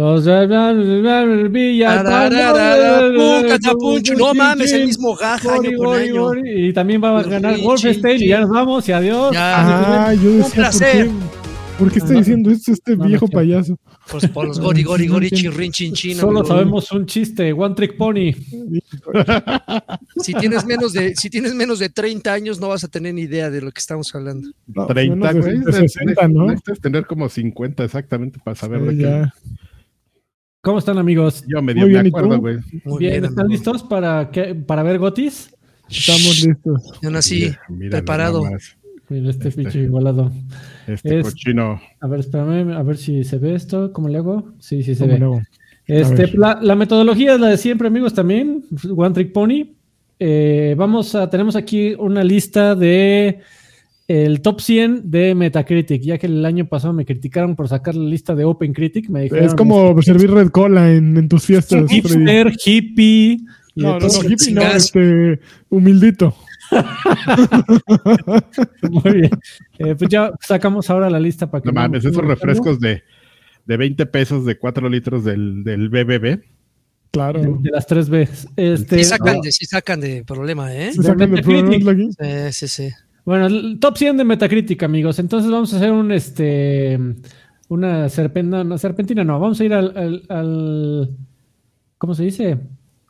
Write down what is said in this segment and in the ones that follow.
Los Villa No mames, el mismo gaja año con año. Y también va a ganar Wolfenstein y ya nos vamos y adiós. Ah, yo decía, Un placer. ¿por qué está diciendo esto este no viejo payaso? Pues por los gori, gori, gori, chirrin, chin, chin. Solo sabemos un chiste, One Trick Pony. Si tienes, menos de, si tienes menos de 30 años, no vas a tener ni idea de lo que estamos hablando. No, 30, menos de- güey. de 60, ¿no? Necesitas tener como 50 exactamente para saber de qué. ¿Cómo están amigos? Yo medio Muy bien, me acuerdo, güey. Muy Bien, bien, ¿están amigo. listos para, qué- para ver Gotis? Estamos listos. Yo nací Mira, mira preparado. Mira, este Este. pinche igualado. Este Es- cochino. A ver, espérame, a ver si se ve esto. ¿Cómo le hago? Sí, sí se ¿Cómo ve. luego? Este, la metodología es la de siempre, amigos, también. One Trick Pony. Eh, vamos a, tenemos aquí una lista de el top 100 de Metacritic, ya que el año pasado me criticaron por sacar la lista de OpenCritic. Me dijeron, Es como servir red cola en, en tus fiestas. Freddy. hipster, hippie. No, no, no, hippie no, este, humildito. Muy bien. Eh, pues ya sacamos ahora la lista para que No mames, esos refrescos de, de 20 pesos de 4 litros del, del BBB. Claro. de, de las tres Bs. Este, Sí sacan, de, sí sacan de problema, ¿eh? Se sacan de. Sí, sí, sí. Bueno, el top 100 de Metacritic, amigos. Entonces vamos a hacer un este una serpentina, no, serpentina no, vamos a ir al, al- al- ¿cómo se dice?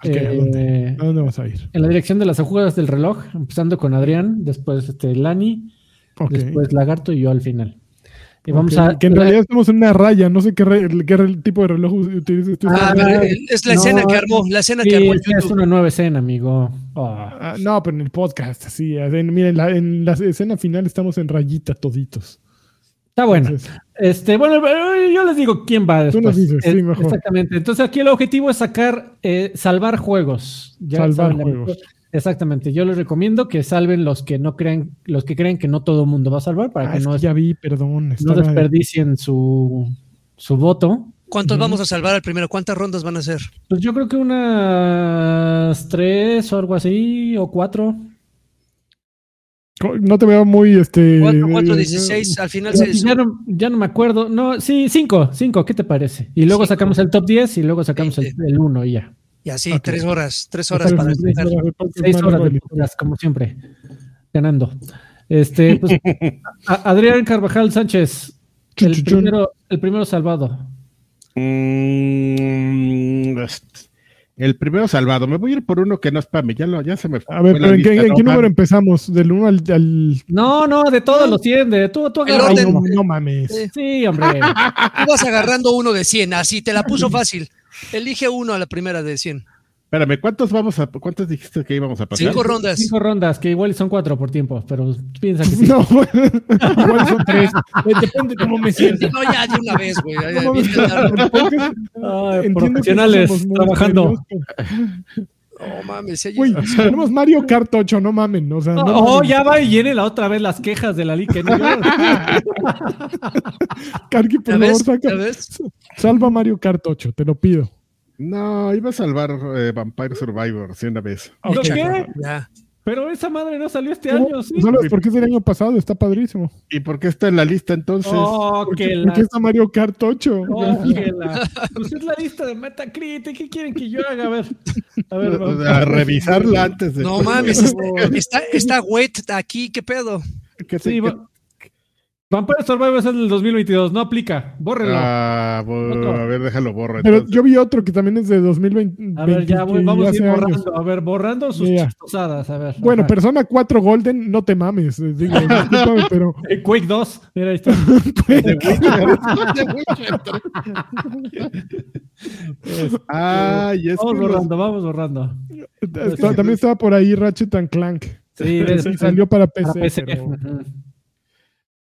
¿a Eh, dónde? ¿A dónde vas a ir? en la dirección de las agujas del reloj, empezando con Adrián, después este Lani, después Lagarto y yo al final. Y vamos a Que en realidad estamos en una raya. No sé qué, re- qué re- tipo de reloj utilizas tú. Ah, Ah, es la no, escena que armó, la escena Sí, que armó es, una nueva escena, amigo. Oh. Ah, no, pero en el podcast, así. En, miren, la, en la escena final estamos en rayita toditos. Está bueno. Entonces, Este, bueno, eh, yo les digo quién va después. Tú nos dices, sí, mejor. Exactamente. Entonces aquí el objetivo es sacar, eh, salvar juegos. Ya Salvar juegos. Exactamente. Yo les recomiendo que salven los que no crean, los que creen que no todo el mundo va a salvar para ah, que es no, que ya vi, perdón. no estaba- desperdicien su, su voto. ¿Cuántos vamos a salvar al primero? ¿Cuántas rondas van a hacer? Pues yo creo que unas tres o algo así, o cuatro. No te veo muy este. 4, 4, 16. Al final se. Ya no, ya no me acuerdo. No, sí, cinco, cinco, ¿qué te parece? Y luego Cinco. sacamos el top 10 y luego sacamos el, el uno y ya. Y así, tres horas. Tres horas para sí, escoger. Horas de podcast Seis horas de como siempre, ganando. Este, pues, Adrián Carvajal Sánchez, el primero, el primero salvado. Mm, este, el primero salvado. Me voy a ir por uno que no es para mí. Ya, lo, ya se me fue. A ver, pero ¿en qué, lista, en no qué número mames. empezamos? ¿Del 1 al, al- No, no, de todos los 100, de tú, tú El agarra Ay, orden. no, no mames. Sí. Sí, hombre. Tú vas agarrando uno de 100, así te la puso fácil. Elige uno a la primera de 100. Espérame, ¿cuántos vamos a, cuántos dijiste que íbamos a pasar? Cinco rondas. Cinco rondas, que igual son cuatro por tiempo, pero piensa que sí. No, igual son tres. Eh, Depende cómo me siento. No, ya de una vez, güey. No, profesionales trabajando. serios, No mames. ella- Güey, tenemos Mario Kart 8, no mamen. O sea, no Oh, mamen. ya va y viene la otra vez las quejas de la liga. ¿no? Karki, ¿Ya por favor, ves? saca. ¿Ya ves? Salva Mario Kart 8, te lo pido. No, iba a salvar eh, Vampire Survivor, sí, una vez. ¿Lo Ok. qué? Ya. Pero esa madre no salió este ¿Cómo? año, ¿sí? ¿Sabes por qué es del año pasado? Está padrísimo. ¿Y por qué está en la lista entonces? Oh, ¿Por que qué, la... por qué está Mario Kart 8? oh, que la- Pues es la lista de Metacritic. ¿Qué quieren que yo haga? A ver. A ver, vamos. a revisarla antes de. No mames. Está, está, está wet aquí. ¿Qué pedo? ¿Qué te- Sí, va- Vampire Survivor es el del 2022. No aplica. Bórrenlo. Ah, bo- a ver, déjalo borro. Pero yo vi otro que también es de 2020. a ver, ya voy- vamos a ir años. borrando. A ver, borrando sus ya. chistosadas. A ver. Bueno, Ajá. Persona 4 Golden, no te mames. eh, Digo, discúlpame, pero. Eh, Quake 2. Mira, ahí está. De Witcher. De Witcher. Ay, es Vamos borrando, vamos borrando. está- también estaba por ahí Ratchet and Clank. Sí, salió para PC. para PC. pero- Ujú.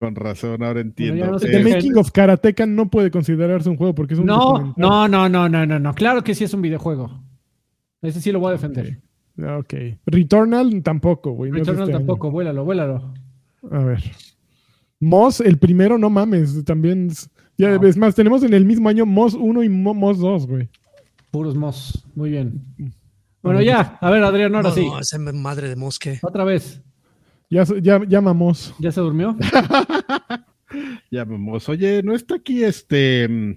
Con razón, ahora entiendo. no sé The qué- Making of Karateka no puede considerarse un juego porque es un No, documental. no, no, no, no, no, no. Claro que sí es un videojuego. Ese sí lo voy a defender. Ok. Returnal tampoco, güey. no es Returnal este año. tampoco, vuélalo, vuélalo. A ver. Moss, el primero, no mames. También. es- Ya, No. es más, tenemos en el mismo año Moss 1 y Mo- Moss 2, güey. Puros mos. Muy bien. Bueno, ya. A ver, Adrián, ahora No, sí. no, esa madre de mosque. Otra vez. Ya, ya, ya mamós. ¿Ya se durmió? Ya vamos. Oye, no está aquí este. mm,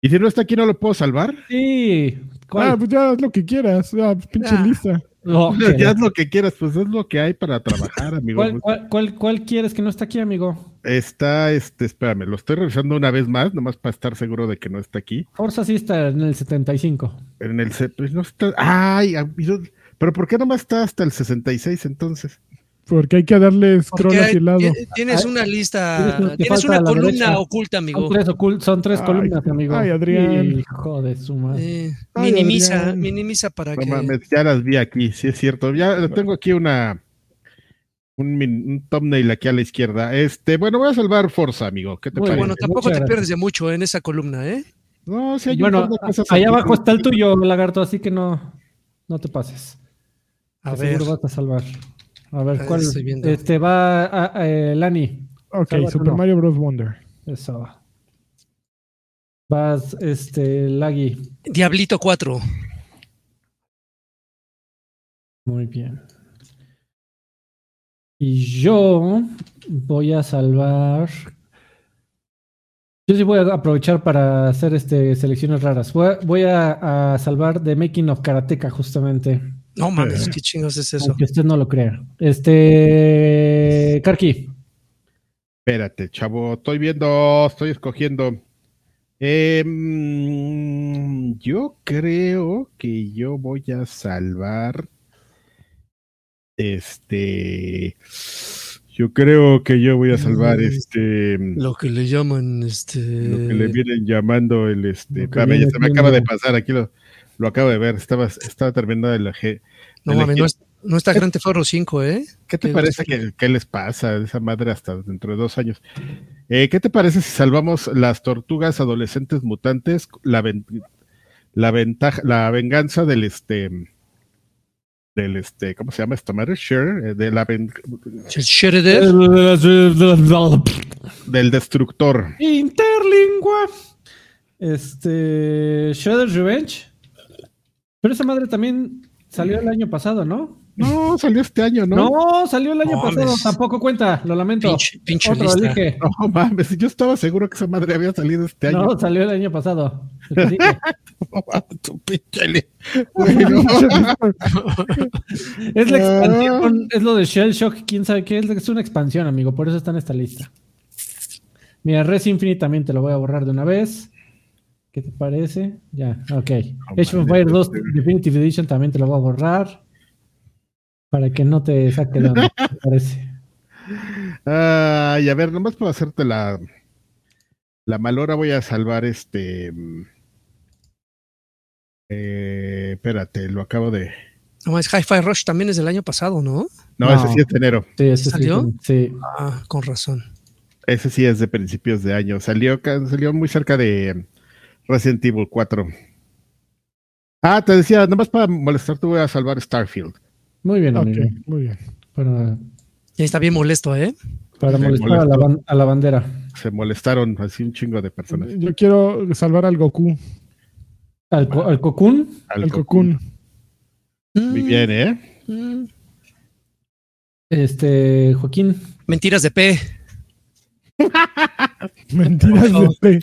¿Y si no está aquí, no lo puedo salvar? Sí. Ah, ¿Cuál? pues ya haz lo que quieras. Ah, pinche Ah. lista. No, Ya haz lo que quieras, pues es lo que hay para trabajar, amigo. ¿Cuál, cuál, cuál- cuál quieres que no está aquí, amigo? Está, este, espérame, lo estoy revisando una vez más, nomás para estar seguro de que no está aquí. Forza sí está en el 75. En el set, pues no está. ¡Ay! amigo, Pero ¿por qué nomás está hasta el 66 entonces? Porque hay que darle scroll hacia el lado. tienes una lista, tienes una columna derecha. oculta, amigo. Son tres, ocul- son tres Ay, columnas, amigo. ay, Adrián. Hijo de su madre. Eh, Ay, minimiza, Adrián. minimiza para No que. mames, ya las vi aquí, sí es cierto. Ya tengo aquí una. Un, min- un thumbnail aquí a la izquierda. Este, bueno, voy a salvar Forza, amigo. ¿Qué te Muy Pero parece? bueno, tampoco Muchas te gracias. pierdes de mucho en esa columna, ¿eh? No, sí hay un Bueno, montón de cosas allá abajo está el tuyo, lagarto, así que no, no te pases. A Que ver. Seguro vas a salvar. A ver, ¿cuál? Este va a, a- eh, Lani. Ok, Super. Mario Bros. Wonder. Eso. Vas, este, Lagui. Diablito 4. Muy bien. Y yo voy a salvar. Yo sí voy a aprovechar para hacer este selecciones raras. Voy a, voy a- a salvar The Making of Karateka, justamente. No mames, qué chingos es eso. Aunque usted no lo crea. Este. Karki. Espérate, chavo, estoy viendo, estoy escogiendo. Em, yo creo que yo voy a salvar. Este. Yo creo que yo voy a salvar Mm, este. Lo que le llaman este. Lo que le vienen llamando el este. Se me acaba de pasar, aquí lo, lo acabo de ver. Estaba, estaba terminando de la G. No mames, no, es- no está Grand Theft Auto 5, ¿eh? ¿Qué te ¿Qué parece que, qué les pasa a esa madre hasta dentro de dos años? Eh, ¿Qué te parece si salvamos las tortugas adolescentes mutantes, la, ven- la ventaja, la venganza del este, del este, ¿cómo se llama esta madre? Share, eh, de la ven- El Shredder. del destructor. Interlingua. Este. Shredder's Revenge. Pero esa madre también salió el año pasado, ¿no? No, salió este año, ¿no? No, salió el año No, pasado. mames. Tampoco cuenta, lo lamento. Pinche, pinche Otro lista. elige. No mames, yo estaba seguro que esa madre había salido este año. No, salió el año pasado. Es la Ah. expansión, es lo de Shell Shock, quién sabe qué es, es una expansión, amigo, por eso está en esta lista. Mira, Res Infinite también te lo voy a borrar de una vez. ¿Qué te parece? Ya, ok. Age of Empires 2 este- Definitive Edition también te lo voy a borrar. Para que no te saque onda, ¿qué te parece? Ay, a ver, nomás para hacerte la, la malora voy a salvar este. mm, eh, espérate, lo acabo de. No mames, Hi-Fi Rush también es del año pasado, ¿no? No, No. ese sí es de enero. Sí, ese ¿Salió? sí. Ah, con razón. Ese sí es de principios de año. Salió, salió muy cerca de Resident Evil 4. Ah, te decía, nomás para molestarte voy a salvar Starfield. Muy bien, Ok, amigo. muy bien. Para, Ya está bien molesto, ¿eh? para molestar a la, molestó. ban- a la bandera. Se molestaron así un chingo de personas. Yo quiero salvar al Goku, ¿Al, co- al Cocoon? Al al Cocoon. Cocoon. Muy bien, ¿eh? Mm, Este, Joaquín. Mentiras de P. Mentiras de P.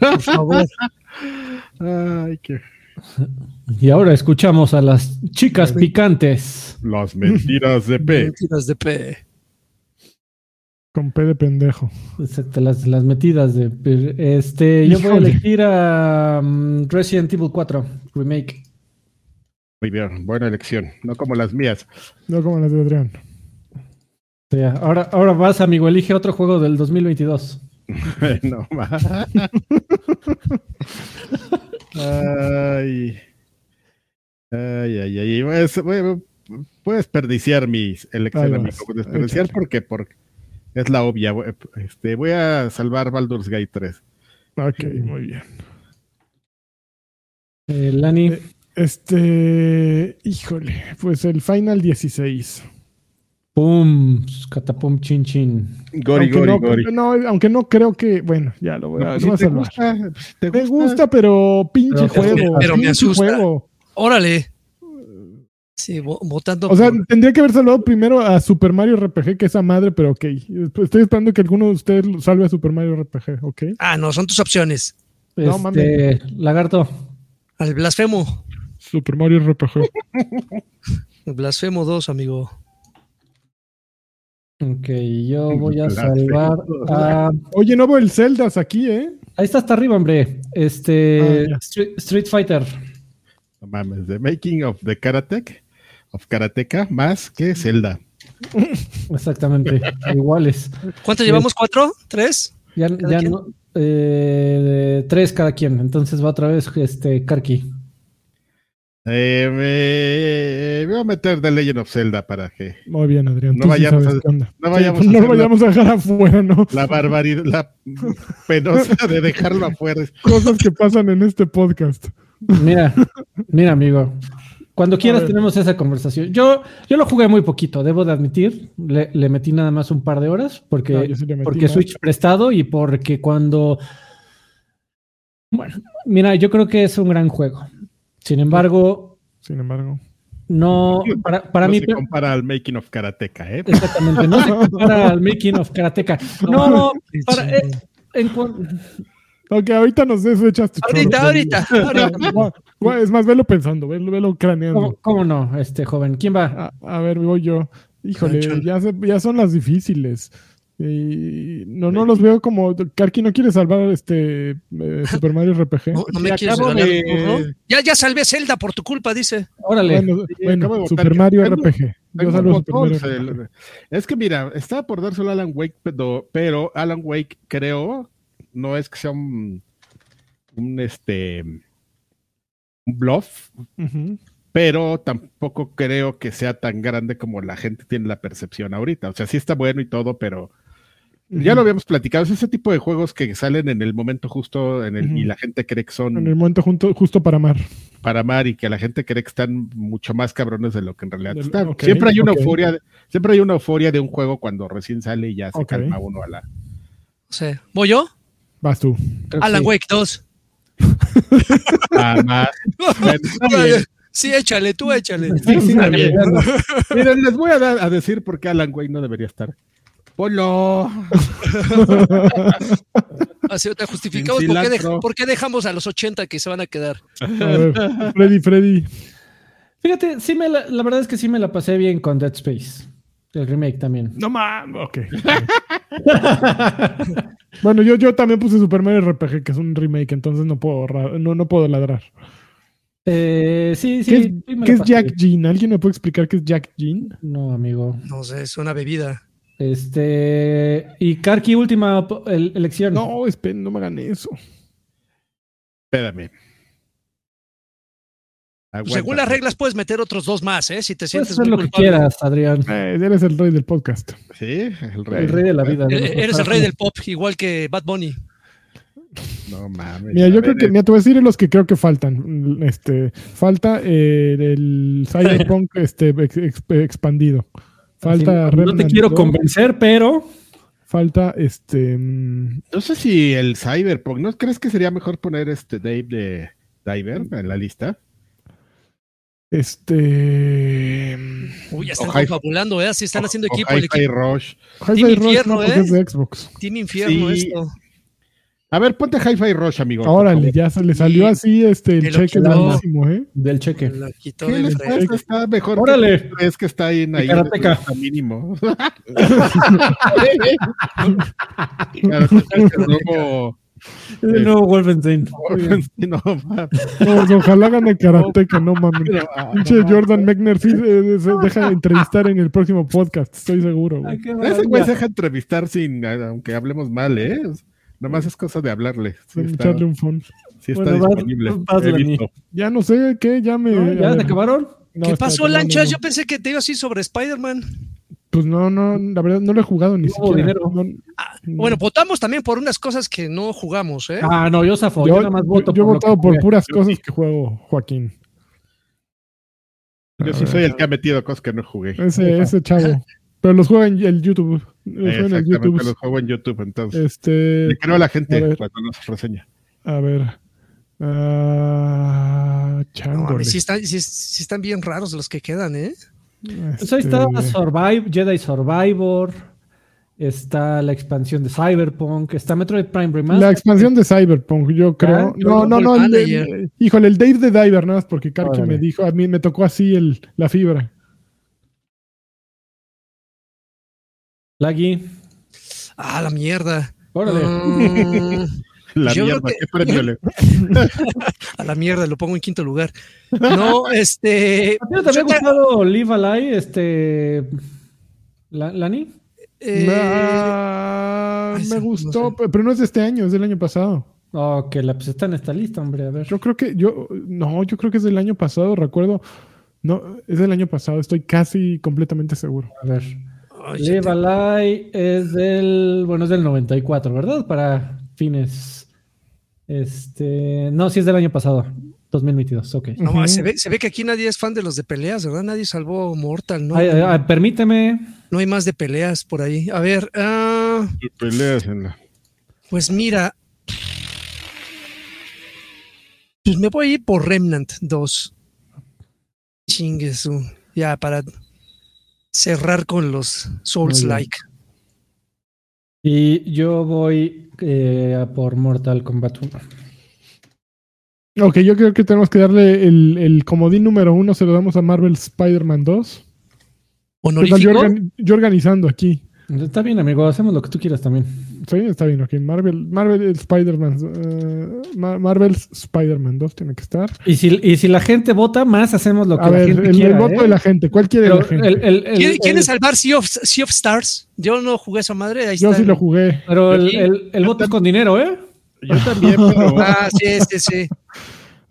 Por favor. Ay, qué. Y ahora escuchamos a las chicas picantes. Las mentiras de P. Mentiras de P. Con P de pendejo. Exacto, las, las metidas de. Este, yo voy a elegir a mm, Resident Evil 4 Remake. Muy bien, buena elección. No como las mías. No como las de Adrián. O sea, ahora, ahora vas, amigo, elige otro juego del 2022. No más. ay. Ay, ay, ay. Pues, voy a- voy a desperdiciar mi elección, Ahí amigo. vas. Voy a Desperdiciar porque, porque es la obvia. Voy- Este, voy a salvar Baldur's Gate 3. Ok, muy bien. Eh, Lani, Eh, Este, híjole, pues el Final 16. Pum, catapum, chin, chin. Gori, aunque, gori, no, gori. no, aunque no creo que, bueno, ya lo voy a, No, si voy a te salvar. gusta, pues, Me gusta, pero pinche Pero- juego. pero me asusta. juego. Órale. Sí, vo- votando. O sea, por- tendría que haber salvado primero a Super Mario RPG que esa madre, pero ok. Estoy esperando que alguno de ustedes salve a Super Mario RPG, ¿ok? Ah, no, son tus opciones. No, Este, lagarto. Al blasfemo. Super Mario RPG. Blasfemo 2, amigo. Ok, yo voy a salvar a. Oye, no veo el Zeldas aquí, ¿eh? Ahí está hasta arriba, hombre. Este. Ah. Street, Street Fighter. No mames, The Making of the Karateka, of Karateka, más que Zelda. Exactamente. Iguales. ¿Cuántos llevamos? ¿Cuatro? ¿Tres? Ya, ¿Cada ya no. eh, tres cada quien. Entonces va otra vez este Karki. Eh, me voy a meter The Legend of Zelda para que Muy bien, Adrián. No sí vayamos a- no vayamos Sí, a no la- dejar afuera, ¿no? la barbaridad, la penosa de dejarlo afuera. Cosas que pasan en este podcast. Mira, mira, amigo. Cuando quieras tenemos esa conversación. Yo, yo lo jugué muy poquito, debo de admitir. Le, le metí nada más un par de horas porque, sí porque más. Switch prestado y porque cuando. Bueno, mira, yo creo que es un gran juego. Sin embargo, Sin embargo. no. Para, para no mí. se compara al Making of Karateka, ¿eh? Exactamente, no se compara al Making of Karateka. No, para, eh, en Ok, ahorita nos desechas tu Ahorita, choro. ahorita, ahorita. Es más, velo pensando, velo, velo ¿cómo, craneando. cómo no, este joven? ¿Quién va? A, a ver, voy yo. Híjole, ya, se- ya son las difíciles. Y no, no los veo como. Karki no quiere salvar este eh, Super Mario RPG. No, no me Y quieres acabo ganar, de- ¿no? Ya, ya salvé Zelda por tu culpa, dice. Órale. Bueno, bueno, acabo de votar Super Mario tengo- RPG. Yo salvo Super Mario RPG. Es que mira, estaba por dárselo a Alan Wake, pero, pero Alan Wake creo, no es que sea un, un este un bluff, pero tampoco creo que sea tan grande como la gente tiene la percepción ahorita. O sea, sí está bueno y todo, pero ya lo habíamos platicado. Es ese tipo de juegos que salen en el momento justo en el, y la gente cree que En el son momento junto, justo para amar. para amar y que la gente cree que están mucho más cabrones de lo que en realidad Del- están. siempre hay una euforia, de- siempre hay una euforia de un juego cuando recién sale y ya se calma uno a la. Sí. ¿Voy yo? Vas tú. Alan sí. Wake 2. a más. Bueno, está bien. Sí, échale, tú échale. Sí. Miren, les voy a, dar- a decir por qué Alan Wake no debería estar. Polo. Así te justificamos por qué, dej- por qué dejamos a los 80 que se van a quedar. A ver, Freddy, Freddy. Fíjate, sí me la, la verdad es que sí me la pasé bien con Dead Space. El remake también. No mames. Ok. bueno, yo, yo también puse Super Mario RPG, que es un remake, entonces no puedo, no, no puedo ladrar. Eh, sí, sí. ¿Qué, es, sí qué Jack. Jean? ¿Alguien me puede explicar qué es Jack Jean? No, amigo. No sé, es una bebida. Este. Y Karki, última el- elección. No, esperen, no me hagan eso. Espérame. Aguanta. Según las reglas puedes meter otros dos más, ¿eh? Si te Puedes sientes hacer muy lo que quieras, Adrián. Eh, eres el rey del podcast. Sí, el rey. El rey de la vida. de Eh, los Eres el rey del pop, igual que Bad Bunny. No mames. Mira, yo creo que, mira, te voy a decir los que creo que faltan. Este, falta eh, el Cyberpunk este, ex- ex- expandido. Falta Así, no te quiero 2, convencer, pero. Falta este. mm, No sé si el Cyberpunk, ¿no crees que sería mejor poner este Dave de Diver en la lista? Este. Uy, ya están O confabulando, ¿eh? Así están haciendo O equipo. El Hi-Fi equipo. Rush. Team Rush Infierno, no, porque ¿eh? es de Xbox. Team Infierno Sí. esto. A ver, ponte Hi-Fi Rush, amigo. Órale, ya se le salió Y- así este el cheque quitó. grandísimo, ¿eh? Del cheque. La quitó ¿Qué del les cuesta? Está mejor Órale. que tres que está ahí en ahí. Karateka. está mínimo. Claro, Es el nuevo Wolfenstein. no, No, ojalá gane Karateka, no mames. ah, Pinche no, Jordan Mechner sí eh, se deja de entrevistar en el próximo podcast, estoy seguro. Ese güey se deja entrevistar sin, aunque hablemos mal, ¿eh? Nomás es cosa de hablarle. Sí está, echarle un phone. sí está Bueno, vas- disponible. vas. Ya no sé qué, ya me. ¿Ya se acabaron? No, ¿Qué pasó, Lanchas? Yo pensé que te iba así sobre Spider-Man. Pues no, no, la verdad no lo he jugado ni No siquiera. dinero. No, Ah, no. Bueno, votamos también por unas cosas que no jugamos, ¿eh? Ah, no, yo zafo. Yo, yo, nada más voto yo he por votado por puras Yo cosas que juego, Joaquín. Yo sí ver. soy el que ha metido cosas que no jugué. Ese, ese chavo. Pero los juega en el YouTube. El Exactamente, YouTube. los juego en YouTube, entonces. Este. Le creo a la gente a ver. cuando nos reseña. A ver. Ah, No, sí, están, sí, sí están bien raros los que quedan, ¿eh? Pues ahí está Este, Survive, Jedi Survivor. está la expansión de Cyberpunk, está Metroid Prime Remastered. La expansión de Cyberpunk, yo creo. yo No, no no, el- el- híjole, el Dave de Diver, nada más porque Karki Órale. me dijo, a mí me tocó así el, la fibra. Laggy. Ah, la mierda. Órale. Mm, La creo mierda, que- ¿qué premio le? a la mierda, lo pongo en quinto lugar. No, este. ¿A ti no te había te- gustado Live Alive, este. La- Lani? eh, Ah, ay, me sí, no gustó, sé. pero no es de este año, es del año pasado. Oh, que la pues está en esta lista, hombre, a ver. Yo creo que, yo, no, yo creo que es del año pasado, recuerdo. No, es del año pasado, estoy casi completamente seguro. A ver. Live Alive es del. Bueno, es del 94, ¿verdad? Para fines. Este. No, sí es del año pasado. 2022, ok. No, Ujú. se, ve, se ve que aquí nadie es fan de los de peleas, ¿verdad? Nadie salvó Mortal, ¿no? Ay, ay, ay, permíteme. No hay más de peleas por ahí. A ver, ah, Peleas en la. pues mira. Pues me voy a ir por Remnant 2. Chingue su. Ya, para cerrar con los Souls-like. Y yo voy eh, a por Mortal Kombat 1. Ok, yo creo que tenemos que darle el, el comodín número uno, se lo damos a Marvel Spider-Man 2. ¿Qué tal? Honorífico. Yo, organi- yo organizando aquí. Está bien, amigo, hacemos lo que tú quieras también. Sí, está bien, ok. Marvel, Marvel Spider-Man. Ma- Marvel's Spider-Man 2 tiene que estar. Y si, y si la gente vota más, hacemos lo que A la ver, gente el, el quiera. voto ¿eh? de la gente. ¿Cuál quiere Pero la gente? el- el- el- ¿Quiere- ¿Quieren el- salvar sea of, sea of Stars? Yo no jugué esa madre. Ahí yo está sí el- lo jugué. pero el, el- el voto es con dinero, ¿eh? Yo también, pero. Ah, sí, sí, sí.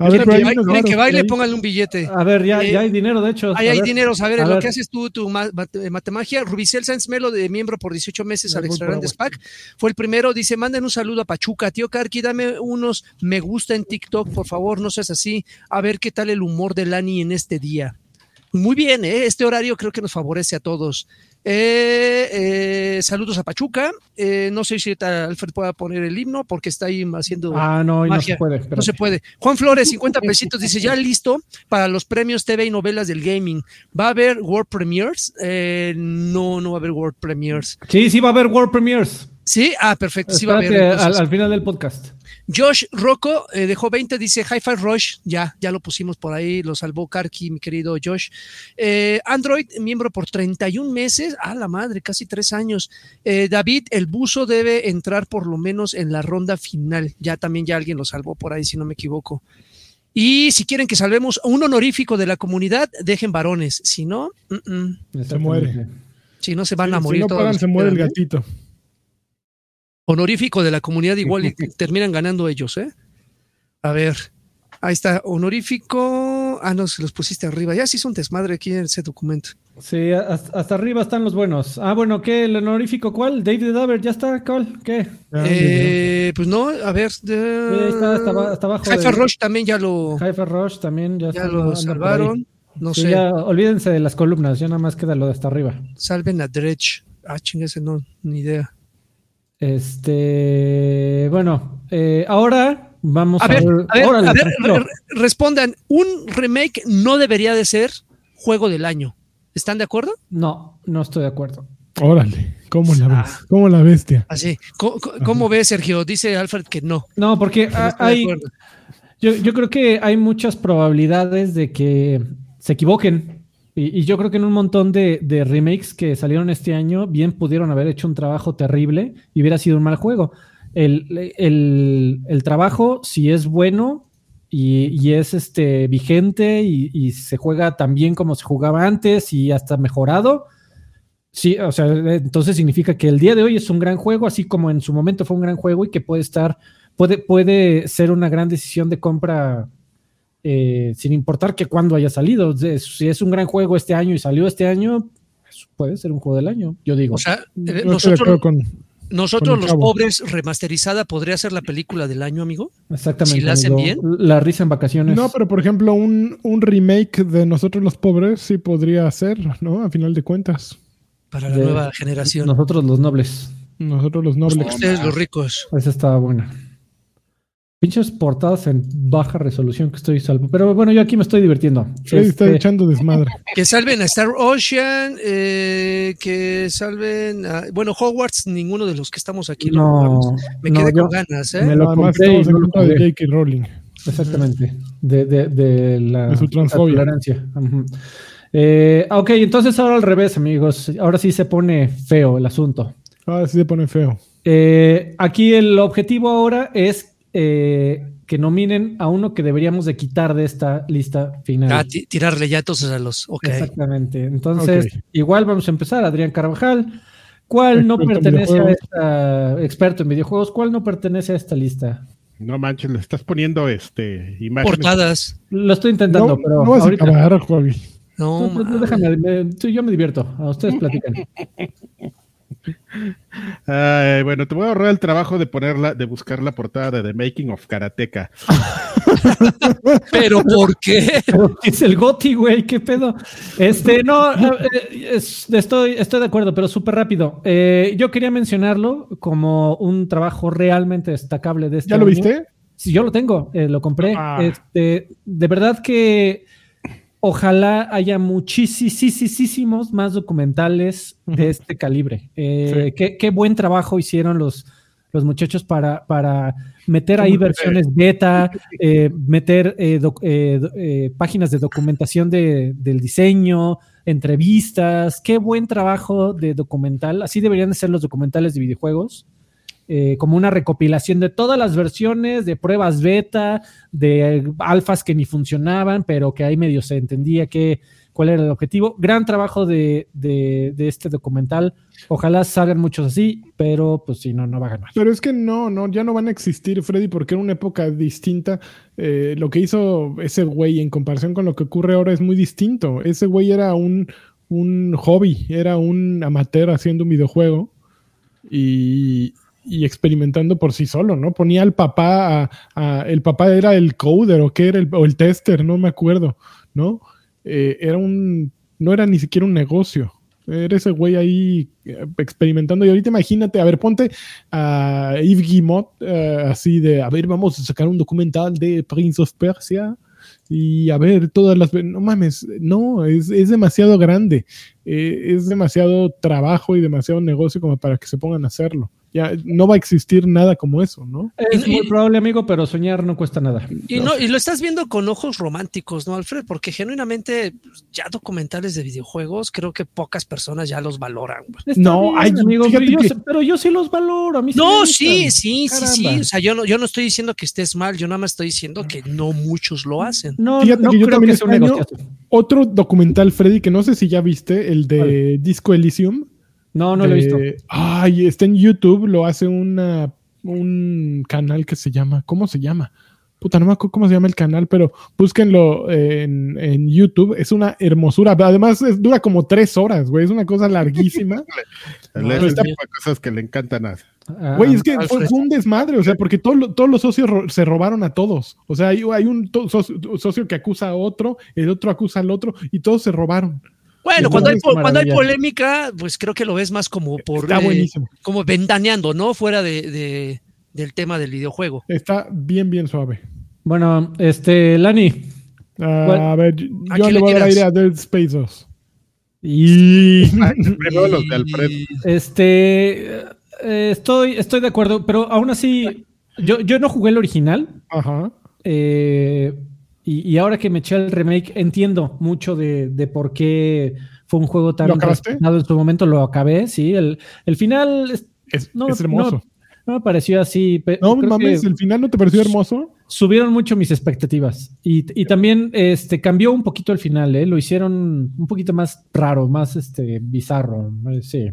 A ver, que, hay baile- que baile, pónganle un billete. A ver, ya, Eh, ya hay dinero, de hecho. Ahí hay ver, dinero, a ver, a lo ver. que haces tú, tu mate- matemagia. Rubicel Sánchez Melo, de miembro por 18 meses al Extra Grandes. Pack, fue el primero. Dice: manden un saludo a Pachuca. Tío Karki, dame unos me gusta en TikTok, por favor, no seas así. A ver qué tal el humor de Lani en este día. Muy bien, ¿eh? este horario creo que nos favorece a todos. Eh, eh, saludos a Pachuca. Eh, no sé si Alfred pueda poner el himno porque está ahí haciendo. Ah, no, no se puede. No se puede. Juan Flores, 50 pesitos, dice, ya listo para los premios TV y novelas del gaming. ¿Va a haber World Premiers? No, no va a haber World Premiers. Sí, sí va a haber World Premiers. ¿Sí? Ah, perfecto, sí va a haber. Espérate entonces. al, al final del podcast. Josh Rocco eh, dejó 20, dice Hi-Fi Rush, ya, ya lo pusimos por ahí, lo salvó Karki, mi querido Josh. Eh, Android, miembro por 31 meses, a la madre, casi tres años. Eh, David, el buzo debe entrar por lo menos en la ronda final, ya también ya alguien lo salvó por ahí, si no me equivoco. Y si quieren que salvemos un honorífico de la comunidad, dejen varones, si no, mm, mm, Exactamente. si no se van a Si morir no todos pagan, se muere el gatito. Honorífico de la comunidad igual y terminan ganando ellos, ¿eh? A ver, ahí está, honorífico. Ah, no, se los pusiste arriba. Ya sí es un desmadre aquí en ese documento. Sí, hasta, hasta arriba están los buenos. Ah, bueno, ¿qué? ¿El honorífico cuál? David Daver, ¿ya está? ¿Cuál? ¿Qué? Eh, pues no, a ver. Sí, ahí está, hasta, aba- hasta abajo. Hi-Fi de- Rush también ya lo, Hi-Fi Rush también ya, ya lo salvaron. No Sí, sé, ya, olvídense de las columnas, ya nada más queda lo de hasta arriba. salven a Dredge. Ah, chingase, no, ni idea. Este, bueno, eh, ahora vamos a, A ver, ver. a ver, órale, a ver, tranquilo. re- respondan. Un remake no debería de ser juego del año. ¿Están de acuerdo? No, no estoy de acuerdo. Órale, ¿cómo la Ah. ves? ¿Cómo la bestia? Así. ¿Cómo, cómo ves, Sergio? Dice Alfred que no. No, porque no hay, yo creo que hay muchas probabilidades de que se equivoquen. Y, yo creo que en un montón de, de remakes que salieron este año, bien pudieron haber hecho un trabajo terrible y hubiera sido un mal juego. El, el- el trabajo, si es bueno y, y es este, vigente y, y se juega tan bien como se jugaba antes y hasta mejorado, sí, o sea, entonces significa que el día de hoy es un gran juego, así como en su momento fue un gran juego y que puede estar, puede, puede ser una gran decisión de compra eh, sin importar que cuándo haya salido. Si es un gran juego este año y salió este año, pues, puede ser un juego del año, yo digo. O sea, eh, nosotros, con, nosotros con los pobres remasterizada podría ser la película del año, amigo. Exactamente. si la hacen amigo. La risa en vacaciones. No, pero por ejemplo, un, un remake de Nosotros los Pobres sí podría ser, ¿no? A final de cuentas. Para la De- nueva generación. Nosotros los nobles. Nosotros los nobles. Ustedes los ricos. Esa estaba buena. Pinches portadas en baja resolución que estoy salvo. Pero bueno, yo aquí me estoy divirtiendo. Freddy está Este, echando desmadre. Que salven a Star Ocean, eh, que salven a, bueno, Hogwarts, ninguno de los que estamos aquí lo jugamos. no, Me no, quedé yo con ganas, ¿eh? me lo Además, compré y estamos en no lo de. J.K. Rowling. Exactamente. De, de, de la De su transfobia. la tolerancia. Eh, ok, entonces ahora al revés, amigos. Ahora sí se pone feo el asunto. Ahora sí se pone feo. Eh, aquí el objetivo ahora es eh, que nominen a uno que deberíamos de quitar de esta lista final. Ah, ti- tirarle ya entonces a los. Exactamente. Entonces, igual vamos a empezar. Adrián Carvajal. ¿Cuál no Experto pertenece a esta experto en videojuegos? ¿Cuál no pertenece a esta lista? No manches, le estás poniendo este imágenes. Portadas. Lo estoy intentando, No, pero no vas ahorita. a acabar, Javi. No, No, déjame, me- yo me divierto. A ustedes platican. Ay, bueno, te voy a ahorrar el trabajo de ponerla, de buscar la portada de The Making of Karateka. Pero ¿por qué? Es el Goti, güey, qué pedo. Este, no, eh, es- estoy, estoy de acuerdo, pero súper rápido. Eh, yo quería mencionarlo como un trabajo realmente destacable de este ¿Ya lo año. viste? Sí, yo lo tengo, eh, lo compré. Ah. Este, de verdad que ojalá haya muchísimos más documentales de este calibre. Eh, Sí. qué, qué buen trabajo hicieron los, los muchachos para, para meter ahí versiones beta, eh, meter eh, doc- eh, eh, páginas de documentación de- del diseño, entrevistas. Qué buen trabajo de documental. Así deberían de ser los documentales de videojuegos eh, como una recopilación de todas las versiones, de pruebas beta, de alfas que ni funcionaban, pero que ahí medio se entendía que, cuál era el objetivo. Gran trabajo de, de- de este documental. Ojalá salgan muchos así, pero pues si no, no va a ganar. Pero es que no, no, ya no van a existir, Freddy, porque era una época distinta. Eh, lo que hizo ese güey en comparación con lo que ocurre ahora es muy distinto. Ese güey era un, un hobby, era un amateur haciendo un videojuego y, y experimentando por sí solo, ¿no? Ponía al papá, a- el papá era el coder o qué era el, o el tester, no me acuerdo, ¿no? Eh, era un, no era ni siquiera un negocio. Era ese güey ahí eh, experimentando. Y ahorita imagínate, a ver, ponte a Yves Guillemot eh, así de, a ver, vamos a sacar un documental de Prince of Persia y a ver todas las... No mames, no, es, es demasiado grande. Es demasiado trabajo y demasiado negocio como para que se pongan a hacerlo. Ya no va a existir nada como eso, ¿no? Es muy probable, amigo, pero soñar no cuesta nada. Y, no, y lo estás viendo con ojos románticos, ¿no, Alfred? Porque genuinamente pues, ya documentales de videojuegos creo que pocas personas ya los valoran. Está No, bien, ay, amigo, pero yo, que- sé- pero yo sí los valoro. A mí No, sí, sí, sí, sí. O sea, yo no, yo no estoy diciendo que estés mal, yo nada más estoy diciendo que no muchos lo hacen. No, Fíjate no que yo creo también que sea un negocio. Otro documental, Freddy, que no sé si ya viste, el de Disco Elysium. No, no lo he visto. Ay, está en YouTube, lo hace una, un canal que se llama, ¿cómo se llama? Puta, no me acuerdo cómo se llama el canal, pero búsquenlo en, en YouTube. Es una hermosura. Además, es- dura como tres horas, güey. Es una cosa larguísima. Tipo mía. de cosas que le encantan a. Ah, Güey, es que fue, fue un desmadre, o sea, porque todo todos los socios ro- se robaron a todos. O sea, hay, hay un socio que acusa a otro, el otro acusa al otro, y todos se robaron. Bueno, cuando hay, cuando hay polémica, pues creo que lo ves más como por Está eh, buenísimo. como ventaneando, ¿no? Fuera de, de- del tema del videojuego. Está bien, bien suave. Bueno, este, Lani. Ah, a ver, yo ¿A yo quién le voy a dar tiras? aire a Dead Space 2. Y Primero los de Alfred. este, eh, estoy, estoy de acuerdo, pero aún así, yo, yo no jugué el original. Ajá. eh, y, y ahora que me eché el remake, entiendo mucho de, de por qué fue un juego tan respetado en su momento. Lo acabé, sí. El, el final es- Es, no, es hermoso. no, no me pareció así. No, mames, el final no te pareció hermoso. subieron mucho mis expectativas y, y también este, cambió un poquito el final, ¿eh? lo hicieron un poquito más raro, más este, bizarro, eh, sí.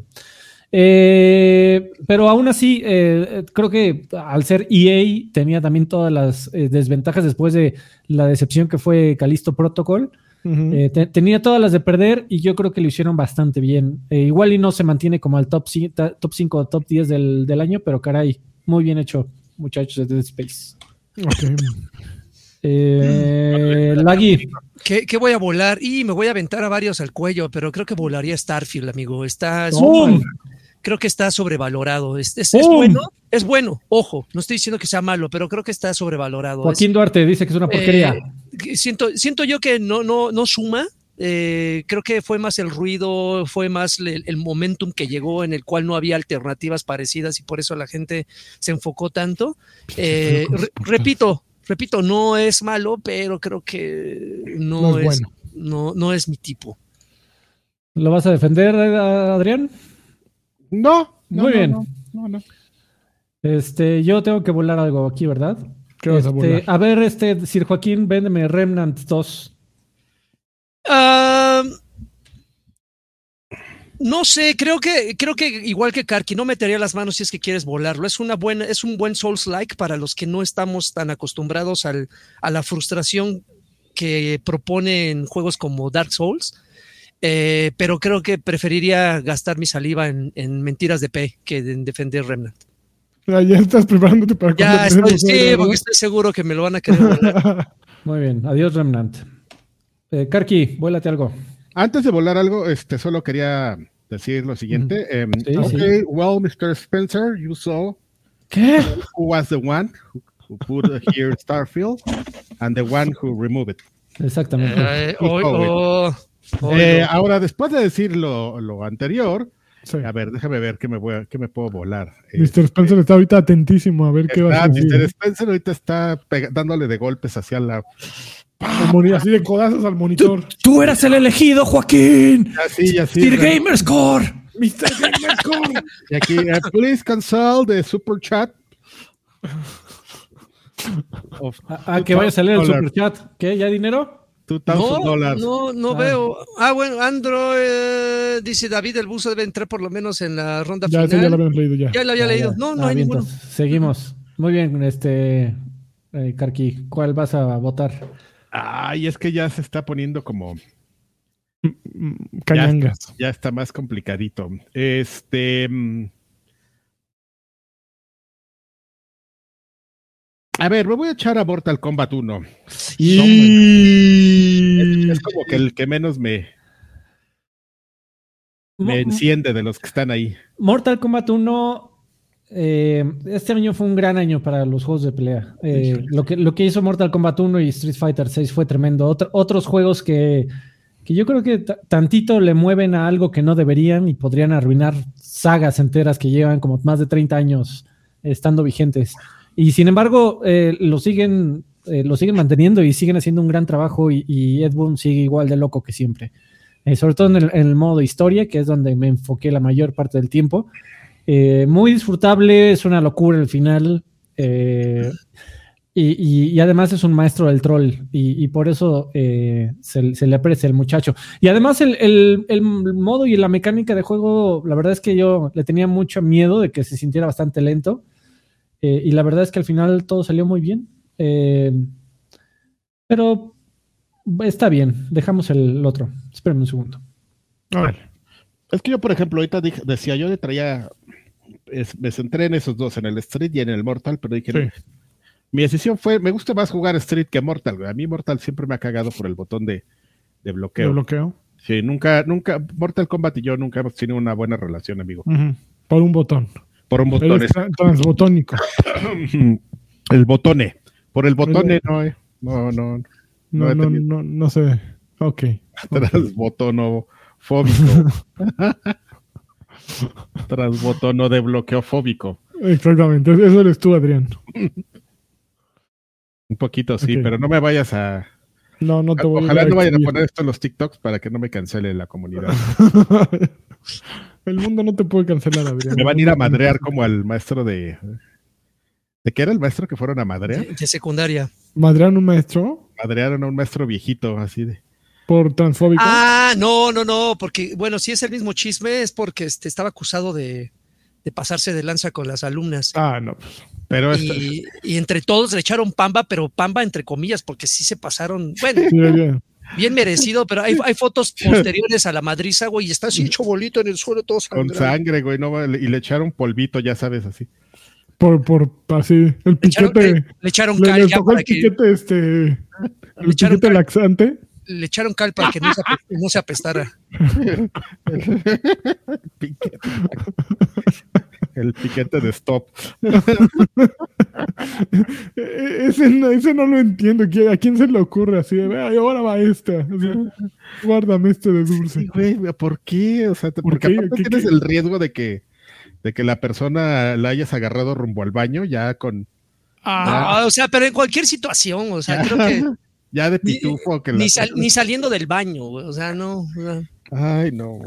Eh, pero aún así, eh, creo que al ser EA tenía también todas las eh, desventajas después de la decepción que fue Calisto Protocol. Eh, te- tenía todas las de perder y yo creo que lo hicieron bastante bien. Eh, igual y no se mantiene como al top 5 top 5 o top 10 del, del año, pero caray, muy bien hecho, muchachos de Dead Space. Ok. Eh, Lagui, ¿Qué, qué voy a volar? Y me voy a aventar a varios al cuello, pero creo que volaría Starfield, amigo. Está ¡Bum! Creo que está sobrevalorado. Es, es- es ¡Pum! bueno, es bueno, ojo, no estoy diciendo que sea malo, pero creo que está sobrevalorado. Joaquín Duarte dice que es una porquería. eh, que siento, siento yo que no, no, no suma. eh, creo que fue más el ruido, fue más el, el momentum que llegó en el cual no había alternativas parecidas y por eso la gente se enfocó tanto. Eh, re- repito, repito, no es malo, pero creo que no, No es bueno. no, no es mi tipo. ¿Lo vas a defender, eh, Adrián? No, no, Muy no, bien. no, no, no. Este, yo tengo que volar algo aquí, ¿verdad? ¿Qué vas a Este, volar? a ver, este, Sir Joaquín, véndeme Remnant 2. Ah, no sé, creo que, creo que igual que Karki, no metería las manos si es que quieres volarlo. Es una buena, es un buen Souls-like para los que no estamos tan acostumbrados al, a la frustración que proponen juegos como Dark Souls. Eh, pero creo que preferiría gastar mi saliva en, en mentiras de P que en defender Remnant. Ah, ya estás preparándote para Ya estoy, sí, porque estoy seguro que me lo van a querer. Muy bien, adiós Remnant. Eh, Karki, vuélate algo. Antes de volar algo, este, solo quería decir lo siguiente. em, Sí, okay, well, Mr. Spencer, you saw ¿Qué? who was the one who, who put here Starfield and the one who removed it. Exactamente. Hoy- oh, hoy Eh, no. ahora, después de decir lo, lo anterior, Sí. a ver, déjame ver qué me, voy a- qué me puedo volar. Eh, Mr. Spencer está ahorita atentísimo a ver qué va a decir. Mr. Spencer ahorita está dándole de golpes hacia la. Moni- Así de codazos al monitor. Tú eras el elegido, Joaquín. Así, así. Sir Gamerscore. Mr. Gamerscore. Y aquí, eh, please cancel the super chat. Of Ah, ah, que vaya a salir el $2,000. superchat. ¿Qué? ¿Ya dinero? No, dólares. no, no Ah. veo. Ah, bueno, Andro, eh, dice David, el buzo debe entrar por lo menos en la ronda Ya, ese ya lo final. habíamos leído ya. Ya lo había leído. ya. No, no Ah, hay bien, ninguno. entonces, Seguimos. Muy bien, este eh, Karki, ¿cuál vas a votar? Ay, es que ya se está poniendo como. Mm, Cañangas. Ya está más complicadito. Este. A ver, me voy a echar a Mortal Kombat 1. Y... Es como que el que menos me, me enciende de los que están ahí. Mortal Kombat 1, eh, este año fue un gran año para los juegos de pelea. Eh, lo, que, lo que hizo Mortal Kombat 1 y Street Fighter 6 fue tremendo. Otro- otros juegos que, que yo creo que ta- tantito le mueven a algo que no deberían y podrían arruinar sagas enteras que llevan como más de 30 años estando vigentes. Y sin embargo, eh, lo, siguen, eh, lo siguen manteniendo y siguen haciendo un gran trabajo y, y Ed Boon sigue igual de loco que siempre. Eh, sobre todo en el, modo historia, que es donde me enfoqué la mayor parte del tiempo. Eh, muy disfrutable, es una locura el final. eh, y, y- y además es un maestro del troll. Y, por eso se, le aprecia el muchacho. Y además el modo y la mecánica de juego, la verdad es que yo le tenía mucho miedo de que se sintiera bastante lento. Eh, y la verdad es que al final todo salió muy bien. Eh, pero está bien, dejamos el otro. Espérame un segundo. A ver. Es que yo, por ejemplo, ahorita dije- decía, yo le traía, es- me centré en esos dos, en el Street y en el Mortal, pero dije, Sí. mi decisión fue, me gusta más jugar Street que Mortal. güey. A mí Mortal siempre me ha cagado por el botón de, de ¿Lo bloqueo. bloqueo? Sí, nunca, nunca, Mortal Kombat y yo nunca hemos tenido una buena relación, amigo. Por un botón. Por un botón. Transbotónico. el botone. Por el botone, no, eh. no, no, No, No no, no, no sé. Ok. transbotonofóbico. Transbotono de bloqueo fóbico. Exactamente. Eso eres tú, Adrián. Un poquito, sí, pero no me vayas a. No, no te voy Ojalá a no vayan a poner esto en los TikToks para que no me cancele la comunidad. El mundo no te puede cancelar, Adrián. Me van a ir a madrear como al maestro de. ¿De qué era el maestro que fueron a madrear? De, de secundaria. ¿Madrean un maestro Madrearon a un maestro viejito, así de. por transfóbico? Ah, no, no, no, porque, bueno, si es el mismo chisme, es porque este, estaba acusado de, de pasarse de lanza con las alumnas. Ah, no. pues, Pero esta- Y, y entre todos le echaron pamba, pero pamba entre comillas, porque sí se pasaron, bueno, sí, bien. merecido, pero hay, hay fotos posteriores a la madriza, güey, y está así hecho bolito en el suelo, todo con sangrando. sangre, güey, no, y le echaron polvito, ya sabes, así. Por, por, así, el Le echaron, piquete. le, le echaron Le, cal le ya tocó para el que piquete, este. El echaron piquete cal. laxante. le echaron cal para que no se, no se apestara. Piquete. El piquete de stop. Ese no, ese no lo entiendo. ¿Qui- ¿A quién se le ocurre así? de, "Ay, ahora va esta. Así, Guárdame este de dulce. Sí, güey, ¿por qué? O sea, te- ¿Por porque qué? aparte ¿Qué- tienes qué? el riesgo de que, de que la persona la hayas agarrado rumbo al baño ya con, Ah, No, o sea, pero en cualquier situación, o sea, creo que ya de Ni- pitufo que la- ni, sal- ni saliendo del baño, güey, o sea, no. o sea, Ay, no.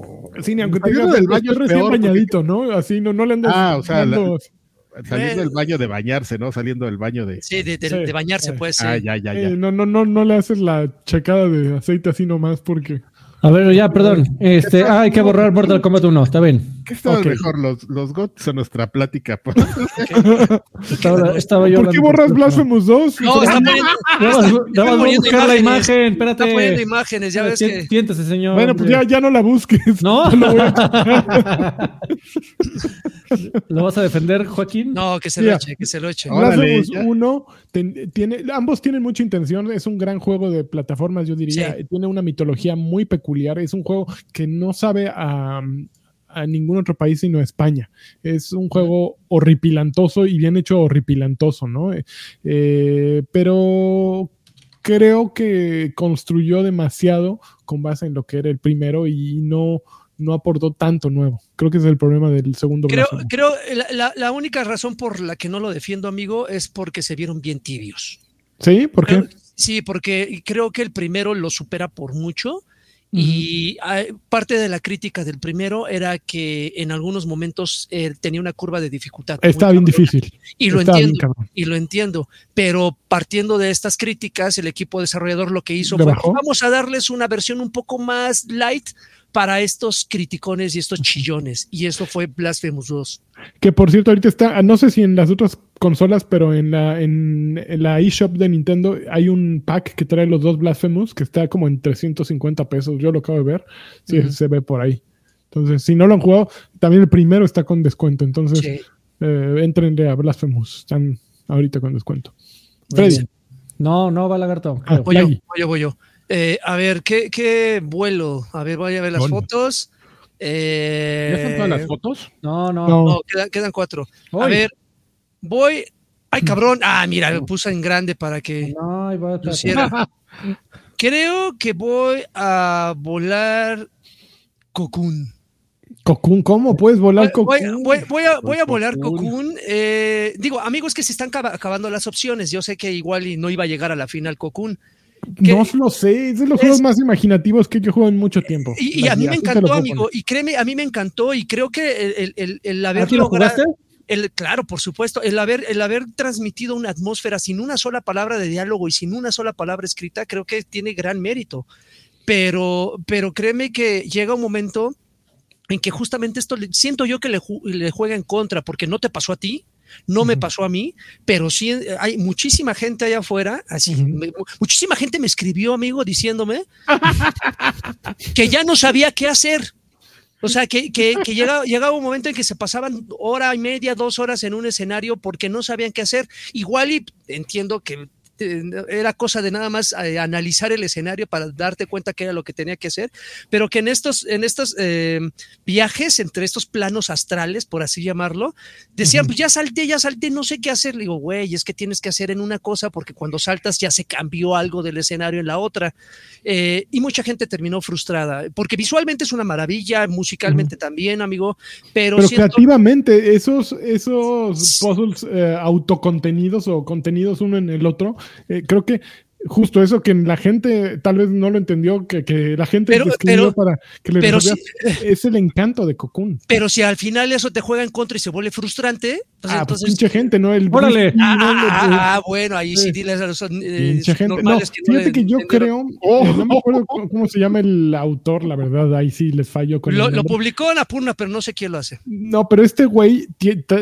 sí, ni aunque te Saliendo digas del baño es recién peor, porque- bañadito, ¿no? Así no, no le andas. Ah, o sea, la- Saliendo del baño de bañarse, ¿no? Saliendo del baño de. sí, de, de- Sí, de bañarse, sí. pues. sí. Ah, ya, ya, ya. eh, no, no, no, no le haces la checada de aceite así nomás porque. A ver, ya, perdón. Este, ah, hay que borrar Mortal Kombat 1, está bien. ¿Qué estaba mejor, los, los GOTS o nuestra plática? Estaba, estaba yo ¿Por qué borras Blasphemous 2? No, está poniendo, voy a poniendo buscar la imagen, está espérate. poniendo imágenes, ya ves que. Siéntese, señor. Bueno, pues ya, ya no la busques. ¿No? Lo voy a- ¿Lo vas a defender, Joaquín? No, que se lo eche, que se lo eche. Blasphemous ya. 1 ten- tiene, ambos tienen mucha intención, es un gran juego de plataformas, yo diría, Sí. tiene una mitología muy peculiar, es un juego que no sabe a, a ningún otro país sino a España. Es un juego horripilantoso y bien hecho horripilantoso, ¿no? Eh, eh, pero creo que construyó demasiado con base en lo que era el primero y no, no aportó tanto nuevo. Creo que ese es el problema del segundo Creo, creo la, la- la única razón por la que no lo defiendo, amigo, es porque se vieron bien tibios. ¿Sí? ¿Por qué? Creo- Sí, porque creo que el primero lo supera por mucho. Y ah, parte de la crítica del primero era que en algunos momentos eh, tenía una curva de dificultad. Está bien cabrona. difícil. Y lo Está entiendo. y lo entiendo, pero partiendo de estas críticas, el equipo desarrollador lo que hizo ¿Le fue, bajó? vamos a darles una versión un poco más light para estos criticones y estos chillones, y eso fue Blasphemous 2. Que por cierto, ahorita está, no sé si en las otras consolas, pero en la, en, en la eShop de Nintendo hay un pack que trae los dos Blasphemous que está como en 350 pesos. Yo lo acabo de ver. Sí, Ujú. se ve por ahí. Entonces, si no lo han jugado, también el primero está con descuento. Entonces, Sí. eh, entrenle a Blasphemous. Están ahorita con descuento. Freddy. No, no va lagarto. Ah, Voy yo, voy yo, voy yo. Eh, a ver, ¿qué, ¿qué vuelo? A ver, voy a ver las fotos. Eh, ¿Ya están todas las fotos? No, no. No. no, quedan, quedan cuatro. A ver, voy. Ay, cabrón. Ah, mira, lo puse en grande para que No, luciera. Creo que voy a volar Cocoon. Cocoon, ¿cómo puedes volar Voy, Cocoon? voy- voy a, voy a volar Cocoon. Cocoon. Eh, digo, amigos, que se están acaba- acabando las opciones. Yo sé que igual y no iba a llegar a la final No lo sé. Es de los Es- juegos más imaginativos que yo juego en mucho tiempo. Y, y a mí me lo encantó, amigo. Y créeme, a mí me encantó. Y creo que el, el, el, el haber ¿Aquí lo logrado- jugaste? el, claro, por supuesto, el haber, el haber transmitido una atmósfera sin una sola palabra de diálogo y sin una sola palabra escrita, creo que tiene gran mérito. Pero, pero créeme que llega un momento en que justamente esto siento yo que le, le juega en contra, porque no te pasó a ti, no me pasó a mí, pero sí eh, hay muchísima gente allá afuera, así, me- muchísima gente me escribió, amigo, diciéndome que ya no sabía qué hacer. O sea, que, que, que llegaba, llegaba un momento en que se pasaban hora y media, dos horas en un escenario porque no sabían qué hacer. Igual y entiendo que era cosa de nada más eh, analizar el escenario para darte cuenta que era lo que tenía que hacer, pero que en estos, en estos eh, viajes entre estos planos astrales, por así llamarlo, decían, pues ya salté, ya salté, no sé qué hacer. Le digo, güey, es que tienes que hacer en una cosa porque cuando saltas ya se cambió algo del escenario en la otra. Eh, y mucha gente terminó frustrada, porque visualmente es una maravilla, musicalmente también, amigo, pero, Pero siento- creativamente, esos, esos puzzles eh, autocontenidos o contenidos uno en el otro, eh, creo que justo eso que la gente tal vez no lo entendió, que, que la gente Pero- pero- para que le pero resolvieras, es el encanto de Cocoon. pero si al final eso te juega en contra y se vuelve frustrante, pues ah, pues entonces... pinche gente, ¿no? El Órale. Bruce Ah, ¿no? ah, ah, ah, bueno, ahí sí diles a los eh, Pinche gente. No, que fíjate que yo creo, Oh. no me acuerdo cómo, cómo se llama el autor, la verdad, ahí sí les fallo con Lo, el lo publicó en Apurna, pero no sé quién lo hace. No, pero este güey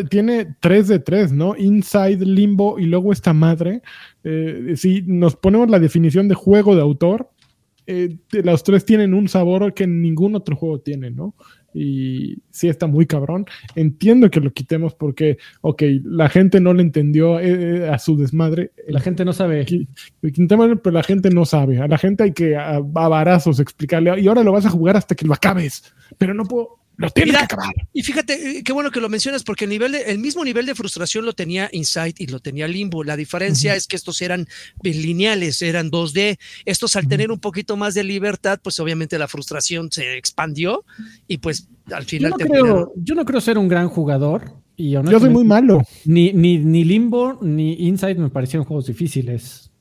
tiene tres de tres, ¿no? Inside, Limbo y luego esta madre. Eh, si nos ponemos la definición de juego de autor, eh, los tres tienen un sabor que ningún otro juego tiene, ¿no? y sí está muy cabrón. Entiendo que lo quitemos porque, ok, la gente no le entendió eh, a su desmadre. La gente no sabe. Pero la gente no sabe. A la gente hay que a, a explicarle, y ahora lo vas a jugar hasta que lo acabes, pero no puedo lo tiene que acabar. Y fíjate, eh, qué bueno que lo mencionas, porque el, nivel de, el mismo nivel de frustración lo tenía Insight y lo tenía Limbo. La diferencia es que estos eran lineales, eran 2D. Estos, al tener un poquito más de libertad, pues obviamente la frustración se expandió y pues al final. Yo no, creo, yo no creo ser un gran jugador. Y yo soy muy malo. Ni, ni, ni Limbo ni Insight me parecieron juegos difíciles.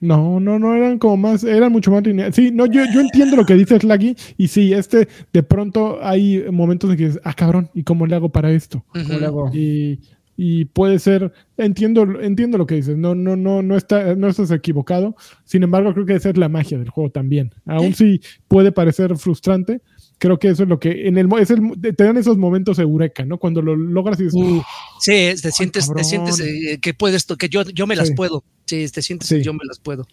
No, no, no, eran como más, eran mucho más lineales. Sí, no, yo, yo entiendo lo que dice Slaggy y sí, este, de pronto hay momentos en que dices, ah, cabrón, ¿y cómo le hago para esto? ¿Cómo le hago? Y, y, puede ser, entiendo, entiendo lo que dices, no, no, no, no, está, no estás equivocado. Sin embargo, creo que esa es la magia del juego también. Aún si puede parecer frustrante, creo que eso es lo que en el es el, te dan esos momentos eureka, ¿no? Cuando lo logras y dices, uh, sí, te sientes, te sientes eh, que puedes, que yo, yo me las puedo. Sí, te sientes que yo me las puedo.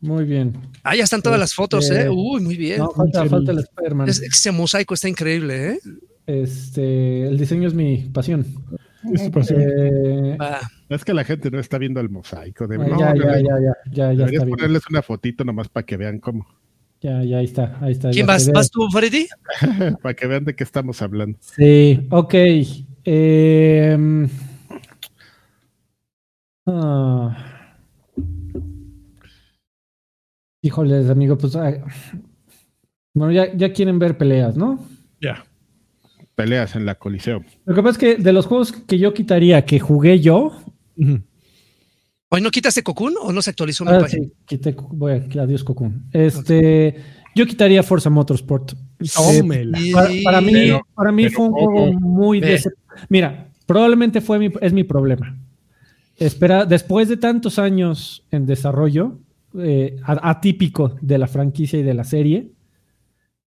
Muy bien. Ah, ya están todas las fotos, ¿eh? Este, Uy, muy bien. No, falta, falta el Spider-Man. ese mosaico está increíble, ¿eh? Este, el diseño es mi pasión. Es tu pasión. Eh, Es que la gente no está viendo el mosaico. De... Ah, ya, ya, ya, ya, ya, ya, Deberías ponerles una fotito nomás para que vean cómo. Ya, ya, ahí está, ahí está. ¿Quién vas, vas tú, Freddy? para que vean de qué estamos hablando. Sí, ok. Eh, ah. Híjoles, amigo, pues. bueno, ya, quieren ver peleas, ¿no? Ya. Peleas en la Coliseo. Lo que pasa es que de los juegos que yo quitaría, que jugué yo. ¿Hoy no quitaste Cocoon o no se actualizó mi ah, Sí, quité, voy a adiós Cocoon. Este, yo quitaría Forza Motorsport. Eh, para, mí, para mí fue un juego muy Mira, probablemente fue mi, es mi problema. Espera, después de tantos años en desarrollo, eh, atípico de la franquicia y de la serie.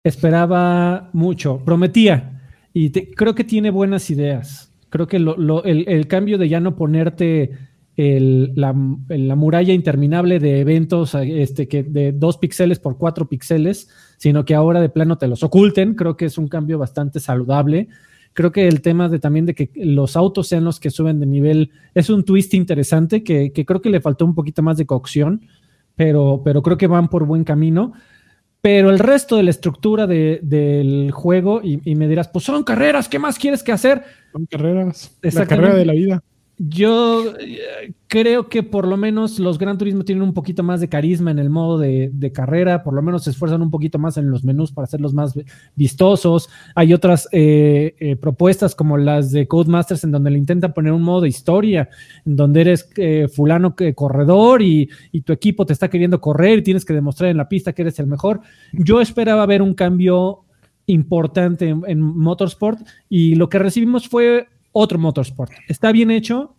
Esperaba mucho, prometía, y creo que tiene buenas ideas. Creo que el, cambio de ya no ponerte la, muralla interminable de eventos este, que de dos píxeles por cuatro píxeles, sino que ahora de plano te los oculten, creo que es un cambio bastante saludable. Creo que el tema de también de que los autos sean los que suben de nivel es un twist interesante que, que creo que le faltó un poquito más de cocción pero, pero creo que van por buen camino. Pero el resto de la estructura del juego, y, y, me dirás, pues son carreras, ¿qué más quieres que hacer? Son carreras, la carrera de la vida. Yo eh, creo que por lo menos los Gran Turismo tienen un poquito más de carisma en el modo de, carrera, por lo menos se esfuerzan un poquito más en los menús para hacerlos más vistosos. Hay otras eh, eh, propuestas como las de Codemasters en donde le intentan poner un modo de historia, en donde eres fulano corredor y, tu equipo te está queriendo correr y tienes que demostrar en la pista que eres el mejor. Yo esperaba ver un cambio importante en Motorsport y lo que recibimos fue otro motorsport. Está bien hecho,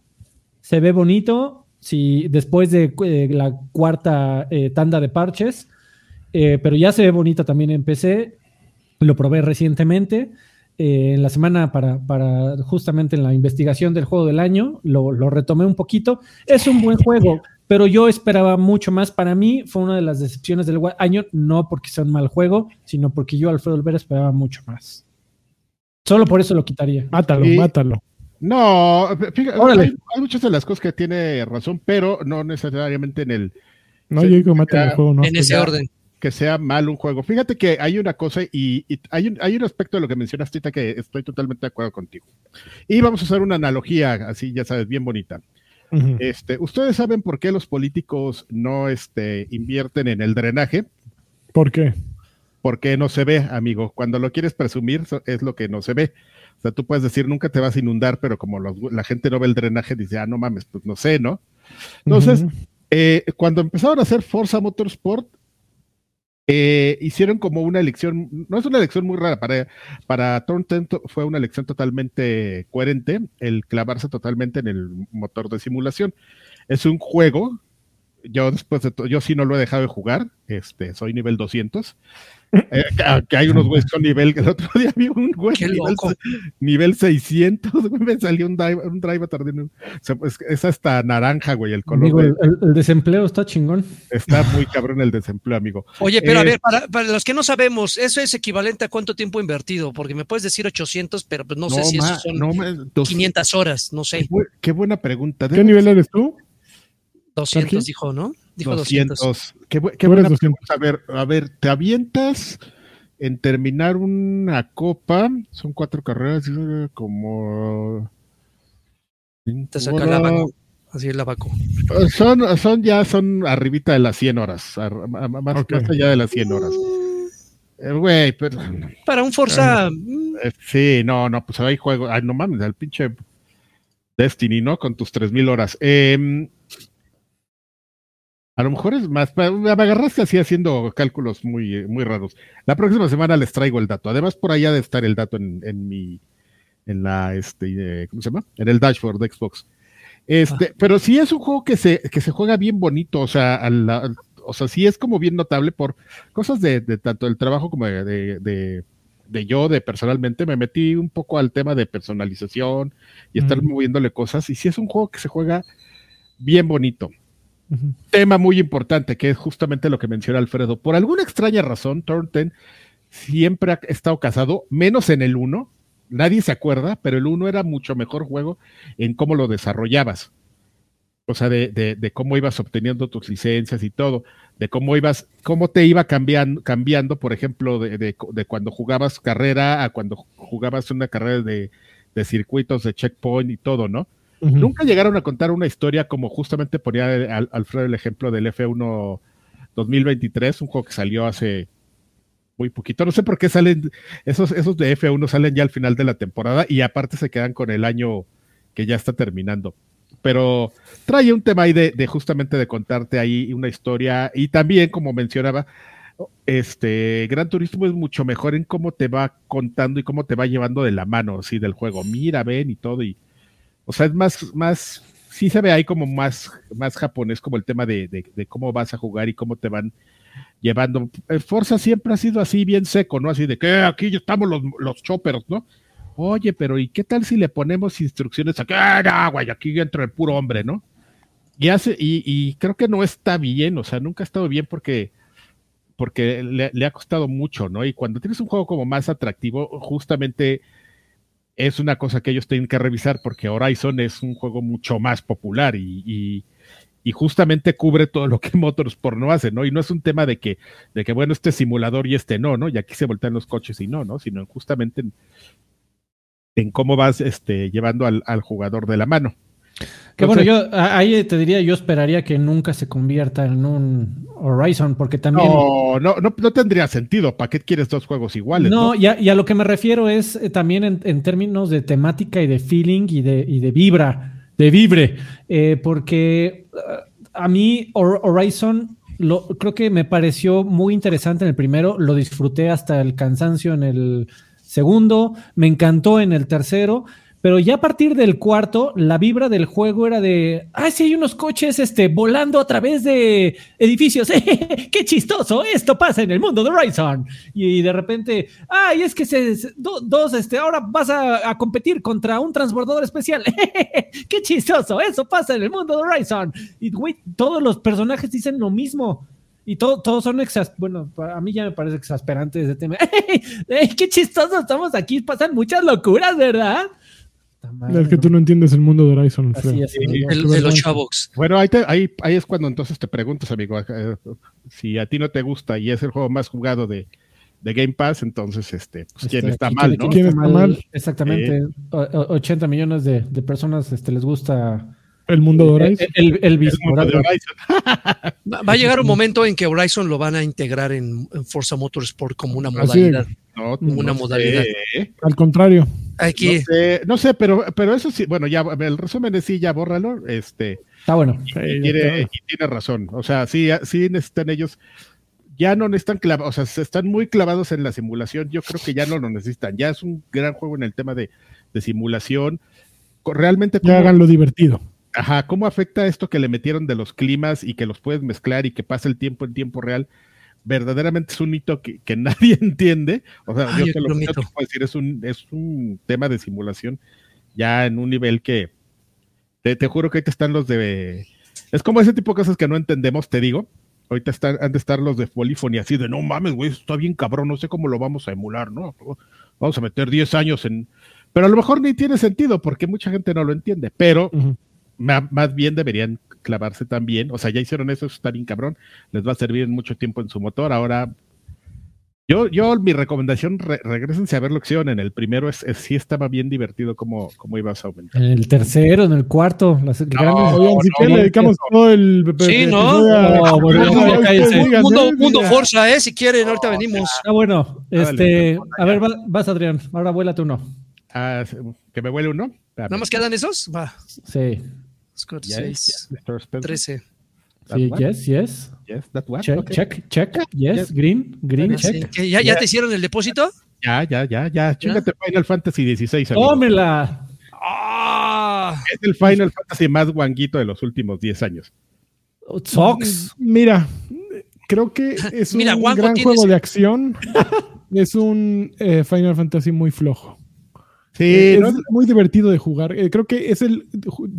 se ve bonito, si después de eh, la cuarta eh, tanda de parches, eh, pero ya se ve bonito también en PC. Lo probé recientemente. en la semana para, para, justamente en la investigación del juego del año, lo, lo, retomé un poquito. Es un buen juego, pero yo esperaba mucho más. Para mí fue una de las decepciones del año, no porque sea un mal juego, sino porque yo, Alfredo Olvera, esperaba mucho más. Solo por eso lo quitaría. Mátalo, mátalo. No, fíjate, hay, muchas de las cosas que tiene razón, pero no necesariamente en el. No, yo digo mátalo el juego, no. En ese orden. Que sea mal un juego. Fíjate que hay una cosa y, hay, un, hay un aspecto de lo que mencionaste que estoy totalmente de acuerdo contigo. Y vamos a hacer una analogía así, ya sabes, bien bonita. este, ¿Ustedes saben por qué los políticos no este, invierten en el drenaje? ¿Por qué? Porque no se ve, amigo. Cuando lo quieres presumir, es lo que no se ve. O sea, tú puedes decir, nunca te vas a inundar, pero como la gente no ve el drenaje, dice, ah, no mames, pues no sé, ¿no? Entonces, eh, cuando empezaron a hacer Forza Motorsport, eh, hicieron como una elección, no es una elección muy rara, para, para fue una elección totalmente coherente el clavarse totalmente en el motor de simulación. Es un juego yo después de todo, yo sí no lo he dejado de jugar, este, soy nivel 200. Eh, que hay unos güeyes con nivel, el otro día vi un güey nivel, nivel, 600, me salió un drive, un drive tardío. es, hasta naranja, güey, el color. el, desempleo está chingón. Está muy cabrón el desempleo, amigo. Oye, pero a ver, para, los que no sabemos, ¿eso es equivalente a cuánto tiempo invertido? Porque me puedes decir 800, pero pues no, sé si eso son 500 horas, no sé. Qué, buena pregunta. ¿Qué nivel eres tú? 200 dijo, ¿no? Dijo 200. Qué, qué buena A ver, a ver, te avientas en terminar una copa, son cuatro carreras, como... Te saca la vacu. Así es la vacu. Son, son ya, son arribita de las 100 horas, más, allá de las 100 horas. Eh, güey, pero... Para un Forza... Eh, sí, no, no, pues ahí juego, ay, no mames, el pinche Destiny, ¿no? Con tus 3000 horas. Eh, a lo mejor es más, me agarraste así haciendo cálculos muy, muy raros. La próxima semana les traigo el dato. Además, por allá de estar el dato en, en mi, en la, este, ¿cómo se llama? En el dashboard de Xbox. Este, ah. pero sí es un juego que se, que se juega bien bonito, o sea, o sea, sí es como bien notable por cosas de, de tanto el trabajo como de, de, de, yo, de personalmente, me metí un poco al tema de personalización y estar moviéndole cosas, y sí es un juego que se juega bien bonito. Tema muy importante, que es justamente lo que menciona Alfredo. Por alguna extraña razón, Thornton siempre ha estado casado, menos en el 1. Nadie se acuerda, pero el 1 era mucho mejor juego en cómo lo desarrollabas. O sea, de, cómo ibas obteniendo tus licencias y todo, de cómo ibas, cómo te iba cambiando, cambiando por ejemplo, de, cuando jugabas carrera a cuando jugabas una carrera de, de circuitos, de checkpoint y todo, ¿no? Nunca llegaron a contar una historia como justamente ponía Alfredo el ejemplo del F1 2023, un juego que salió hace muy poquito. No sé por qué salen, esos, esos de F1 salen ya al final de la temporada y aparte se quedan con el año que ya está terminando. Pero trae un tema ahí de, de justamente de contarte ahí una historia y también, como mencionaba, este Gran Turismo es mucho mejor en cómo te va contando y cómo te va llevando de la mano, sí, del juego. Mira, ven y todo y o sea, es más, más, sí se ve ahí como más, más japonés, como el tema de, de, cómo vas a jugar y cómo te van llevando. Eh, Forza siempre ha sido así, bien seco, ¿no? Así de que eh, aquí estamos los, los ¿no? Oye, pero ¿y qué tal si le ponemos instrucciones aquí? Ah, güey, aquí entra el puro hombre, ¿no? Y, hace, y, y, creo que no está bien, o sea, nunca ha estado bien porque, porque le, le, ha costado mucho, ¿no? Y cuando tienes un juego como más atractivo, justamente es una cosa que ellos tienen que revisar porque Horizon es un juego mucho más popular y, justamente cubre todo lo que Motorsport no hace, ¿no? Y no es un tema de que, bueno, este simulador y este no, ¿no? Y aquí se voltean los coches y no, ¿no? Sino justamente en, cómo vas este, llevando al jugador de la mano. Que bueno, yo ahí te diría, yo esperaría que nunca se convierta en un Horizon, porque también. No, no, no, tendría sentido. ¿Para qué quieres dos juegos iguales? No, Y, a, lo que me refiero es eh, también en, términos de temática y de feeling y de, y de vibra, de vibre, eh, porque eh, a mí Horizon lo, creo que me pareció muy interesante en el primero, lo disfruté hasta el cansancio en el segundo, me encantó en el tercero pero ya a partir del cuarto, la vibra del juego era de, ah, sí hay unos coches este, volando a través de edificios. ¡Qué chistoso! Esto pasa en el mundo de Horizon. Y de repente, ay, es que se, dos, este, ahora vas a, competir contra un transbordador especial. ¡Qué chistoso! Eso pasa en el mundo de Horizon. Y, güey, todos los personajes dicen lo mismo. Y todo, todos son exas bueno, a mí ya me parece exasperante ese tema. ¡Qué chistoso estamos aquí! Pasan muchas locuras, ¿verdad? Es que tú no entiendes el mundo de Horizon. el, de los chavos. Bueno, ahí, ahí, ahí, es cuando entonces te preguntas, amigo, eh, si a ti no te gusta y es el juego más jugado de, de Game Pass, entonces, este, pues, ¿quién está mal, no? ¿Quién está mal? Exactamente. 80 millones de, de, personas este, les gusta el mundo de Horizon. El, el, Va a llegar un momento en que Horizon lo van a integrar en, Forza Motorsport como una modalidad. No, una modalidad. Al contrario. Aquí. No sé, pero, pero eso sí, bueno, ya el resumen es sí, ya bórralo. Este, Está bueno. Y, tiene, razón. O sea, sí, sí necesitan ellos ya no están clavados, o sea, están muy clavados en la simulación. Yo creo que ya no lo necesitan. Ya es un gran juego en el tema de, simulación. Realmente. Ya hagan lo divertido Ajá, ¿cómo afecta esto que le metieron de los climas y que los puedes mezclar y que pasa el tiempo en tiempo real? Verdaderamente es un hito que, que nadie entiende. O sea, Ay, yo te lo, te puedo decir, es un, es un tema de simulación ya en un nivel que te, te juro que ahorita están los de. Es como ese tipo de cosas que no entendemos, te digo. Ahorita están, han de estar los de Polyphony así de no mames, güey, está bien cabrón, no sé cómo lo vamos a emular, ¿no? Vamos a meter 10 años en. Pero a lo mejor ni tiene sentido porque mucha gente no lo entiende. Pero más bien deberían clavarse también. O sea, ya hicieron eso, eso está bien cabrón. Les va a servir mucho tiempo en su motor. Ahora, yo, yo mi recomendación, re- regresense a ver lo que hicieron en el primero. Es, es- sí estaba bien divertido cómo, cómo ibas a aumentar. En el tercero, en el cuarto, las grandes. Oigan, si no, no, le dedicamos todo el. Sí, ¿no? No, Mundo. Forza, ¿eh? Si quieren, ahorita venimos. Ah, bueno, este, a ver, vas Adrián, ahora vuélate uno. Ah, ¿Que me huele uno? ¿Nada más quedan esos? Va. Sí, Scott Yes, 6, yes, Mr. Spencer. 13. That sí, yes, yes. Yes, that what? Check, Okay. check, check, yes, Yes. green, green, Sí, check. ¿que ¿Ya, ¿Ya te hicieron el depósito? Ya, ya, ya, ya. Chingate Final Fantasy XVI. amigo. ¡Tómela! ¡Ah! Es el Final Fantasy más guanguito de los últimos 10 años. Sox. Mira, creo que es Mira, un Wango gran juego ese- de acción. es un eh, Final Fantasy muy flojo. Sí, es no, muy divertido de jugar. Eh, creo que es el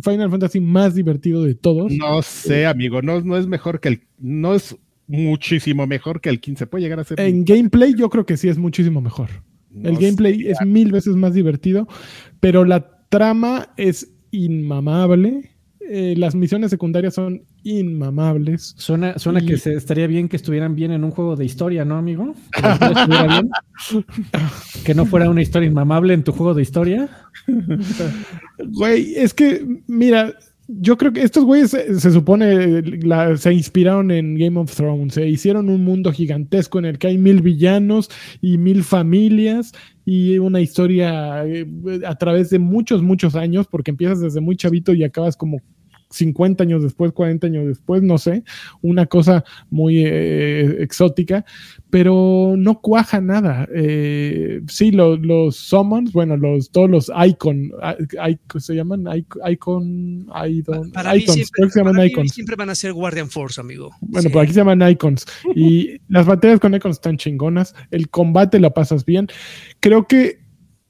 Final Fantasy más divertido de todos. no sé, amigo. No, no es mejor que el. No es muchísimo mejor que el 15. Puede llegar a ser. En gameplay yo creo que sí es muchísimo mejor. no el gameplay es mil veces más divertido, pero la trama es inmamable. Eh, las misiones secundarias son inmamables. Suena, suena Y- que se, estaría bien que estuvieran bien en un juego de historia, ¿no, amigo? Que bien. Que no fuera una historia inmamable en tu juego de historia. Güey, es que, mira, yo creo que estos güeyes se, se supone la- se inspiraron en Game of Thrones, se hicieron un mundo gigantesco en el que hay mil villanos y mil familias y una historia eh, a través de muchos, muchos años, porque empiezas desde muy chavito y acabas como 50 años después, 40 años después, no sé, una cosa muy eh, exótica, pero no cuaja nada. Eh, sí, lo- los summons, bueno, los, todos los icon, i- i- se llaman Ic- icon, mí, icons, siempre, creo que se llaman para mí icons. siempre van a ser Guardian Force, amigo. Bueno, Sí. por aquí se llaman icons. Y las batallas con icons están chingonas. El combate la pasas bien. Creo que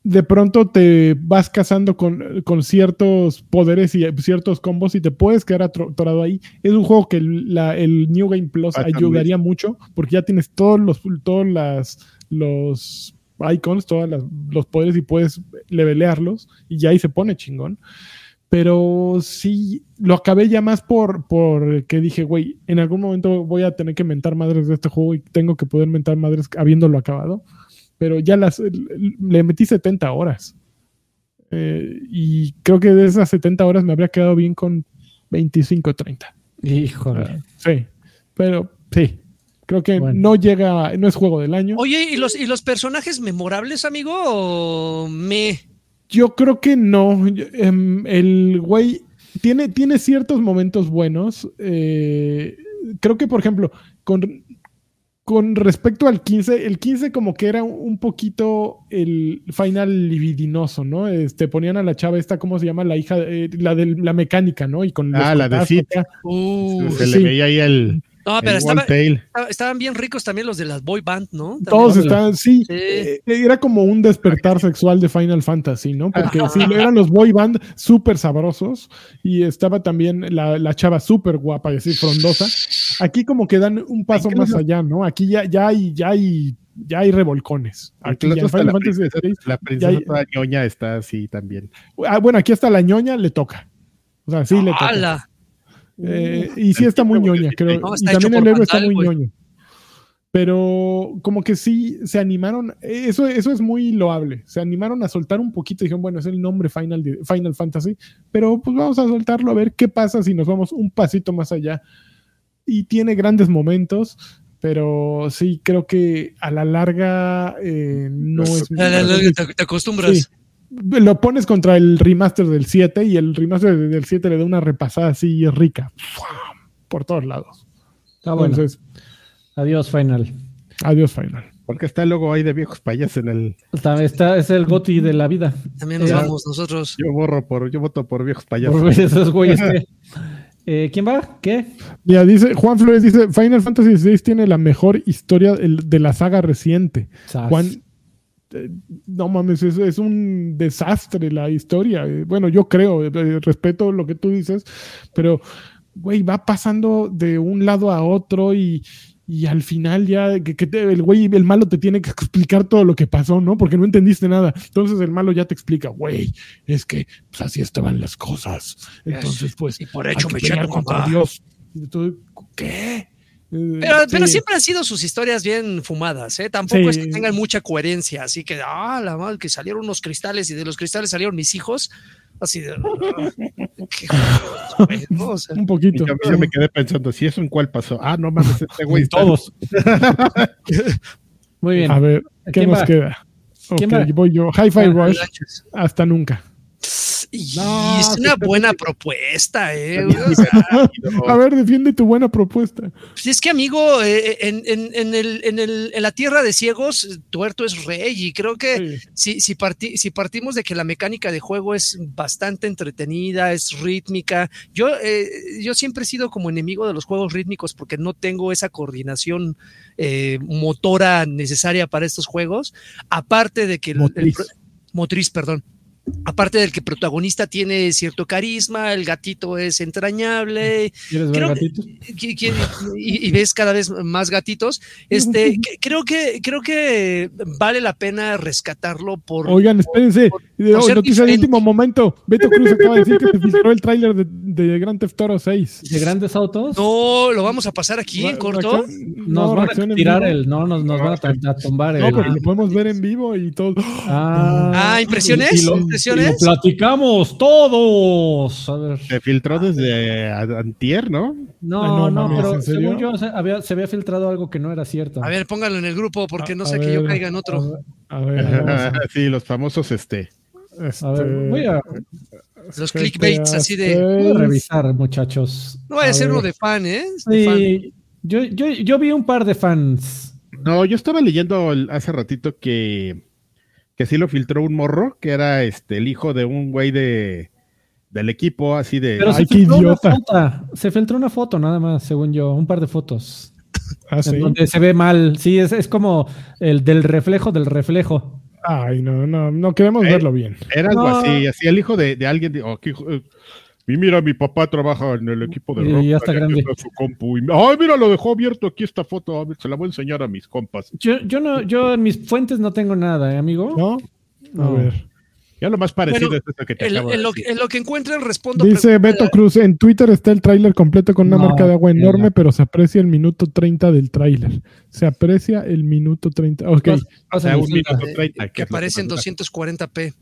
de pronto te vas casando con, con ciertos poderes y ciertos combos y te puedes quedar atorado ahí. Es un juego que el, la- el New Game Plus Ah, también. ayudaría mucho porque ya tienes todos los, todos las, los icons, todos los poderes y puedes levelearlos y ya ahí se pone chingón. Pero sí, lo acabé ya más por, por que dije, güey, en algún momento voy a tener que mentar madres de este juego y tengo que poder mentar madres habiéndolo acabado. Pero ya las le metí 70 horas. Eh, y creo que de esas 70 horas me habría quedado bien con 25 o 30. Híjole. Sí, pero sí. Creo que Bueno. no llega, no es juego del año. Oye, ¿y los, ¿y los personajes memorables, amigo? ¿O me? Yo creo que no. Em, el güey tiene, tiene ciertos momentos buenos. Eh, creo que, por ejemplo, con, con respecto al 15, el 15 como que era un poquito el final libidinoso, ¿no? Este, ponían a la chava esta, ¿cómo se llama? La hija, eh, la de la mecánica, ¿no? Y con Ah, la de Sid. Uh, Se sí. le veía ahí el, no, pero estaba- estaban bien ricos también los de las boy band, ¿no? También. Todos estaban, sí, Sí. eh, era como un despertar sexual de Final Fantasy, ¿no? Porque sí, eran los boy band súper sabrosos y estaba también la, la chava súper guapa y así frondosa. Aquí como que dan un paso más allá, ¿no? Aquí ya, ya hay, ya hay, ya hay revolcones. Aquí ya hasta la Fantasy princesa, la ya princesa hay- toda ñoña está así también. ah, bueno, aquí hasta la ñoña le toca. O sea, sí le toca. ¡Hala! Eh, y sí está muy ñoña, creo. No, y también el héroe está muy güey. ñoño. Pero como que sí se animaron, eso, eso es muy loable. Se animaron a soltar un poquito y dijeron, bueno, es el nombre Final, Final Fantasy, pero pues vamos a soltarlo a ver qué pasa si nos vamos un pasito más allá. Y tiene grandes momentos, pero sí creo que a la larga eh, no es. La- la- la- te, te acostumbras. Sí. Lo pones contra el remaster del 7 y el remaster del 7 le da una repasada así rica. Por todos lados. Está bueno. Entonces, Adiós, Final. adiós, Final. Porque está el logo ahí de viejos payas en el. Está, está- es el goti de la vida. También nos Eh, vamos nosotros. Yo borro por, yo voto por viejos payasos. Por esos güeyes que- Eh, ¿Quién va? ¿Qué? Mira, dice Juan Flores, dice, Final Fantasy VI tiene la mejor historia de la saga reciente. Sas. Juan, eh, no mames, es, es un desastre la historia. Eh, Bueno, yo creo, eh, respeto lo que tú dices, pero, güey, va pasando de un lado a otro y, y al final ya que, que te- el güey, el malo te tiene que explicar todo lo que pasó, ¿no? Porque no entendiste nada. Entonces el malo ya te explica, güey, es que pues, así estaban las cosas. Entonces, pues, Y por hecho me tu contra. Dios. Tú, ¿Qué? Eh, Pero, pero siempre han sido sus historias bien fumadas, ¿eh? Tampoco Sí. es que tengan mucha coherencia, así que, ah, la madre, que salieron unos cristales y de los cristales salieron mis hijos, así de... qué joder, güey, ¿no? O sea, Un poquito. yo, yo me quedé pensando, si eso en cuál pasó. Ah, no mames, este güey. Todos. Muy bien. A ver, ¿qué ¿Quién nos va? queda? ¿Quién Ok, va? voy yo. Hi-Fi Rush, hasta nunca. Y No, es sí una buena propuesta, ¿eh? O sea, A ver, defiende tu buena propuesta. Pues es que, amigo, eh, en, en- en el- en el- en la tierra de ciegos, eh, tuerto es rey. Y creo que Sí. si, si, parti- si partimos de que la mecánica de juego es bastante entretenida, es rítmica, yo, eh, yo siempre he sido como enemigo de los juegos rítmicos porque no tengo esa coordinación eh, motora necesaria para estos juegos. Aparte de que el- el Motriz. pro- motriz, perdón. Aparte del que el protagonista tiene cierto carisma, el gatito es entrañable, ¿Quieres ver creo- gatitos? que- que- y, y ves cada vez más gatitos. Este, que- creo que creo que vale la pena rescatarlo por Oigan, espérense. por Oh, ser noticia de último momento. Beto Cruz acaba de decir que se filtró el tráiler de, de Grand Theft Auto 6. ¿De grandes autos? no lo vamos a pasar aquí en corto. Nos no, van a tirar el. No, nos, nos van a, a tumbar No, el. porque lo podemos ver en vivo y todo. Ah, ¿impresiones? Y lo, ¿Impresiones? y lo platicamos todos. A ver. Se filtró desde antier, ¿no? No, Ay, no no, pero según yo se había, se había filtrado algo que no era cierto. A ver, póngalo en el grupo porque no sé que yo caiga en otro. A ver, vamos a- sí, los famosos, este. A ver, este, voy a, Los clickbaits así de. voy a revisar, muchachos. No vaya a ser uno de fan, ¿eh? De fan. Sí, yo, yo, yo vi un par de fans. No, yo estaba leyendo hace ratito que, que sí lo filtró un morro, que era este el hijo de un güey de del equipo, así de. Pero Ay, se qué filtró una idiota. foto. Se filtró una foto nada más, según yo, un par de fotos. Ah, sí. En donde se ve mal. Sí, es, es como el del reflejo del reflejo. Ay, no, no, no queremos Eh, verlo bien. Era algo No. así, así el hijo de, de alguien. de- oh, y mira, mi papá trabaja en el equipo de Y rock. ya está grande. su compu. Y- Ay, mira, lo dejó abierto aquí esta foto. A ver, se la voy a enseñar a mis compas. Yo, yo no, yo en mis fuentes no tengo nada, ¿eh, amigo. ¿No? A No. ver. Ya lo más parecido Bueno, es esto que te En, acabo de en lo, decir. en lo que encuentren, respondo. Dice Beto Cruz, en Twitter está el tráiler completo con una No, marca de agua enorme, pero se aprecia el minuto 30 del tráiler. Se aprecia el minuto 30. Ok. O sea, un minuto 30, eh, que que aparece en más dura. 240p.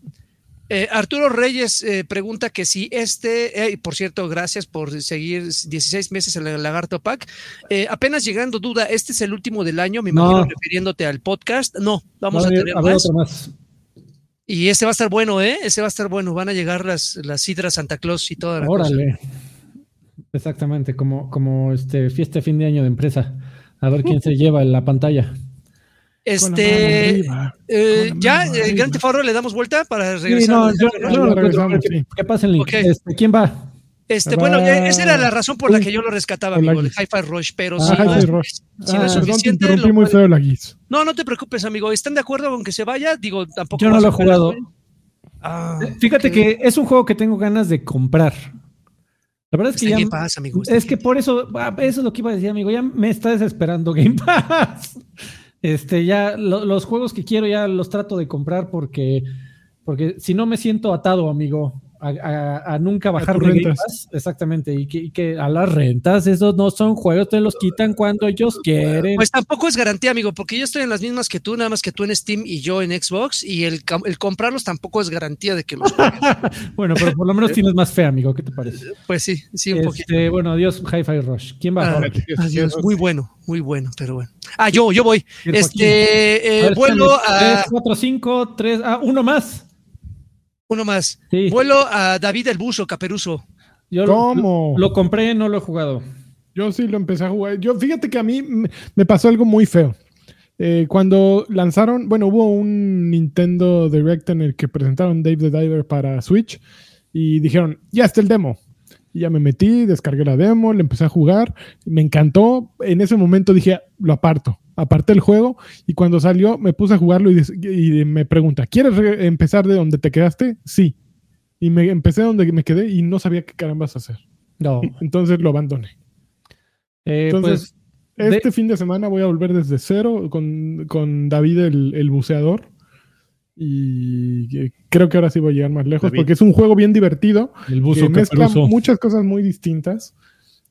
Eh, Arturo Reyes eh, pregunta que si este, eh, y por cierto, gracias por seguir 16 meses en el Lagarto Pack. Eh, apenas llegando duda, ¿este es el último del año? Me No. imagino refiriéndote al podcast. No, vamos Va a, venir- tener a ver más. otro más. Y ese va a estar bueno, ¿eh? Ese va a estar bueno. Van a llegar las, las sidras Santa Claus y toda la cosa. Órale. Exactamente, como, como este fiesta de fin de año de empresa. A ver quién se lleva en la pantalla. Este, eh, ya, eh, arriba. Gran Theft Auto le damos vuelta para Sí, regresar. no, al- yo, yo no lo regresamos, sí. que pase el link. Este, ¿Quién va? Este, bueno, eh, esa era la razón por la que yo lo rescataba, amigo, de. Hi-Fi Rush, pero Ah, si, no es, Rush. si no es Ah, Perdón, te suficiente, interrumpí lo muy puede- feo la guis. no, no te preocupes, amigo. ¿Están de acuerdo con que se vaya? Digo, tampoco. Yo no lo he jugado. Ah, Fíjate ok. que es un juego que tengo ganas de comprar. La verdad es que ya. Game Pass, amigo, Es que por eso, eso es lo que iba a decir, amigo. Ya me está desesperando Game Pass. Este, ya lo- los juegos que quiero ya los trato de comprar porque, porque si no me siento atado, amigo, a, a- a nunca bajar tus de Game rentas. Pass. Exactamente. Y que, y que a las rentas, esos no son juegos, te los quitan cuando ellos quieren. Pues tampoco es garantía, amigo, porque yo estoy en las mismas que tú, nada más que tú en Steam y yo en Xbox, y el, el comprarlos tampoco es garantía de que los bueno, pero por lo menos tienes más fe, amigo. ¿Qué te parece? Pues sí, sí, un poquito. Este, bueno, adiós, Hi-Fi Rush. ¿Quién va? Ah, ahora? adiós, muy bueno, muy bueno, pero bueno. Ah, yo, yo voy. ¿Quién fue Este, A eh, ver, vuelo espérame. a. 3, 4, 5, 3. Ah, uno más. Uno más. Sí. Vuelo a David el Buzo, Caperuso. Yo lo- ¿Cómo? Lo, compré, no lo he jugado. Yo sí lo empecé a jugar. Yo, fíjate que a mí me me pasó algo muy feo. Eh, cuando lanzaron, bueno, hubo un Nintendo Direct en el que presentaron Dave the Diver para Switch y dijeron, ya está el demo. Y ya me metí, descargué la demo, le empecé a jugar, me encantó. En ese momento dije, lo aparto, aparté el juego y cuando salió me puse a jugarlo y, me pregunta, ¿quieres re- empezar de donde te quedaste? Sí. Y me empecé donde me quedé y no sabía qué carambas hacer. No. Entonces lo abandoné. Eh, Entonces, pues, de- este fin de semana voy a volver desde cero con, con David el, el buceador. Y eh, creo que ahora sí voy a llegar más lejos David. porque es un juego bien divertido el que buzo mezcla caperuso. muchas cosas muy distintas.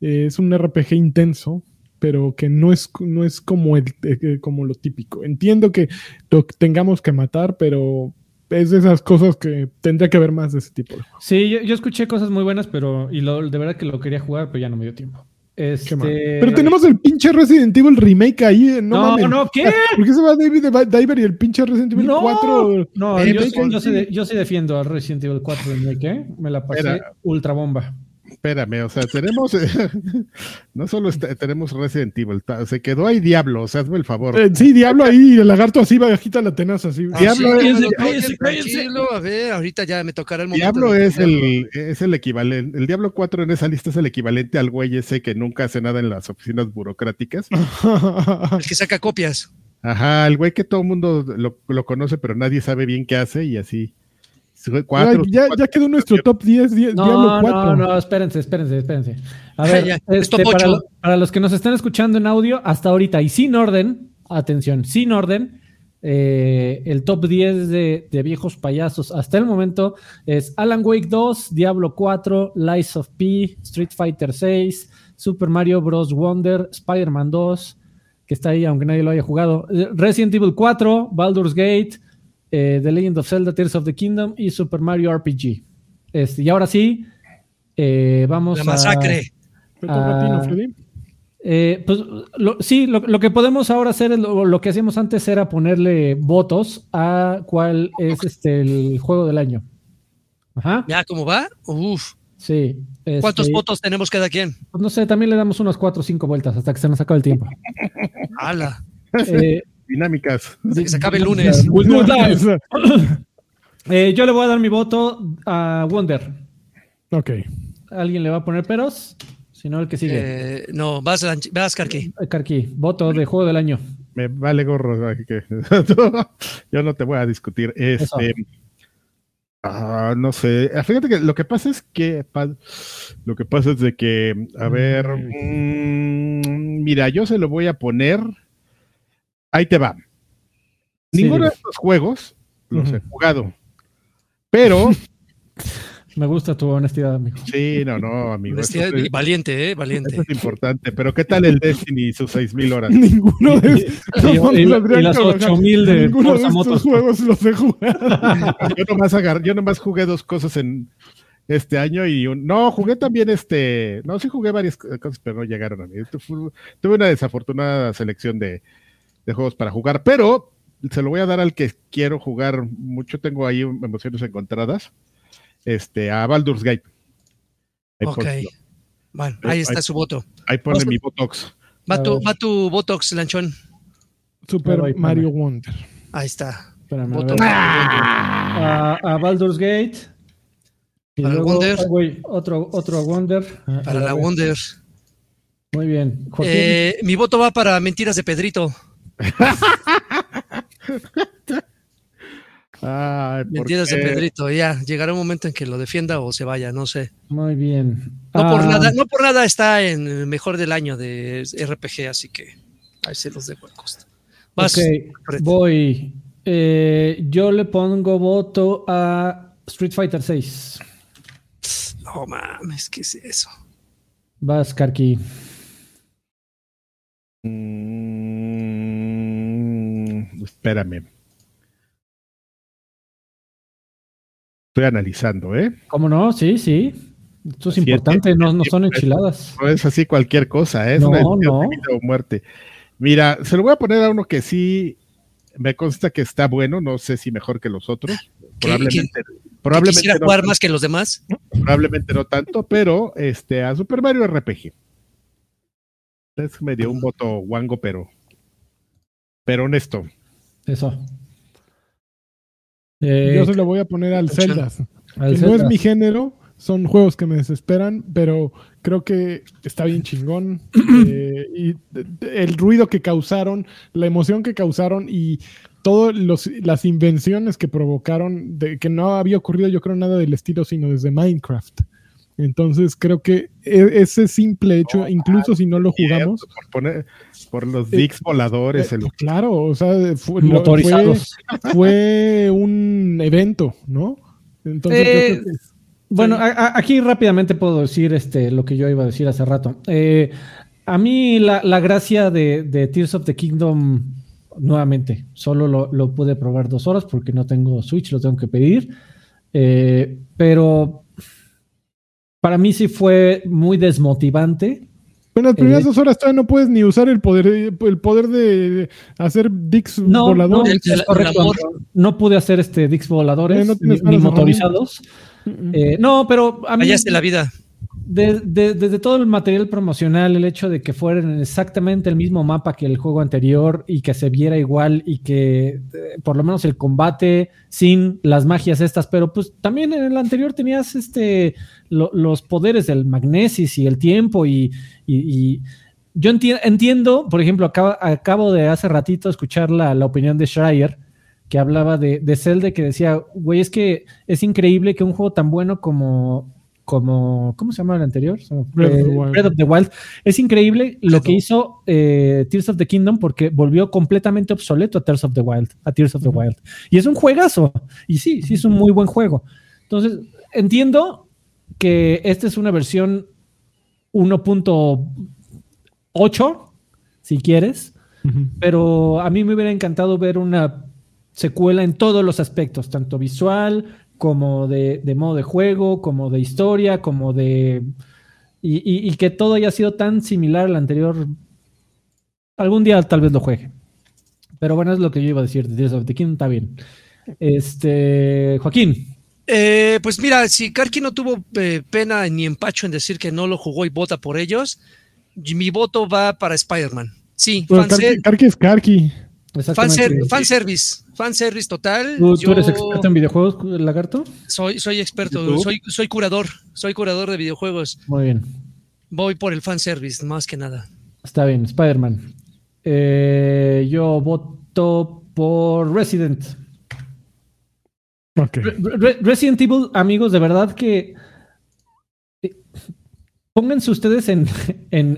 Eh, es un RPG intenso, pero que no es, no es como, el, eh, como lo típico. Entiendo que lo tengamos que matar, pero es de esas cosas que tendría que haber más de ese tipo. de juegos. Sí, yo, yo escuché cosas muy buenas, pero y lo, de verdad que lo quería jugar, pero ya no me dio tiempo. Este... Pero tenemos el pinche Resident Evil remake ahí. eh, No, No, mames. no, ¿qué? ¿Por qué se va David Diver y el pinche Resident Evil No, 4? no, Eh, yo, sí- yo sí. yo sí defiendo a Resident Evil 4 remake, ¿eh? Me la pasé ultra bomba. Espérame, o sea, tenemos, no solo está- tenemos Resident Evil, se quedó ahí Diablo, o sea, hazme el favor. Eh, sí, Diablo ahí, el lagarto así, bajita la tenaza así. Ah, Diablo sí, es- tranquilo, a ver, ahorita ya me tocará el momento. Diablo es el, es el equivalente, el Diablo 4 en esa lista es el equivalente al güey ese que nunca hace nada en las oficinas burocráticas. El que saca copias. Ajá, el güey que todo el mundo lo, lo conoce, pero nadie sabe bien qué hace y así. Ya, Cuatro, ya, ya quedó nuestro top 10, die- Diablo No, 4. no, no, espérense, espérense, espérense. A ver, ya, este, para, para los que nos están escuchando en audio, hasta ahorita y sin orden, atención, sin orden, eh, el top 10 de, de viejos payasos hasta el momento es Alan Wake 2, Diablo 4, Lies of P, Street Fighter 6, Super Mario Bros. Wonder, Spider-Man 2, que está ahí aunque nadie lo haya jugado, eh, Resident Evil 4, Baldur's Gate, eh, The Legend of Zelda, Tears of the Kingdom y Super Mario RPG. Este, y ahora sí, eh, vamos La masacre. Eh, pues lo- sí, lo, lo que podemos ahora hacer es lo, lo que hacíamos antes era ponerle votos a cuál es este el juego del año. Ajá. ¿Ya cómo va? Uf. Sí. este, ¿Cuántos votos tenemos cada quien? pues no sé, también le damos unas cuatro o cinco vueltas hasta que se nos acabe el tiempo. ¡Hala! Eh, dinámicas. Hasta que se acabe el lunes. Live. Eh, yo le voy a dar mi voto a Wonder. ok. ¿Alguien le va a poner peros? Si no, el que sigue. Eh, no, vas, Lanch- vas, Karki. Eh, Karki, voto de juego del año. Me vale gorro. así que- yo no te voy a discutir. Este, ah, no sé. Ah, Fíjate que lo que pasa es que pa- lo que pasa es de que, a ver, mm, mira, yo se lo voy a poner. Ahí te va. Sí, Ninguno de estos juegos los he jugado. Pero, Me gusta tu honestidad, amigo. sí, no, no, amigo. Eso, Honestidad, es- valiente, ¿eh? eso Valiente. es importante. Pero, ¿qué tal el Destiny y sus 6000 horas? Ninguno de Y- no, y- y Adrián las Carvajal, 8000 de ninguno de estos juegos los he jugado. yo nomás agar- yo nomás jugué dos cosas en este año y un- no, jugué también este, no, sí jugué varias co- cosas, pero no llegaron a mí. Tuve una desafortunada selección de, de juegos para jugar, pero se lo voy a dar al que quiero jugar mucho, tengo ahí emociones encontradas, este, a Baldur's Gate. Ahí, Ok. Bueno, ahí está su voto. ahí pone mi Botox. Va tu, va tu Botox, Lanchón. Super Mario Wonder. Ahí está. Espérame, a Baldur's Gate. Y Para luego, Wonder. ah, güey, otro, otro Wonder. Ah, Para la. Wonder. Muy bien. Eh, mi voto va para Mentiras de Pedrito. Ay, ¿por Mentiras de qué? Pedrito. Ya, llegará un momento en que lo defienda o se vaya, no sé. Muy bien. No por Ah, nada, no por nada está en el mejor del año de RPG, así que ahí se los dejo al costo. Vas, ok, Fred. voy. Eh, yo le pongo voto a Street Fighter 6. No mames, ¿qué es eso? Vas, Karki. Mm, espérame. Estoy analizando, ¿eh? ¿Cómo no? Sí, sí. Esto es Así es, importante, no, no son enchiladas. No es así cualquier cosa, ¿eh? es No, una no. de vida o muerte. Mira, se lo voy a poner a uno que sí me consta que está bueno, no sé si mejor que los otros. Probablemente, probablemente, ¿Quisiera no, jugar más que los demás? probablemente no tanto, pero este, a Super Mario RPG. Es medio un voto guango, pero pero honesto. Eso. Eh, Yo se lo voy a poner al Zelda. Al no es mi género, son juegos que me desesperan, pero creo que está bien chingón. Eh, y el ruido que causaron, la emoción que causaron y todas las invenciones que provocaron, de que no había ocurrido yo creo nada del estilo, sino desde Minecraft. Entonces creo que e, ese simple hecho, incluso si no lo jugamos. Por, los eh, Dix voladores. Eh, claro, o sea, fue, Motorizados. Fue, un evento, ¿no? Entonces, eh, bueno, aquí rápidamente puedo decir este, lo que yo iba a decir hace rato. a mí la, gracia de, Tears of the Kingdom, nuevamente, solo lo, lo, pude probar dos horas porque no tengo Switch, lo tengo que pedir. pero para mí sí fue muy desmotivante. En las primeras eh, dos horas todavía no puedes ni usar el poder, el poder de hacer Dix voladores. No, pude hacer este Dix voladores eh, ni, motorizados. Eh, no, pero a mí. la vida desde todo el material promocional, el hecho de que fueran exactamente el mismo mapa que el juego anterior y que se viera igual y que eh, por lo menos el combate sin las magias estas, pero pues también en el anterior tenías este los poderes del magnesis y el tiempo y, yo entiendo, por ejemplo, acabo, de hace ratito escuchar la, opinión de Schreier que hablaba de, de Zelda que decía, güey, es que es increíble que un juego tan bueno como como, ¿cómo se llama el anterior? Breath, of the Wild. Es increíble lo que hizo eh, Tears of the Kingdom porque volvió completamente obsoleto a Tears of the Wild, a Tears of the Wild. Y es un juegazo. Y sí, sí es un muy buen juego. Entonces, entiendo que esta es una versión 1.8, si quieres, pero a mí me hubiera encantado ver una secuela en todos los aspectos, tanto visual, como de, modo de juego, como de historia, como de... Y, que todo haya sido tan similar al anterior. Algún día tal vez lo juegue. Pero bueno, es lo que yo iba a decir de Tears of the Kingdom, está bien. Este, Joaquín. Eh, pues mira, si Karki no tuvo eh, pena ni empacho en decir que no lo jugó y vota por ellos, mi voto va para Spider-Man. Sí, Karki, es Karki. Fan, service, fan service total. ¿Tú, eres experto en videojuegos, Lagarto? Soy, soy experto, soy, soy curador, soy curador de videojuegos. Muy bien. Voy por el fan service, más que nada. Está bien, Spider-Man. Eh, yo voto por Resident. Resident Evil, amigos, de verdad que Pónganse ustedes en,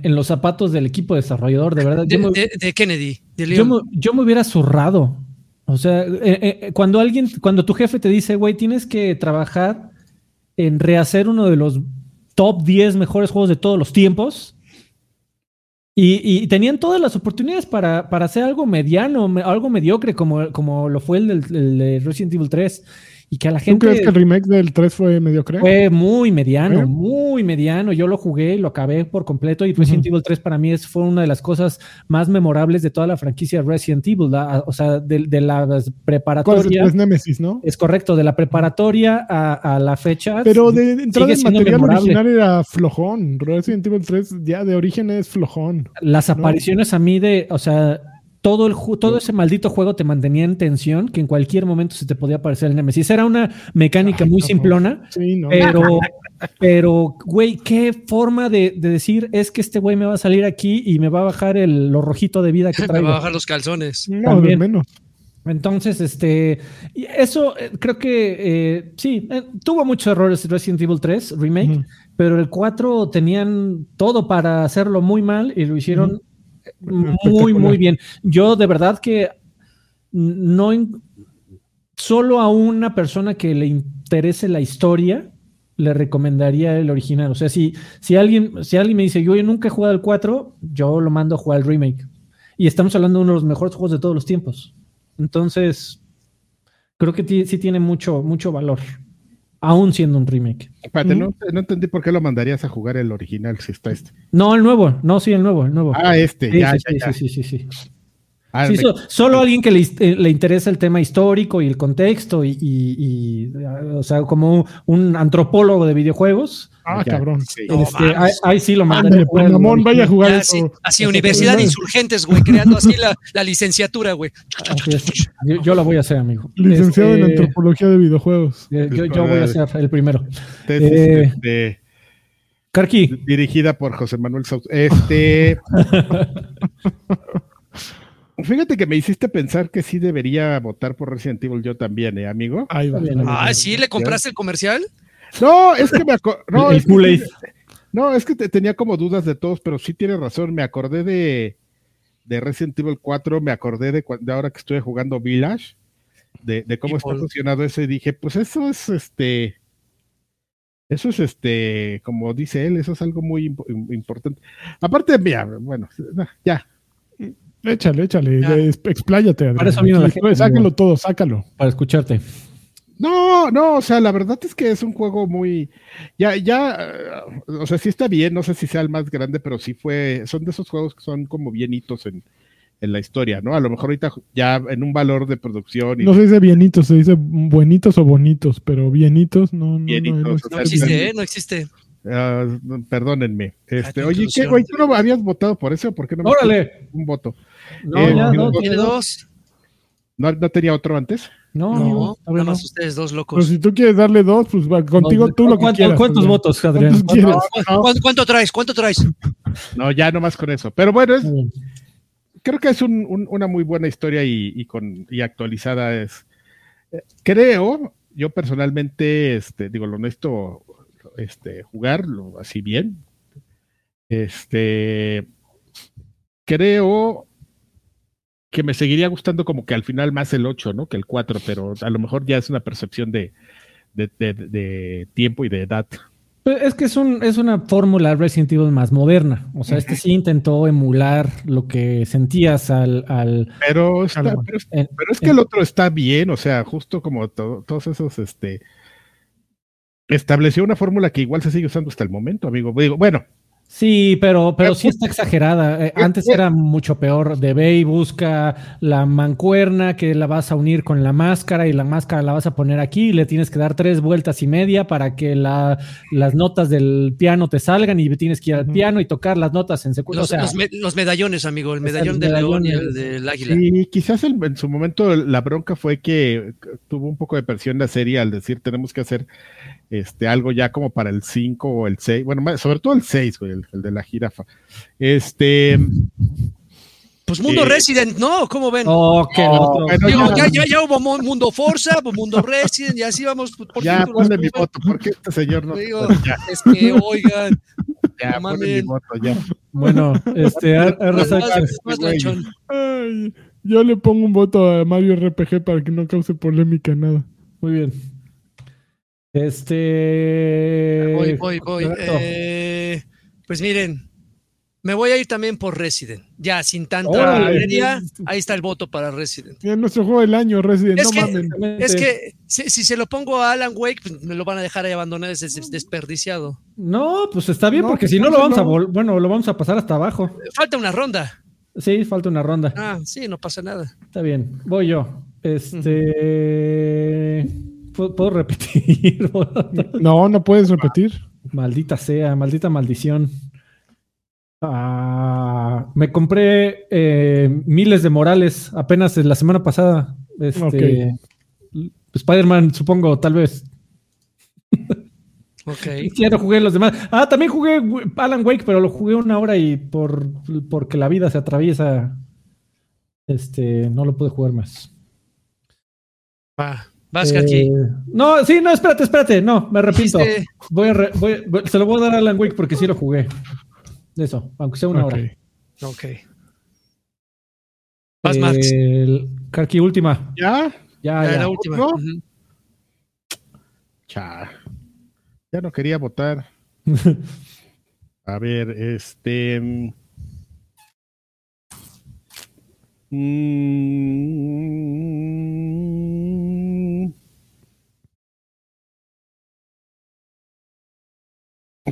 los zapatos del equipo desarrollador, de verdad. De, Kennedy. yo, me, hubiera zurrado. O sea, eh, eh, cuando alguien, cuando tu jefe te dice, güey, tienes que trabajar en rehacer uno de los top 10 mejores juegos de todos los tiempos. Y, tenían todas las oportunidades para, hacer algo mediano, algo mediocre, como, como lo fue el, el de Resident Evil 3 y que a la gente. ¿Tú crees que el remake del 3 fue mediocre? Fue muy mediano, ¿Eh? muy mediano. Yo lo jugué, lo acabé por completo y Resident Evil 3 para mí es, fue una de las cosas más memorables de toda la franquicia Resident Evil, o sea, de, de las preparatoria. Es Nemesis, ¿no? Es correcto, de la preparatoria a, la fecha. Pero de entrada el material original era flojón. Resident Evil 3 ya de origen es flojón. Las apariciones a mí de, o sea, todo, el, todo ese maldito juego te mantenía en tensión, que en cualquier momento se te podía aparecer el Nemesis. Era una mecánica muy simplona, pero, pero, güey, qué forma de, decir es que este güey me va a salir aquí y me va a bajar el, lo rojito de vida que trae. me va a bajar los calzones. No, menos. Entonces, este, eso eh, creo que eh, sí, eh, tuvo muchos errores Resident Evil 3 Remake, pero el 4 tenían todo para hacerlo muy mal y lo hicieron muy, muy bien. Yo de verdad que no solo a una persona que le interese la historia le recomendaría el original. O sea, si, si, alguien, si alguien me dice, yo nunca he jugado el 4, yo lo mando a jugar el remake. Y estamos hablando de uno de los mejores juegos de todos los tiempos. Entonces, creo que sí tiene mucho, mucho valor aún siendo un remake. Espérate, no, entendí por qué lo mandarías a jugar el original si está este. No, el nuevo, no, sí, el nuevo, el nuevo. Ah, este, ya, sí, ya, sí, sí, sí, sí, Ah, Sí, me- so- solo alguien que le, is- eh, le interesa el tema histórico y el contexto y, y- y, o sea, como un antropólogo de videojuegos, Ah, ya, cabrón. sí. No, este, ahí, ahí sí lo mandaría Ándale, pues, mamón, vaya a jugar Ya, eso. así, así, Universidad de Insurgentes, güey, creando así la, la licenciatura, güey. Yo, yo lo voy a hacer, amigo. Licenciado en Este, antropología de videojuegos. eh, Yo, yo voy a ser el primero. tesis, eh, este, Karki, dirigida por José Manuel Sousa. Este. Fíjate que me hiciste pensar que sí debería votar por Resident Evil yo también, ¿eh, amigo? Ahí va. Ah, ¿sí? ¿Le compraste el comercial? No, es que me no, el es que- no, es que te- tenía como dudas de todos, pero sí tienes razón. Me acordé de, de Resident Evil 4, me acordé de, de ahora que estuve jugando Village, de, de cómo está People. funcionado eso, y dije, pues eso es este. Eso es este, como dice él, eso es algo muy impo- im- importante. Aparte, mira, bueno, ya, Échale, échale. Ya. Expláyate. Adrián. Para eso vino la gente, Sácalo amigo. todo, sácalo. para escucharte. No, no, o sea, la verdad es que es un juego muy, ya, ya, eh, o sea, sí está bien, no sé si sea el más grande, pero sí fue, son de esos juegos que son como bien hitos en, en la historia, ¿no? A lo mejor ahorita ya en un valor de producción y No se dice bienitos, se dice buenitos o bonitos, pero bienitos no. no, Bienitos, no, no No existe, ¿eh? No existe. ah, perdónenme. Este, oye, ¿qué, güey? ¿Tú no habías votado por eso? ¿Por qué no me Órale. un voto? No, Eh, ya, no, Tiene dos. ¿No, no tenía otro antes? No, No, nada no. más ustedes dos Pero locos. si tú quieres darle dos, pues va, contigo No, tú lo que ¿cuánto- quieras. ¿Cuántos Adrián. votos, Adrián? ¿Cuántos quieres? ¿Cuánto, cuánto traes? ¿Cuánto traes? No, ya nomás con eso. Pero bueno, es, creo que es un- un- una muy buena historia y, y con, y actualizada es. eh, Creo, yo personalmente, este, digo, lo honesto, este, jugarlo así bien. Este, creo que me seguiría gustando como que al final más el 8, ¿no? Que el 4, pero a lo mejor ya es una percepción de, de, de- de tiempo y de edad. Pues Es que es, un, es una fórmula Resident Evil más moderna. O sea, este sí intentó emular lo que sentías al. al Pero, está- pero en- Pero es que el otro está bien, o sea, justo como to- todos esos, este, estableció una fórmula que igual se sigue usando hasta el momento, amigo. Digo, bueno, Sí, pero, pero Eh, sí está exagerada. Eh, eh, Antes era mucho peor. De ve y busca la mancuerna que la vas a unir con la máscara y la máscara la vas a poner aquí y le tienes que dar tres vueltas y media para que la- las notas del piano te salgan y tienes que ir al piano y tocar las notas en secuencia. Los, O sea, los me- los medallones, amigo. El medallón el del león y el del águila. y quizás el- en su momento la bronca fue que tuvo un poco de presión la serie al decir tenemos que hacer este algo ya como para el 5 o el 6, bueno, sobre todo el 6, güey, el, el de la jirafa. Este, Pues Mundo Sí. Resident, ¿no? ¿Cómo ven? oh, que No, otro- bueno, Digo, ya- ya, ya, hubo Mu- Mundo Forza, pues Mundo Resident, y así vamos por ya ponle mi voto, porque este señor no. Digo, Es que, oigan, ya, no ponle mi voto, ya. Bueno, este, a- a- más, más-. Ay, yo le pongo un voto a Mario RPG para que no cause polémica nada. muy bien. Este. Voy, voy, voy. Eh, pues miren, me voy a ir también por Resident. Ya, sin tanta minería, ahí está el voto para Resident. Es nuestro juego del año, Resident. Es no que- mamen. Es que si, si se lo pongo a Alan Wake, pues me lo van a dejar ahí abandonado, es des- desperdiciado. No, pues está bien, No, porque pues si no lo vamos a pónselo. vol- bueno, lo vamos a pasar hasta abajo. Falta una ronda. Sí, falta una ronda. Ah, sí, no pasa nada. Está bien, voy yo. Este. ¿Puedo, puedo repetir? No, no puedes repetir. Maldita sea, maldita maldición. Ah, me compré eh, miles de morales apenas la semana pasada. Este, Spider-Man, supongo, tal vez. Ok. Ya no jugué los demás. Ah, también jugué Alan Wake, pero lo jugué una hora y por porque la vida se atraviesa. Este, no lo pude jugar más. Va, vas Eh, no, sí, no, espérate, espérate. No, me. Dijiste- Voy a re- voy- voy- se lo voy a dar a Alan Wake porque sí lo jugué. Eso, aunque sea una hora. Ok. Vas, Max. El Karki, última. ¿Ya? Ya, Ya, ya. la última. ¿no? Ya no quería votar. A ver, este. mm,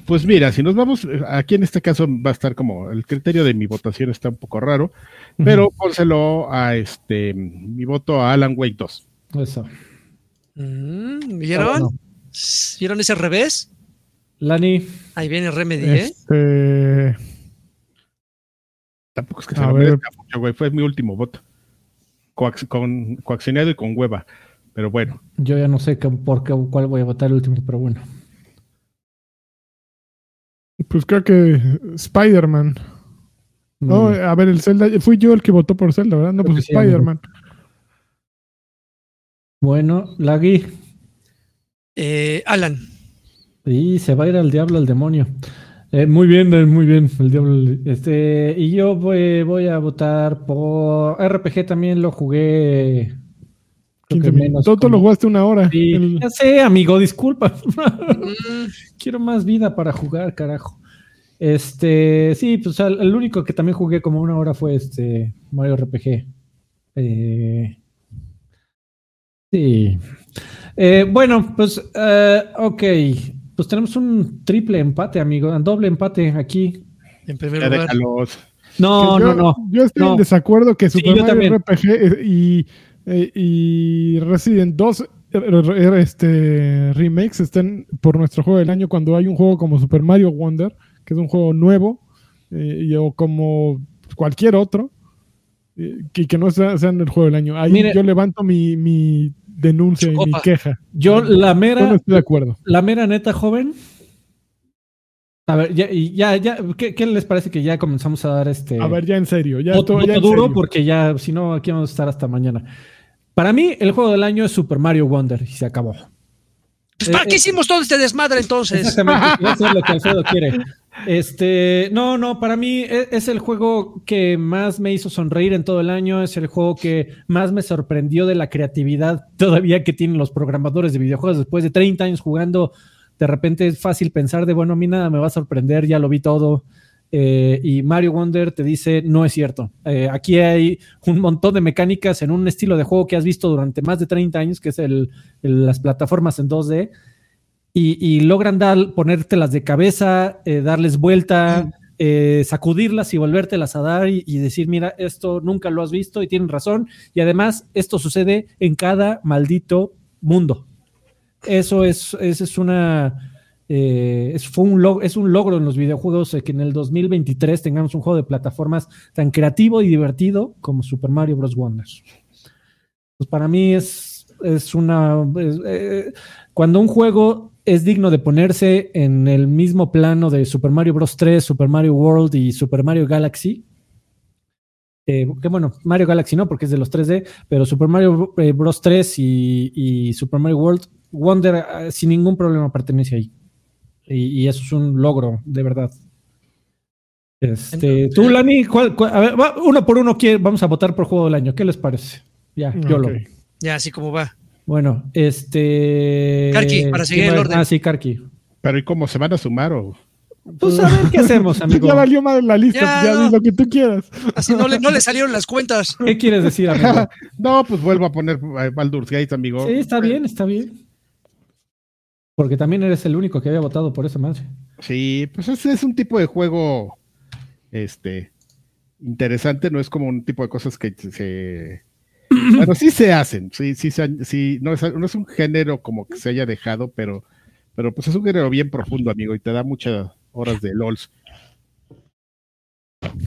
Pues mira, si nos vamos, aquí en este caso va a estar como el criterio de mi votación está un poco raro, pero pónselo a este mi voto a Alan Wake 2. Eso. Mm, ¿Vieron? ¿Vieron ese revés? Lani. Ahí viene Remedy, ¿eh? Este, Tampoco es que se A lo ver. merezca mucho, güey. Fue mi último voto. Coax- con coaccionado y con hueva. Pero bueno, Yo ya no sé qué- por qué, cuál voy a votar el último, pero bueno. Pues creo que Spider-Man. No, Mm. a ver, el Zelda. Fui yo el que votó por Zelda, ¿verdad? No, Creo pues sí. Spider-Man. Bueno, Lagui. Eh, Alan. Y se va a ir al diablo, al demonio. Eh, muy bien, eh, muy bien, el diablo. Este, y yo voy, voy a votar por RPG también lo jugué. Creo 15 que minutos. menos Todo como- lo jugaste una hora. Sí, El- ya sé, amigo, disculpa. Mm, Quiero más vida para jugar, carajo. Este, sí, pues el, el único que también jugué como una hora fue este Mario RPG. Eh, sí. Eh, bueno, pues, eh, ok. Pues tenemos un triple empate, amigo, un doble empate aquí. en primer lugar. No, no, yo, no. Yo estoy no. en desacuerdo que Sí, Super yo Mario. RPG y, eh, y Resident 2 eh, eh, este, remakes estén por nuestro juego del año cuando hay un juego como Super Mario Wonder, que es un juego nuevo, eh, y- o como cualquier otro, eh, que, que no sea, sean el juego del año. Ahí Mire- yo levanto mi, mi denuncia y mi queja. Yo, la Yo no mera, estoy de acuerdo. la mera neta, joven. A ver, ya, y ya, ya, ¿qué, qué les parece que ya comenzamos a dar este. A ver, ya en serio. Ya, voto, ya en duro serio. porque ya, si no, aquí vamos a estar hasta mañana. Para mí, el juego del año es Super Mario Wonder y se acabó. Pues, ¿Para Eh, qué eh, hicimos todo este desmadre entonces? Exactamente, a hacer lo que Alfredo quiere. Este, no, no, para mí e- es, el juego que más me hizo sonreír en todo el año, es el juego que más me sorprendió de la creatividad todavía que tienen los programadores de videojuegos después de 30 años jugando. De repente es fácil pensar de, bueno, a mí nada me va a sorprender, ya lo vi todo. Eh, y Mario Wonder te dice, no es cierto. Eh, aquí hay un montón de mecánicas en un estilo de juego que has visto durante más de 30 años, que es el, el- las plataformas en 2D y, y logran dar, ponértelas de cabeza, eh, darles vuelta, sacudirlas y volvértelas a dar y, y decir, mira, esto nunca lo has visto y tienen razón. Y además, esto sucede en cada maldito mundo. Eso es, eso es una... eh, es, fue un es un logro en los videojuegos eh, que en el 2023 tengamos un juego de plataformas tan creativo y divertido como Super Mario Bros. Wonder. Pues para mí es, es una... eh, cuando un juego es digno de ponerse en el mismo plano de Super Mario Bros. 3, Super Mario World y Super Mario Galaxy. que bueno, Mario Galaxy no, porque es de los 3D, pero Super Mario Bros. 3 y, y Super Mario World, Wonder eh, sin ningún problema pertenece ahí. Y, y eso es un logro, de verdad. Este, tú, Lani, ¿cuál- cuál- a ver, va, uno por uno, ¿quién- vamos a votar por juego del año. ¿Qué les parece? Ya, yo lo. Ok. Ya, así como va. Bueno, este. Karki, para seguir ¿quién el orden. Ah, sí, Karki. Pero ¿y cómo se van a sumar o Pues a ver qué hacemos, amigo. Ya valió más la lista, Ya, ya, no. di lo que tú quieras. Así no le, no le salieron las cuentas. ¿Qué quieres decir, amigo? No, pues vuelvo a poner eh, Baldur's Gate, amigo. Sí, está bien, está bien. Porque también eres el único que había votado por esa madre. Sí, pues ese es un tipo de juego este interesante, no es como un tipo de cosas que se bueno, sí se hacen, sí, sí, se han- sí, no es, no es un género como que se haya dejado, pero, pero pues es un género bien profundo, amigo, y te da muchas horas de LOLs,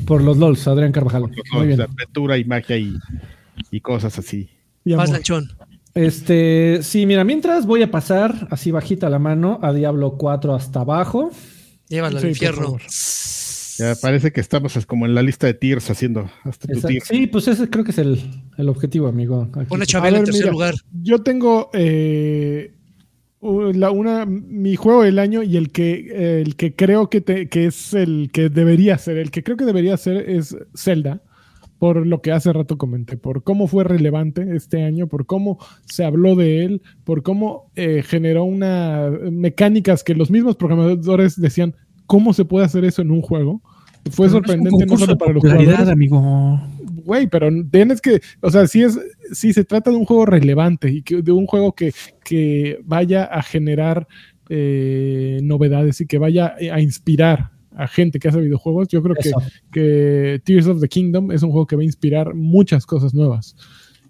Por los LOLs, Adrián Carvajal. los Muy LOLs bien. de aventura y magia y, y cosas así. Más lanchón. Este, sí, mira, mientras voy a pasar así bajita la mano a Diablo 4 hasta abajo. Llévalo Sí, al infierno. Ya parece que estamos es como en la lista de tiers haciendo hasta tu tier. sí, pues ese creo que es el, el objetivo, amigo. Aquí. A en tercer mira. lugar. Yo tengo eh, la- una, mi juego del año y el que, el que creo que, te- que es el que debería ser, el que creo que debería ser es Zelda, por lo que hace rato comenté, por cómo fue relevante este año, por cómo se habló de él, por cómo eh, generó una mecánicas que los mismos programadores decían, ¿cómo se puede hacer eso en un juego? Fue Pero sorprendente no solo para los jugadores, amigo. Güey, pero tienes que, o sea, si es, si se trata de un juego relevante y que, de un juego que, que vaya a generar eh, novedades y que vaya a inspirar a gente que hace videojuegos, yo creo que, que Tears of the Kingdom es un juego que va a inspirar muchas cosas nuevas.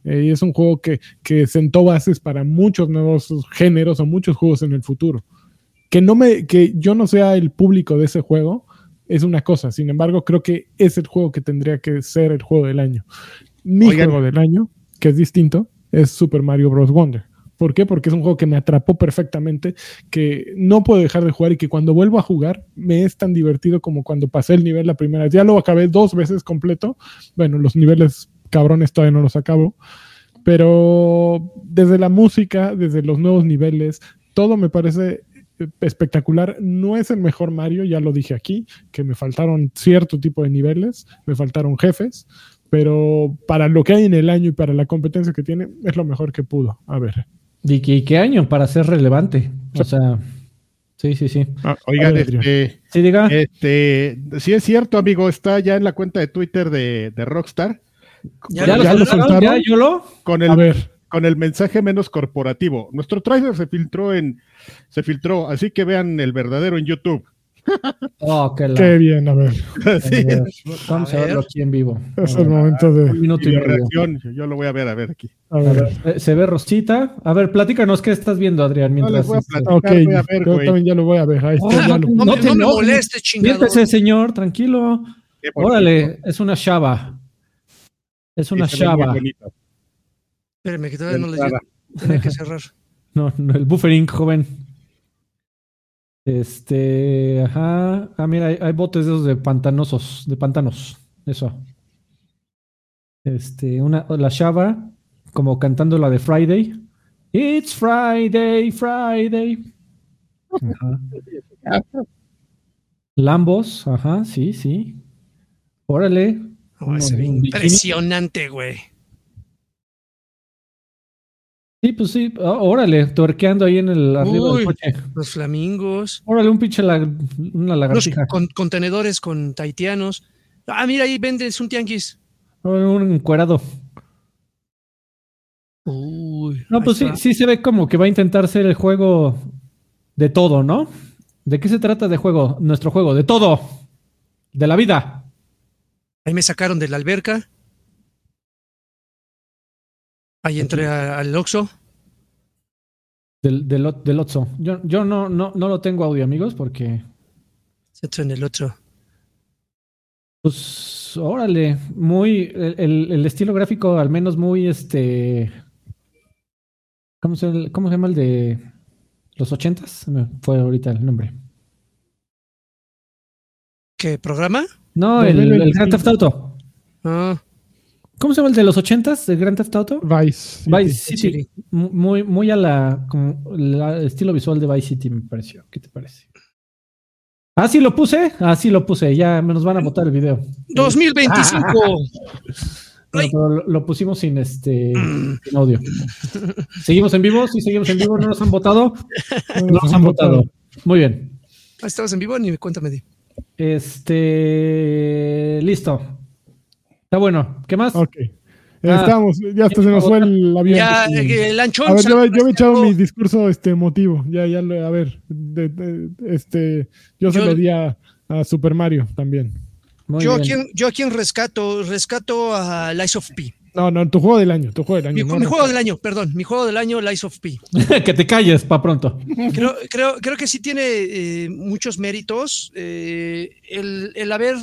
Eh, y es un juego que, que sentó bases para muchos nuevos géneros o muchos juegos en el futuro. Que, no me, que yo no sea el público de ese juego es una cosa, sin embargo creo que es el juego que tendría que ser el juego del año. Mi Oigan. juego del año, que es distinto, es Super Mario Bros. Wonder. ¿Por qué? Porque es un juego que me atrapó perfectamente, que no puedo dejar de jugar y que cuando vuelvo a jugar me es tan divertido como cuando pasé el nivel la primera vez. Ya lo acabé dos veces completo. Bueno, los niveles cabrones todavía no los acabo. Pero desde la música, desde los nuevos niveles, todo me parece espectacular. No es el mejor Mario, ya lo dije aquí, que me faltaron cierto tipo de niveles, me faltaron jefes, pero para lo que hay en el año y para la competencia que tiene, es lo mejor que pudo. A ver. ¿Y qué, y qué año para ser relevante? O sea, sí, sí, sí. A Oigan, ver, este, Sí, diga. este, sí es cierto, amigo, está ya en la cuenta de Twitter de, de Rockstar Ya, ¿Ya, lo- lo ya lo soltaron? ¿Ya, Yolo? con A el, ver. con el mensaje menos corporativo. Nuestro trailer se filtró en, se filtró, así que vean el verdadero en YouTube. Oh, qué la- Qué bien, a ver. Sí, A ver, Vamos A a, verlo ver. aquí en vivo. Es el momento de. Un minuto y medio. reacción, yo lo voy a ver, a ver aquí. A A ver. ver, se ve Rosita. A ver, platícanos qué estás viendo, Adrián, No mientras. les voy a platicar. Ok, voy a ver, yo güey. también ya lo voy a ver. Ahí está, Ah, ya lo- No, te no me molestes, chingado. Siéntese, señor, tranquilo. Órale, es una chava. Es una chava. Espérame, que todavía no le. Tenía que cerrar. No, no, el buffering, joven. Este, ajá. Ah, mira, hay, hay botes de esos de pantanosos, de pantanos. Eso. Este, una, la chava, como cantando la de Friday. It's Friday, Friday. Ajá. Lambos, ajá, sí, sí. Órale. Oh, impresionante, güey. Sí, pues sí, ah, órale, tuerqueando ahí en el arriba Uy. del coche. Los flamingos. Órale, un pinche la- una Los lagartija. con- contenedores con taitianos. Ah, mira, ahí vendes un tianguis. Un encuerado. Uy. No, pues sí, sí se ve como que va a intentar ser el juego de todo, ¿no? ¿De qué se trata de juego? Nuestro juego, de todo. De la vida. Ahí me sacaron de la alberca. Ahí entré al Oxxo. Del, del, Otso. Yo, yo no, no, no lo tengo audio, amigos, porque. Otro en el otro. Pues, órale, muy. El, el- el estilo gráfico, al menos muy este. ¿Cómo se, cómo se llama el de los ochentas? Se me fue ahorita el nombre. ¿Qué programa? No, el, el 2025. Grand Theft Auto. Ah, ¿Cómo se llama el de los ochentas? ¿El Grand Theft Auto? Vice. Vice City. City. City. Mu- Muy, muy a la, como la- el estilo visual de Vice City, me pareció. ¿Qué te parece? Ah, sí lo puse. Ah, sí lo puse. Ya me nos van a botar el video. 2025. Bueno, pero lo, lo pusimos sin este sin audio. ¿Seguimos en vivo? Sí, seguimos en vivo. ¿No nos han votado? No nos han votado. Muy bien. Ah, ¿Estabas en vivo? Ni me cuenta me di. Este. Listo. Está bueno. ¿Qué más? Ok. Eh, Ah. Estamos, ya hasta se nos fue el avión. Ya, eh, el anchón. A ver, yo, yo me he echado mi discurso este emotivo. Ya, ya, a ver. de- de- este, yo, se Yo- lo di a, a Super Mario también. Muy Yo a, bien. quién, yo a quién rescato, rescato a Lies of P. No, no, tu juego del año, tu juego del año. Mi, no, mi no. juego del año, perdón, mi juego del año, Lies of P. que te calles pa' pronto. Creo, creo, creo que sí tiene eh, muchos méritos. eh, el, el haber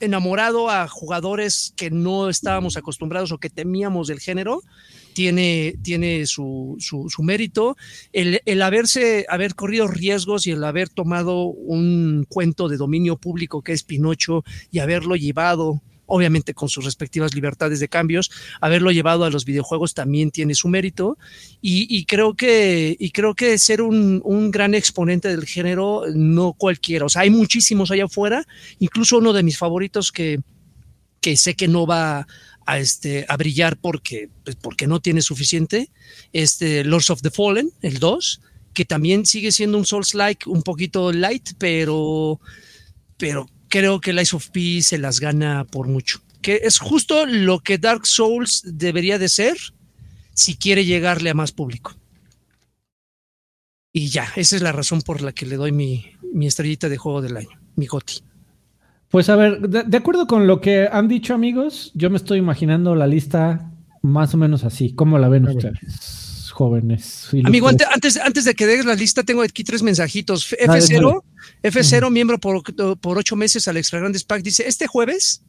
enamorado a jugadores que no estábamos acostumbrados o que temíamos del género, tiene, tiene su, su, su mérito. El, el haberse, haber corrido riesgos y el haber tomado un cuento de dominio público que es Pinocho y haberlo llevado obviamente con sus respectivas libertades de cambios, haberlo llevado a los videojuegos también tiene su mérito. Y, creo que creo que ser un, gran exponente del género no cualquiera, o sea, hay muchísimos allá afuera, incluso uno de mis favoritos que, sé que no va a, este, brillar porque, pues porque no tiene suficiente, este Lords of the Fallen, el 2, que también sigue siendo un Souls-like un poquito light, pero, pero creo que Lies of P se las gana por mucho. Que es justo lo que Dark Souls debería de ser si quiere llegarle a más público. Y ya, esa es la razón por la que le doy mi, mi estrellita de juego del año, mi goti. Pues a ver, de, de, acuerdo con lo que han dicho amigos, yo me estoy imaginando la lista más o menos así. ¿Cómo la ven ustedes, jóvenes? Amigo, antes, antes, antes, de que des la lista, tengo aquí tres mensajitos. F0, F0, uh -huh. miembro por, por ocho meses al Extra Grandes Pack, dice, este jueves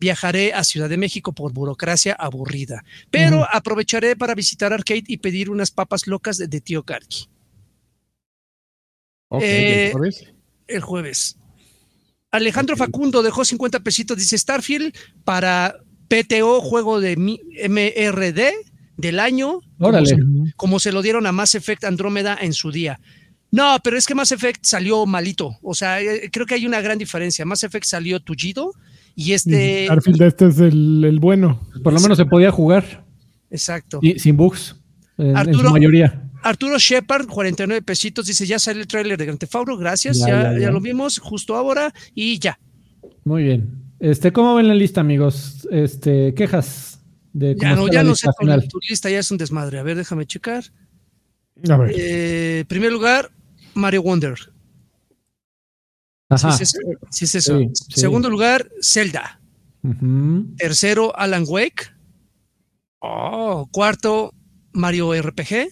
viajaré a Ciudad de México por burocracia aburrida, pero uh -huh. aprovecharé para visitar Arcade y pedir unas papas locas de, de tío Karki. Okay, eh, ¿El jueves? El jueves. Alejandro okay. Facundo dejó 50 pesitos, dice Starfield para PTO, juego de MRD del año, como se, como se, lo dieron a Mass Effect Andrómeda en su día. No, pero es que Mass Effect salió malito. O sea, eh, creo que hay una gran diferencia. Mass Effect salió tullido y este. Starfield, este es el, el bueno. Por lo menos se podía jugar. Exacto. Y sin bugs. En, Arturo, en su mayoría. Arturo Shepard, 49 pesitos, dice: Ya sale el tráiler de Grand Theft Auto. Gracias. Ya, ya, ya, ya lo vimos justo ahora y ya. Muy bien. Este, ¿cómo ven la lista, amigos? Este, quejas de ya no, ya no sé, final? tu lista ya es un desmadre. A ver, déjame checar. A ver. Eh, primer lugar, Mario Wonder. Ajá. Sí, es eso. Sí, es eso. Sí, sí. Segundo lugar, Zelda. Uh -huh. Tercero, Alan Wake. Oh, cuarto, Mario RPG.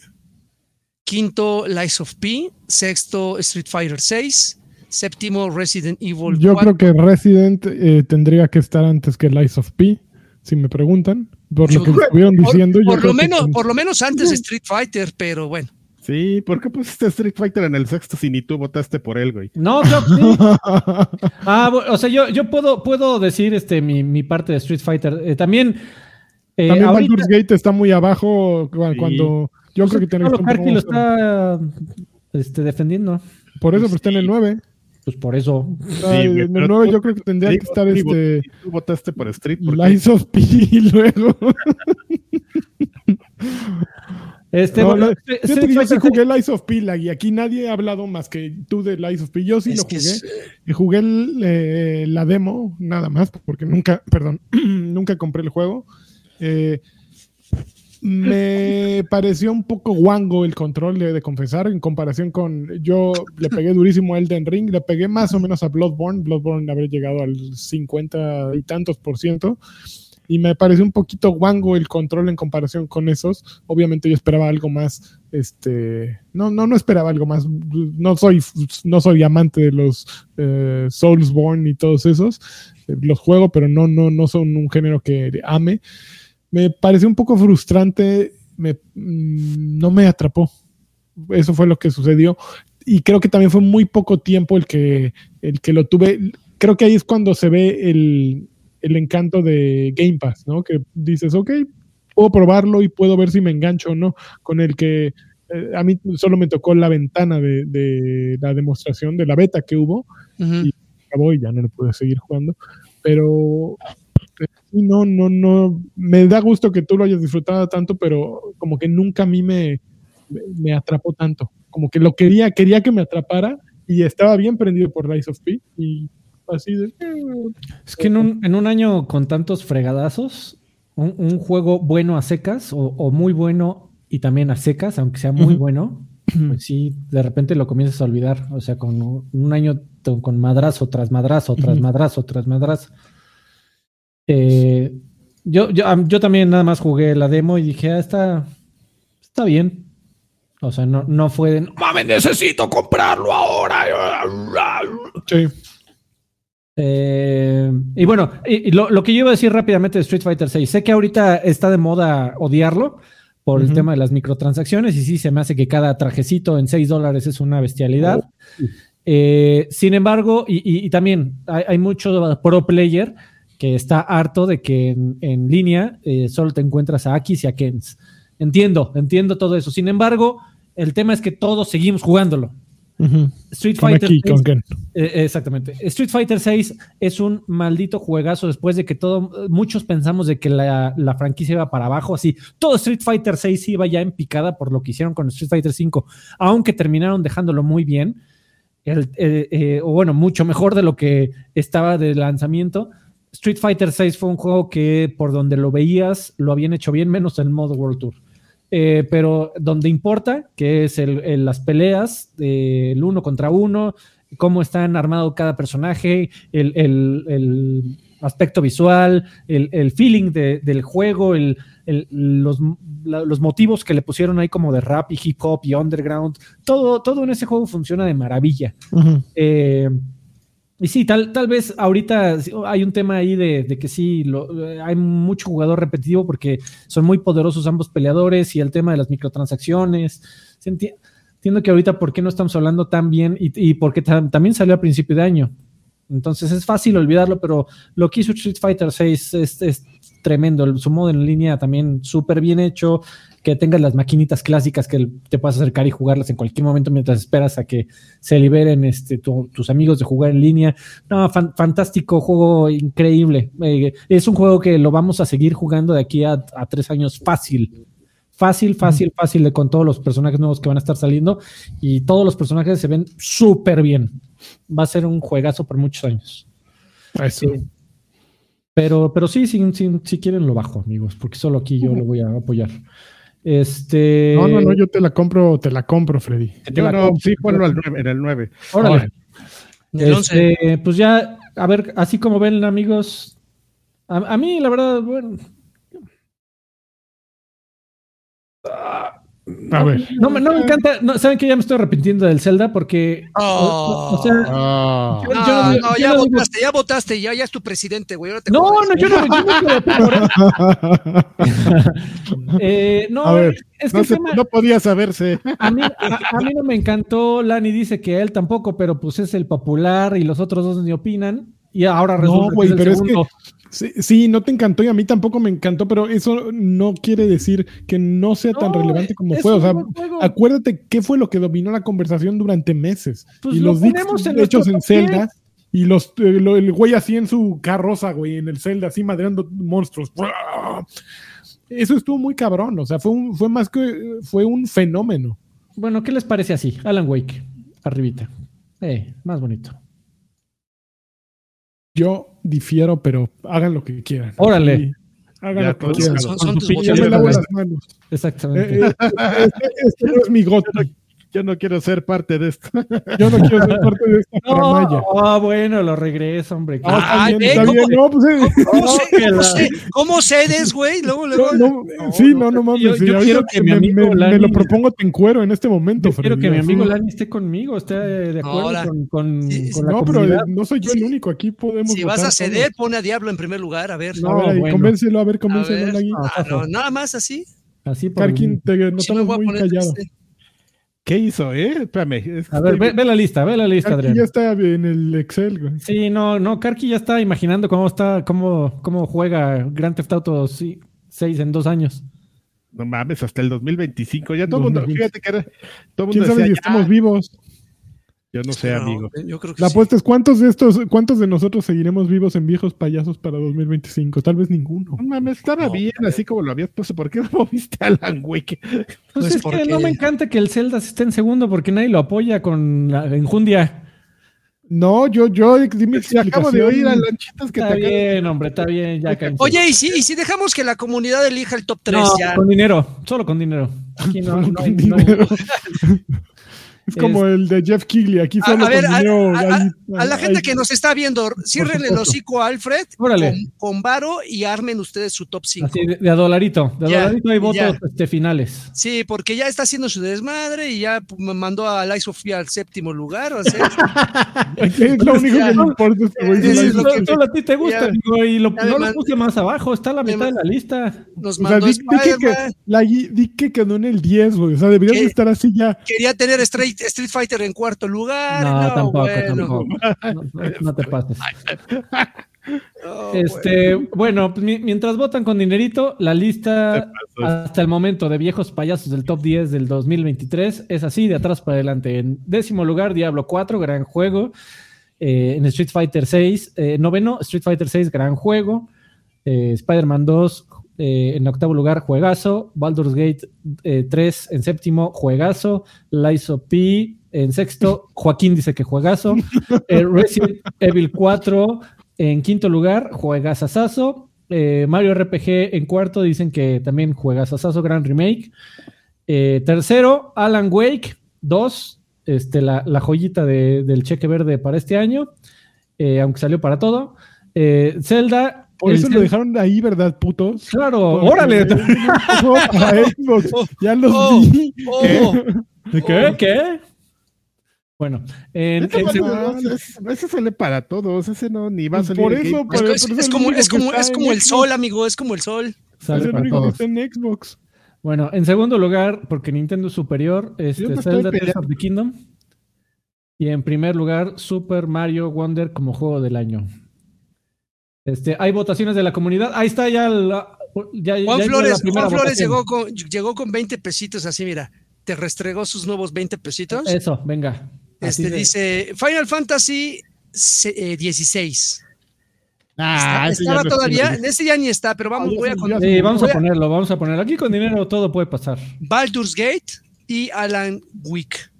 Quinto, Lies of P. Sexto, Street Fighter 6 séptimo Resident Evil. Yo 4. creo que Resident eh, tendría que estar antes que Lies of P, si me preguntan, por yo, lo que estuvieron diciendo. Por, por lo menos, que... por lo menos antes de Street Fighter, pero bueno. Sí, ¿por qué pusiste Street Fighter en el sexto si ni tú votaste por él, güey? No, yo sí. ah, o sea, yo, yo puedo, puedo decir este, mi, mi parte de Street Fighter. Eh, también. Eh, también ahorita... Baldur's Gate está muy abajo cuando. Sí. Yo pues creo que tiene que lo está este, defendiendo. Por eso, pues está en el 9. Pues por eso. Sí, en el 9 yo creo que tendría que estar este. Tú votaste por Street. Lies of P y luego. Este, no, bueno, la, este, yo sí jugué Lies of P, y aquí nadie ha hablado más que tú de Lies of P. Yo sí es lo jugué. Es... Y jugué el, eh, la demo, nada más, porque nunca, perdón, nunca compré el juego. Eh, me pareció un poco guango el control de, de, confesar en comparación con yo le pegué durísimo a Elden Ring, le pegué más o menos a Bloodborne, Bloodborne haber llegado al 50 y tantos por ciento y me pareció un poquito guango el control en comparación con esos. Obviamente yo esperaba algo más, este, no, no, no esperaba algo más. No soy, no soy amante de los eh, Soulsborne y todos esos. Eh, los juego, pero no, no, no son un género que ame me pareció un poco frustrante, me, mmm, no me atrapó. Eso fue lo que sucedió. Y creo que también fue muy poco tiempo el que, el que lo tuve. Creo que ahí es cuando se ve el, el encanto de Game Pass, ¿no? Que dices, ok, puedo probarlo y puedo ver si me engancho o no. Con el que eh, a mí solo me tocó la ventana de, de, la demostración de la beta que hubo uh -huh. y acabó y ya no le pude seguir jugando. Pero no, no, no, me da gusto que tú lo hayas disfrutado tanto, pero como que nunca a mí me, me atrapó tanto. Como que lo quería, quería que me atrapara y estaba bien prendido por Rise of P y así de... Es que en un, en un año con tantos fregadazos, un, un juego bueno a secas o, o, muy bueno y también a secas, aunque sea muy uh -huh. bueno, pues sí, de repente lo comienzas a olvidar. O sea, con un año con madrazo tras madrazo, tras madrazo, tras madrazo. Eh, yo, yo, yo, también nada más jugué la demo y dije, ah, está, está bien. O sea, no, no fue de, mames, necesito comprarlo ahora. Sí. Eh, y bueno, y, y lo, lo, que yo iba a decir rápidamente de Street Fighter 6, sé que ahorita está de moda odiarlo por uh -huh. el tema de las microtransacciones y sí se me hace que cada trajecito en 6 dólares es una bestialidad. Oh. Eh, sin embargo, y, y, y también hay, hay, mucho pro player que está harto de que en, en línea eh, solo te encuentras a Akis y a Kens. Entiendo, entiendo todo eso. Sin embargo, el tema es que todos seguimos jugándolo. Uh -huh. Street con Fighter aquí, 6, con eh, exactamente. Street Fighter 6 es un maldito juegazo después de que todo, muchos pensamos de que la, la, franquicia iba para abajo, así. Todo Street Fighter 6 iba ya en picada por lo que hicieron con Street Fighter 5, aunque terminaron dejándolo muy bien, el, eh, eh, o bueno, mucho mejor de lo que estaba de lanzamiento Street Fighter 6 fue un juego que por donde lo veías lo habían hecho bien, menos el modo World Tour. eh, pero donde importa, que es el, el- las peleas, eh, el uno contra uno, cómo están armado cada personaje, el, el- el aspecto visual, el, el feeling de- del juego, el, el- los, la- los motivos que le pusieron ahí como de rap y hip hop y underground, todo, todo en ese juego funciona de maravilla. Eh, y sí, tal, tal vez ahorita hay un tema ahí de, de que sí, lo- eh, hay mucho jugador repetitivo porque son muy poderosos ambos peleadores y el tema de las microtransacciones. Entiendo que ahorita por qué no estamos hablando tan bien y, y porque tam- también salió a principio de año. Entonces es fácil olvidarlo, pero lo que hizo Street Fighter 6 es, es tremendo. Su modo en línea también súper bien hecho. Que tengas las maquinitas clásicas que te puedas acercar y jugarlas en cualquier momento mientras esperas a que se liberen este, tu- tus amigos de jugar en línea. No, fan- fantástico juego, increíble. Eh, es un juego que lo vamos a seguir jugando de aquí a, a tres años fácil. Fácil, fácil, fácil de con todos los personajes nuevos que van a estar saliendo y todos los personajes se ven súper bien. Va a ser un juegazo por muchos años. Eso. Sí. Pero, pero sí, si, si, si quieren lo bajo, amigos, porque solo aquí yo lo voy a apoyar. Este. No, no, no, yo te la compro, te la compro, Freddy. te Yo la no, compro. sí, ponlo al nueve- en el 9. Órale. El once. Este, pues ya, a ver, así como ven, amigos, a, a mí, la verdad, bueno. A ver. No, me- no me encanta, no, saben que ya me estoy arrepintiendo del Zelda porque, o- o, o sea, Ah. yo- No, yo no no, yo ya no digo- votaste, ya votaste, ya, ya es tu presidente, güey. ahora te no, no, yo no, yo no. Eh, no, A ver, es que No, se- tema- no podía saberse. a, mí, a, a mí no me encantó, Lani dice que a él tampoco, pero pues es el popular y los otros dos ni opinan. Y ahora No, resulta güey, que es el pero es segundo. Sí, sí, no te encantó y a mí tampoco me encantó, pero eso no quiere decir que no sea tan relevante como fue. O sea, acuérdate qué fue lo que dominó la conversación durante meses. Pues y lo los ponemos en hechos en top 10. Zelda y los eh, lo- el güey así en su carroza, güey, en el Zelda, así madreando monstruos. Eso estuvo muy cabrón. O sea, fue un, fue más que fue un fenómeno. Bueno, ¿qué les parece así? Alan Wake, arribita. Eh, más bonito. Yo difiero, pero hagan lo que quieran. Órale. Hagan Ya lo que quieran. son- son tus Yo me lavo las manos. Exactamente. Eh, eh, este, este no es mi goto. Yo no quiero ser parte de esto. Yo no quiero ser parte de esta. No, ah, bueno, lo regreso, hombre. Ah, ¿cómo- pues, eh, ¿Cómo, No, se- que cómo la- se- cómo cedes, güey? Luego, luego. no, no, sí, no, no mames. Yo- sí, yo quiero que mi me, amigo me- me Lani- lo propongo, te encuero en este momento, Yo quiero Freddy, que mi amigo Lani esté conmigo, esté de acuerdo Ahora. con, con- Sí, con la No, pero comunidad. eh, no soy yo el único. Aquí podemos. Si vas a ceder, pone a Diablo en primer lugar, a ver. A No, ver, ahí, bueno. convéncelo, a ver, a convéncelo, ver. Lani. Ah, no, nada más así. Así por Karkin, te notamos a muy callado. triste. ¿Qué hizo, eh? Espérame. es que A ver, estoy- ve, ve la lista, ve la lista, Karkin Adrián. ya está en el Excel, güey. Sí, no, no, Karki ya está imaginando cómo está, cómo, cómo juega Grand Theft Auto 6 en dos años. No mames, hasta el 2025. Ya todo el mundo, 2020. fíjate que era, todo el ¿Quién mundo sabe decía, si ya. estamos vivos? Yo no sé, No, amigo. Yo creo que La sí. apuesta es cuántos de estos, cuántos de nosotros seguiremos vivos en viejos payasos para 2025. Tal vez ninguno. No mames, estaba No. bien, así como lo habías puesto. ¿Por qué no moviste a Alan Wake? Pues Pues es porque- que no me encanta que el Zelda esté en segundo porque nadie lo apoya con la enjundia. No, yo, yo di mi Si acabo de oír a. Lanchitas que Está te bien, hombre, está bien, ya. Oye, ¿y si, y si dejamos que la comunidad elija el top 3 no, ya? con dinero, solo con dinero. Aquí no, Solo no con no hay- dinero. Es como el de Jeff Kigley. Aquí solo a ver, a- dinero. a- ahí- A la gente ahí- que nos está viendo, ciérrenle el hocico a Alfred Órale. con, Varo y armen ustedes su top 5. Así, de, de a dolarito, de a Ya, dolarito hay votos este, finales. Sí, porque ya está haciendo su desmadre y ya me mandó a Light Sofía al séptimo lugar. O sea, Es lo único que le importa este güey. Solo- a ti te gusta, ya. amigo, y lo, me no lo puse más abajo, está a la me mitad de la lista. nos O sea, mandó di, di que, la, di que quedó en el 10, güey. O sea, deberías estar así ya. Quería tener Street, Street Fighter en cuarto lugar. No, No, tampoco, bueno. tampoco. No, te pases. No, Este, bueno, pues, mi- mientras votan con dinerito, la lista hasta el momento de viejos payasos del top 10 del 2023 es así, de atrás para adelante. En décimo lugar, Diablo 4, gran juego. Eh, en Street Fighter 6, eh, noveno, Street Fighter 6, gran juego. Eh, Spider-Man 2, eh, en octavo lugar, juegazo. Baldur's Gate eh, 3 en séptimo, juegazo. Lies of P en sexto, Joaquín dice que juegazo. Eh, Resident Evil 4 en quinto lugar, juegazazazo. Eh, Mario RPG en cuarto, dicen que también juega Sasazo Gran Remake. Eh, tercero, Alan Wake 2, este, la, la joyita de- del cheque verde para este año, eh, aunque salió para todo. Eh, Zelda. Por el eso lo dejaron ahí, ¿verdad, putos? Claro, Porque órale. para Xbox. Ya los Oh. vi. Oh, ¿Qué? ¿Qué? Bueno, en, Ese, en bueno, segundo- ese- ese sale para todos, ese no, ni va a Pues salir. por eso, es, como, es como, es como el Xbox. sol, amigo, es como el sol. sale es el para único que está en Xbox. Bueno, en segundo lugar, porque Nintendo es superior, este, Zelda Tears of the Kingdom. Y en primer lugar, Super Mario Wonder como juego del año. Este, hay votaciones de la comunidad. Ahí está ya la, ya, Juan ya Flores, la Juan Flores llegó con, llegó con 20 pesitos así, mira. Te restregó sus nuevos 20 pesitos. Eso, venga. Este dice Final Fantasy se- eh, 16. Ah, Está- estaba todavía, en ese ya ni está, pero vamos, Ah, voy a Sí, vamos voy a a- ponerlo, vamos a ponerlo. Aquí con dinero todo puede pasar. Baldur's Gate y Alan Wick.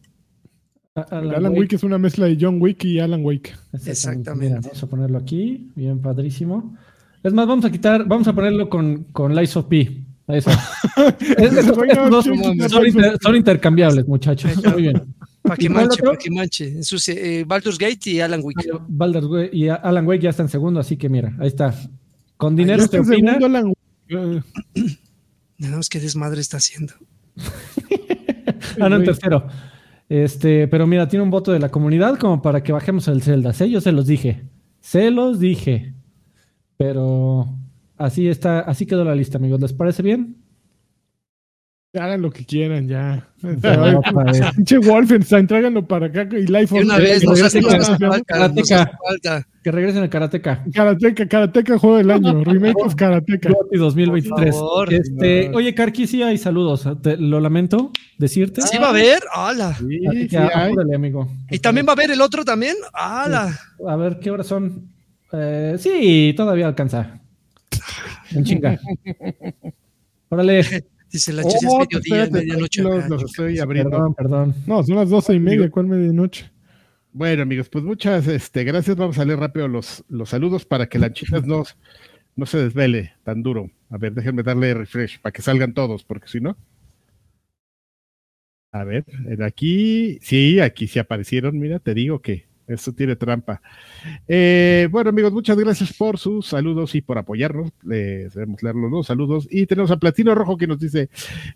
Alan Alan Wake. Wake es una mezcla de John Wick y Alan Wake. Exactamente. Mira, vamos a ponerlo aquí, bien padrísimo. Es más, vamos a quitar, vamos a ponerlo con, con Lies of P. Eso. Es- dos son, inter- intercambiables, muchachos. Muy bien. Para que ¿Y cuál manche, para que manche. Eh, Baldur's Gate y Alan Wick. Baldur's Gate y Alan Wake ya está en segundo, así que mira, ahí está. Con dinero está en opina. segundo Alan Wake. No, es que desmadre está haciendo. Ah, no, en tercero. Este, pero mira, tiene un voto de la comunidad como para que bajemos el Zelda. ¿sí? Yo se los dije. Se los dije. Pero así está, así quedó la lista, amigos. ¿Les parece bien? Hagan lo que quieran, ya. Pinche Wolfenstein, tráiganlo para acá y Life of una vez nos hace, Karateka. Que regresen al Karateka. Karateka, Karateka, juego del año. Remake of Karateka. GOTY 2023. Por favor. Este, oye, Karki, sí hay saludos. Lo lamento decirte. ¿Sí va a haber? ¡Hala! Sí, sí amigo. ¿Y también va a haber el otro también? ¡Hala! A ver, ¿qué horas son? Eh, sí, todavía alcanza. En chinga. Órale. Dice la Oh, chica es mediodía, espérate, medianoche. los, estoy abriendo. Perdón, perdón. No, son las doce y media, ¿cuál medianoche? Bueno, amigos, pues muchas este, gracias. Vamos a leer rápido los, los saludos para que Lanchitas no, no se desvele tan duro. A ver, déjenme darle refresh para que salgan todos, porque si no. A ver, aquí, sí, aquí sí aparecieron. Mira, te digo que esto tiene trampa. Eh, bueno, amigos, muchas gracias por sus saludos y por apoyarnos. Eh, debemos leer los dos saludos. Y tenemos a Platino Rojo que nos dice: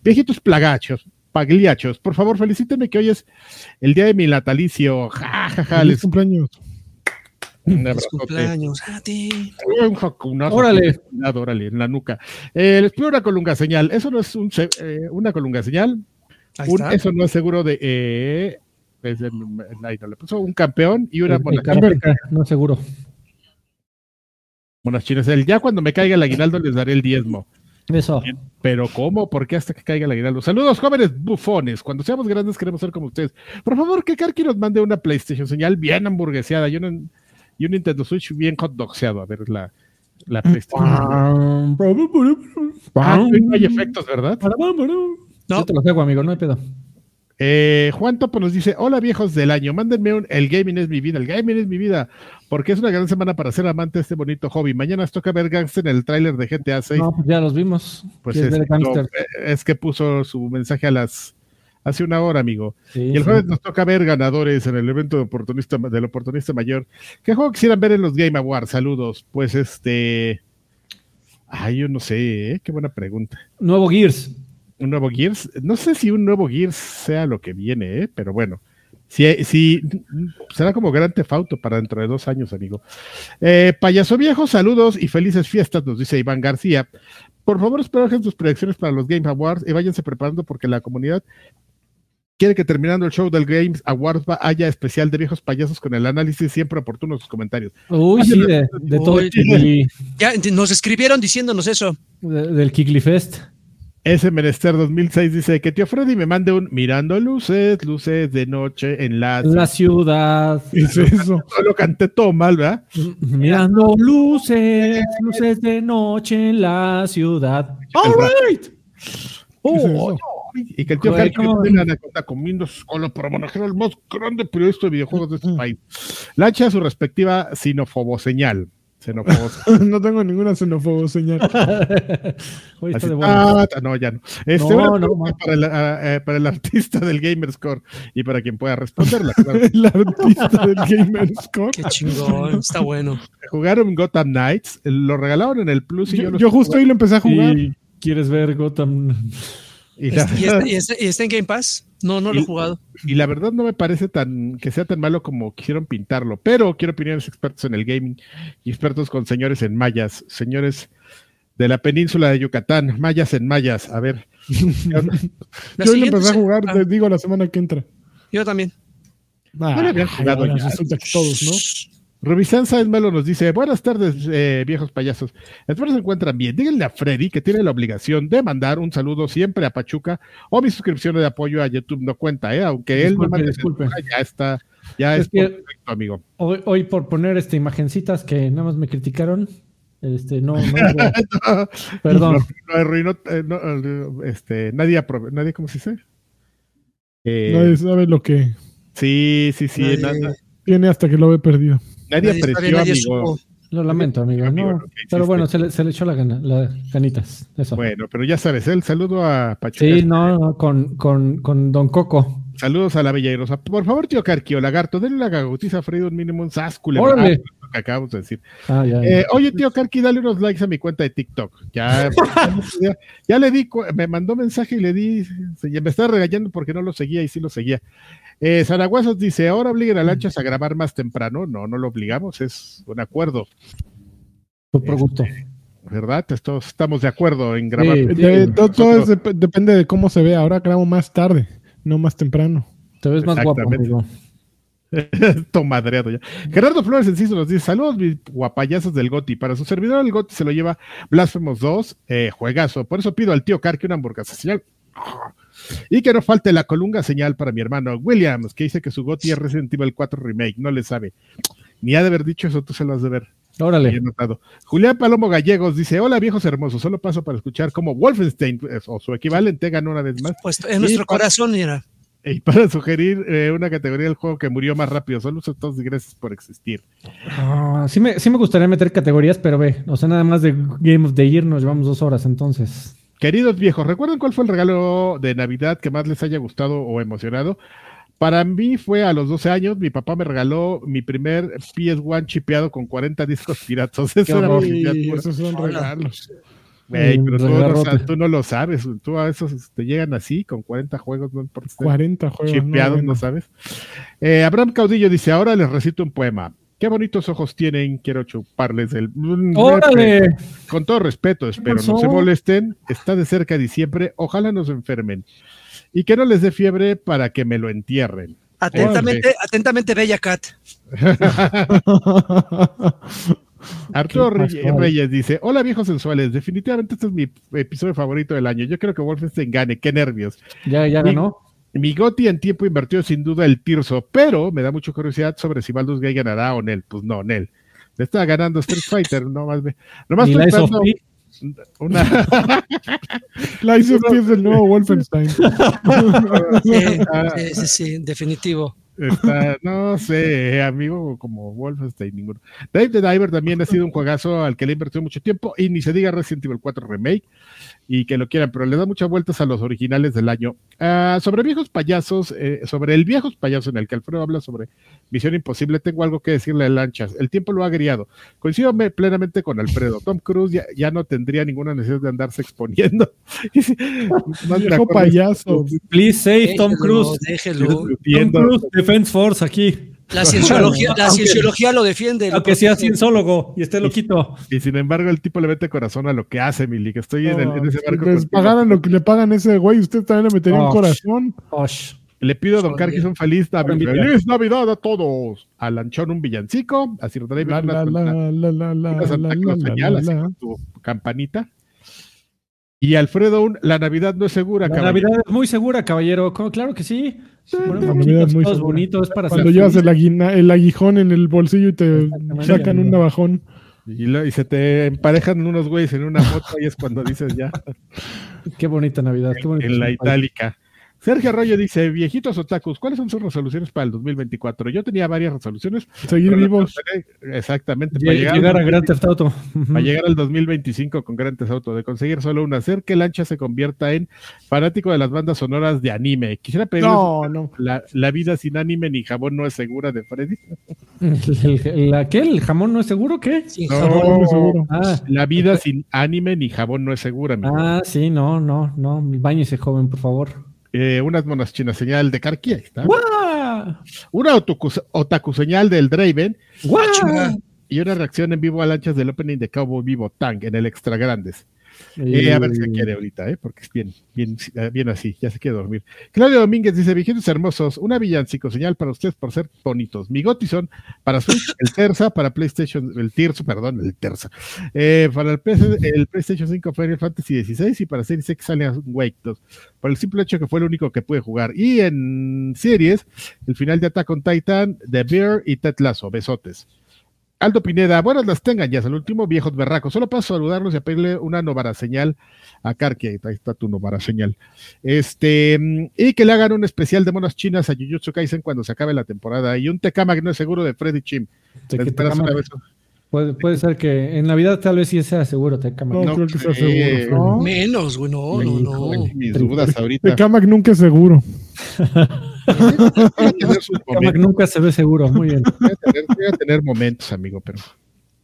Viejitos plagachos, pagliachos, por favor, felicítenme que hoy es el día de mi natalicio. Ja, ja, ja, Feliz les cumpleaños. un cumpleaños a ti. Un jacunazo. Órale. Órale, en la nuca. Eh, les pido una colunga señal. Eso no es un, eh, una colunga señal. Ahí Un- está. eso no es seguro de. Eh, es de- le puso un campeón y una no seguro. monas chinas. El, ya cuando me caiga el aguinaldo les daré el diezmo. Eso. Pero ¿cómo? ¿Por qué hasta que caiga el aguinaldo? Saludos, jóvenes bufones. Cuando seamos grandes queremos ser como ustedes. Por favor, que Karki nos mande una PlayStation señal bien hamburgueseada y, una- y un Nintendo Switch bien hotdogseado. A ver la, la PlayStation. Ah, no hay efectos, ¿verdad? No. Yo te lo juego, amigo, no hay pedo. Eh, Juan Topo nos dice: Hola viejos del año, mándenme un El gaming es mi vida, el gaming es mi vida, porque es una gran semana para ser amante de este bonito hobby. Mañana nos toca ver Gangster en el tráiler de GTA 6. No, pues ya los vimos. pues ¿Quieres es, no, que puso su mensaje a las hace una hora, amigo. Sí, Y el sí. jueves nos toca ver ganadores en el evento de oportunista, del oportunista mayor. ¿Qué juego quisieran ver en los Game Awards? Saludos. Pues este. Ay, yo no sé, ¿eh? qué buena pregunta. Nuevo Gears. Un nuevo Gears. No sé si un nuevo Gears sea lo que viene, ¿eh? pero bueno. Si, si, será como Gran Tefauto para dentro de dos años, amigo. Eh, payaso viejo, saludos y felices fiestas, nos dice Iván García. Por favor, esperen sus predicciones para los Game Awards y váyanse preparando porque la comunidad quiere que terminando el show del Games Awards haya especial de viejos payasos con el análisis siempre oportuno sus comentarios. Uy, sí, de, de todo el Uy. Kigli, Ya nos escribieron diciéndonos eso. de- del Kigli Fest. Ese Menester 2006 dice que tío Freddy me mande un mirando luces, luces de noche en la... La ciudad. ¿Qué es eso? Lo canté todo mal, ¿verdad? Mirando luces, luces de noche en la ciudad. All right. ¿Qué es Oh, y que el tío la anaconda comiendo su cola para manejar el más grande periodista de videojuegos de este país. Lancha su respectiva sinofobo señal. Xenofobos. no tengo ninguna xenófobo señal. Hoy está Así, de ah, no, ya no. Este, No, para, el, ah, eh, para el artista del Gamerscore y para quien pueda responderla. claro. El artista del Gamer Score. Qué chingón, está bueno. Jugaron Gotham Knights, lo regalaron en el Plus y yo, Yo, justo ahí lo empecé a jugar. ¿Y quieres ver Gotham? Y la, ¿Y está, y está- y está en Game Pass? No, no lo he jugado. y la verdad no me parece tan que sea tan malo como quisieron pintarlo, pero quiero opiniones expertos en el gaming y expertos con señores en mayas, señores de la península de Yucatán, mayas en mayas. A ver, yo hoy lo siguiente empecé a jugar, ah, te digo, la semana que entra. yo también. Ah, le habían jugado ahora ya. Resulta que todos, ¿no? Rubicán Sáenz Melo nos dice, buenas tardes, eh, viejos payasos. Espero se encuentran bien. Díganle a Freddy que tiene la obligación de mandar un saludo siempre a Pachuca o mi suscripción de apoyo a YouTube no cuenta, ¿eh? aunque él no mande disculpe. ya está, ya Es es, que- perfecto, amigo. Hoy, hoy por poner este imagencitas que nada más me criticaron, este, no, no hubo- perdón. No, eh, no, eh, este, nadie, aprove- nadie, ¿cómo se dice? Eh, Nadie sabe lo que sí, sí, sí, Nadie- na- tiene hasta que lo ve perdido. Nadie, apreció, amigo. supo. Lo lamento, amigo. No, pero bueno, se le, se le echó la gana, las ganitas. Eso. Bueno, pero ya sabes, el saludo a Pachuca. sí, no, no, con, con, con Don Coco. Saludos a la Bella y Rosa. Por favor, tío Carquio, lagarto, denle la gagotiza a Freddy un mínimo un sáscule. Órale. lo que acabamos de decir. Ah, ya. Eh, oye, tío Carqui, dale unos likes a mi cuenta de TikTok. Ya, ya, ya le di, me mandó mensaje y le di, se- me estaba regañando porque no lo seguía y sí lo seguía. Eh, Zaraguazos dice, ahora obliguen a Lanchas a grabar más temprano. No, no lo obligamos, es un acuerdo, por gusto. ¿verdad? Esto- estamos de acuerdo en grabar. Sí. De- todo es depende de cómo se ve. Ahora grabo más tarde, no más temprano. Te ves más guapo, amigo. Tomadreado ya. Gerardo Flores Enciso nos dice: Saludos, mis guapayazos del Goti. Para su servidor, el Goti se lo lleva Blasphemous 2, eh, juegazo. Por eso pido al tío Carque una hamburguesa señal. Y que no falte la colunga señal para mi hermano Williams, que dice que su Goti es Resident Evil 4 Remake. No le sabe. Ni ha de haber dicho eso, tú se lo has de ver. Órale. Notado. Julián Palomo Gallegos dice: Hola, viejos hermosos. Solo paso para escuchar cómo Wolfenstein eh, o su equivalente ganó una vez más. Pues en nuestro para- corazón, mira. Y para sugerir eh, una categoría del juego que murió más rápido. A todos y gracias por existir. Ah, sí, me, sí me gustaría meter categorías, pero ve, o sea, nada más de Game of the Year nos llevamos dos horas, entonces. Queridos viejos, ¿recuerdan cuál fue el regalo de Navidad que más les haya gustado o emocionado? Para mí fue a los 12 años, mi papá me regaló mi primer PS1 chipeado con 40 discos piratas. Eso era esos son regalos. Ey, pero tú no, tú lo sabes, tú a esos te llegan así, con 40 juegos, no importa. si estén 40 juegos. no, chipeados, bueno. no sabes. Eh, Abraham Caudillo dice, ahora les recito un poema. Qué bonitos ojos tienen, quiero chuparles el... ¡Órale! Con todo respeto, espero, no se molesten. Está de cerca diciembre, ojalá no se enfermen. Y que no les dé fiebre para que me lo entierren. Atentamente, atentamente, Bella Cat. Arturo Reyes, dice: Hola viejos sensuales, definitivamente este es mi episodio favorito del año. Yo creo que Wolfenstein gane, qué nervios. Ya, ya ganó. Mi Goti en tiempo invertido sin duda el Tirso, pero me da mucha curiosidad sobre si Baldur's Gate ganará o Nel. Pues no, Nel. Le está ganando Street Fighter, no más. ve- Nomás estoy Sophie. una. La hizo es del nuevo Wolfenstein. Sí, sí, sí, sí, definitivo. Está, no sé, amigo, como Wolfenstein, ninguno. Dave the Diver también ha sido un juegazo al que le he invertido mucho tiempo y ni se diga Resident Evil 4 Remake y que lo quieran, pero le da muchas vueltas a los originales del año. Ah, sobre viejos payasos, eh, sobre el viejos payaso en el que Alfredo habla sobre Misión Imposible, tengo algo que decirle a Lanchas. El tiempo lo ha agriado. Coincido me- plenamente con Alfredo. Tom Cruise ya, ya no tendría ninguna necesidad de andarse exponiendo. Más Viejo payaso. Please save Tom Cruise. Déjelo. Tom. Cruise Defense Force aquí. La cienciología, la cienciología lo defiende. lo Aunque sea cienzólogo y esté loquito. Y sin embargo, el tipo le mete corazón a lo que hace, Mili, que estoy en, el- en ese Si barco. les contigo. pagaran lo que le pagan a ese güey, usted también le metería un Oh. corazón. Osh. Le pido a Don Joder. Carquis un feliz, Navi- Envidia. feliz Navidad a todos. A Lanchón un villancico, a Sir David La, una, la, la, una- la, la, la, una Santa la, Claus la, señal, la, así la. con tu campanita. Y Alfredo, la Navidad no es segura, La caballero. Navidad es muy segura, caballero. Claro que sí. Ponemos La Navidad foquitos es muy todos segura. bonitos, es para Cuando llevas el, aguina- el aguijón en el bolsillo y te sacan un navajón. Y, lo- y se te emparejan unos güeyes en una moto y es cuando dices ya, Qué bonita Navidad. Qué en la itálica. Sergio Arroyo dice, viejitos otakus, ¿cuáles son sus resoluciones para el 2024? Yo tenía varias resoluciones. Seguir vivos. Exactamente. Lle- llegar, a Grand Theft Auto. para llegar al 2025 con Grand Theft Auto, de conseguir solo una, hacer que Lancha se convierta en fanático de las bandas sonoras de anime. Quisiera pedirle No, no. la, la vida sin anime ni jabón no es segura de Freddy. La- ¿Qué? ¿El jamón no es seguro? ¿Qué? Sí, No. jamón. No, no, seguro. Ah, La vida sin anime ni jabón no es segura, ah, sí, no, no, no. Báñese, joven, por favor. Eh, unas monas chinas señal de Karki, ahí está. ¡Guau! Una otaku, otaku señal del Draven y una reacción en vivo a lanchas del opening de Cowboy Vivo Tang en el Extra Grandes. Eh, a ver si quiere ahorita, ¿eh? porque es bien, bien, bien así, ya se quiere dormir. Claudio Domínguez dice, viejitos hermosos, una villancico señal para ustedes por ser bonitos. Mi son para Switch, el Terza, para PlayStation, el Tirso, perdón, el Terza. Eh, para el, PC, el PlayStation 5 Final Fantasy XVI y para Series X Alien Wake 2. Por el simple hecho que fue el único que pude jugar. Y en series, el final de Attack on Titan, The Bear y Ted Lasso. Besotes. Aldo Pineda, buenas las tengan ya, el último viejos berracos. Solo paso a saludarlos y a pedirle una novara señal a Karki. Ahí está tu novara señal. Este, mm, y que le hagan un especial de monas chinas a Jujutsu Kaisen cuando se acabe la temporada. Y un Tecama que no es seguro de Freddy Chim. Te- que te puede, puede ser que en Navidad tal vez sí sea seguro, te cama. No, No creo que sea seguro. ¿no? Menos, güey, no, no, no. Tengo Mis dudas ahorita. De Kamak nunca es seguro. Momentos, nunca se ve seguro. Muy bien. voy a tener- voy a tener momentos, amigo, pero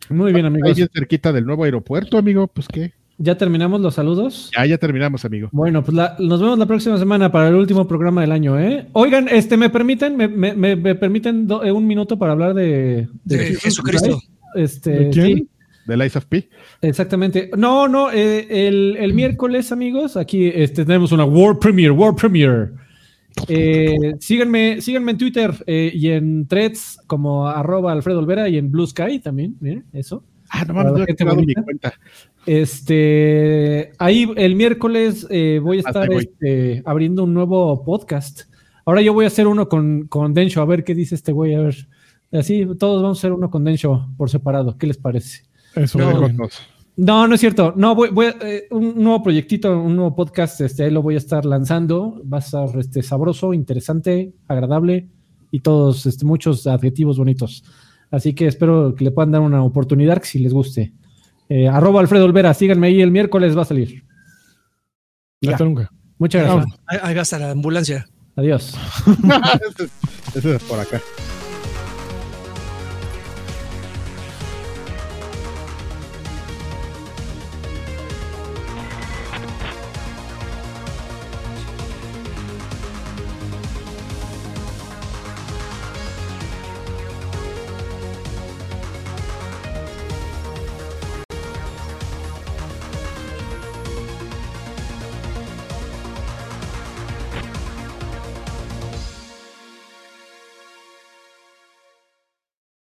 Muy bien, ahí amigos. bien cerquita del nuevo aeropuerto, amigo, pues qué. Ya terminamos los saludos. Ya, ya terminamos, amigo. Bueno, pues la- nos vemos la próxima semana para el último programa del año, ¿eh? Oigan, este, ¿me permiten, me, me- me- me permiten do- eh, un minuto para hablar de, De Jesucristo. Este, ¿De quién? sí, Lies of P. exactamente. No, no, eh, el, el miércoles, amigos, aquí este, tenemos una World Premiere, World Premiere. Eh, síganme, síganme en Twitter eh, y en threads como arroba Alfredo Olvera y en Blue Sky también, miren, eso. Ah, no mames, no mi cuenta. Este, ahí el miércoles eh, voy a Hasta estar voy. este, abriendo un nuevo podcast. Ahora yo voy a hacer uno con, con Densho, a ver qué dice este güey, a ver. Así todos vamos a hacer uno con Densho por separado. ¿Qué les parece? Eso no. No, no es cierto. No, voy, voy a- eh, un nuevo proyectito, un nuevo podcast, este, ahí lo voy a estar lanzando. Va a estar este, sabroso, interesante, agradable y todos este, muchos adjetivos bonitos. Así que espero que le puedan dar una oportunidad si les guste. Eh, arroba Alfredo Olvera, síganme ahí el miércoles, va a salir. Hasta nunca. Muchas gracias. Ahí va a estar la ambulancia. Adiós. Ese es por acá.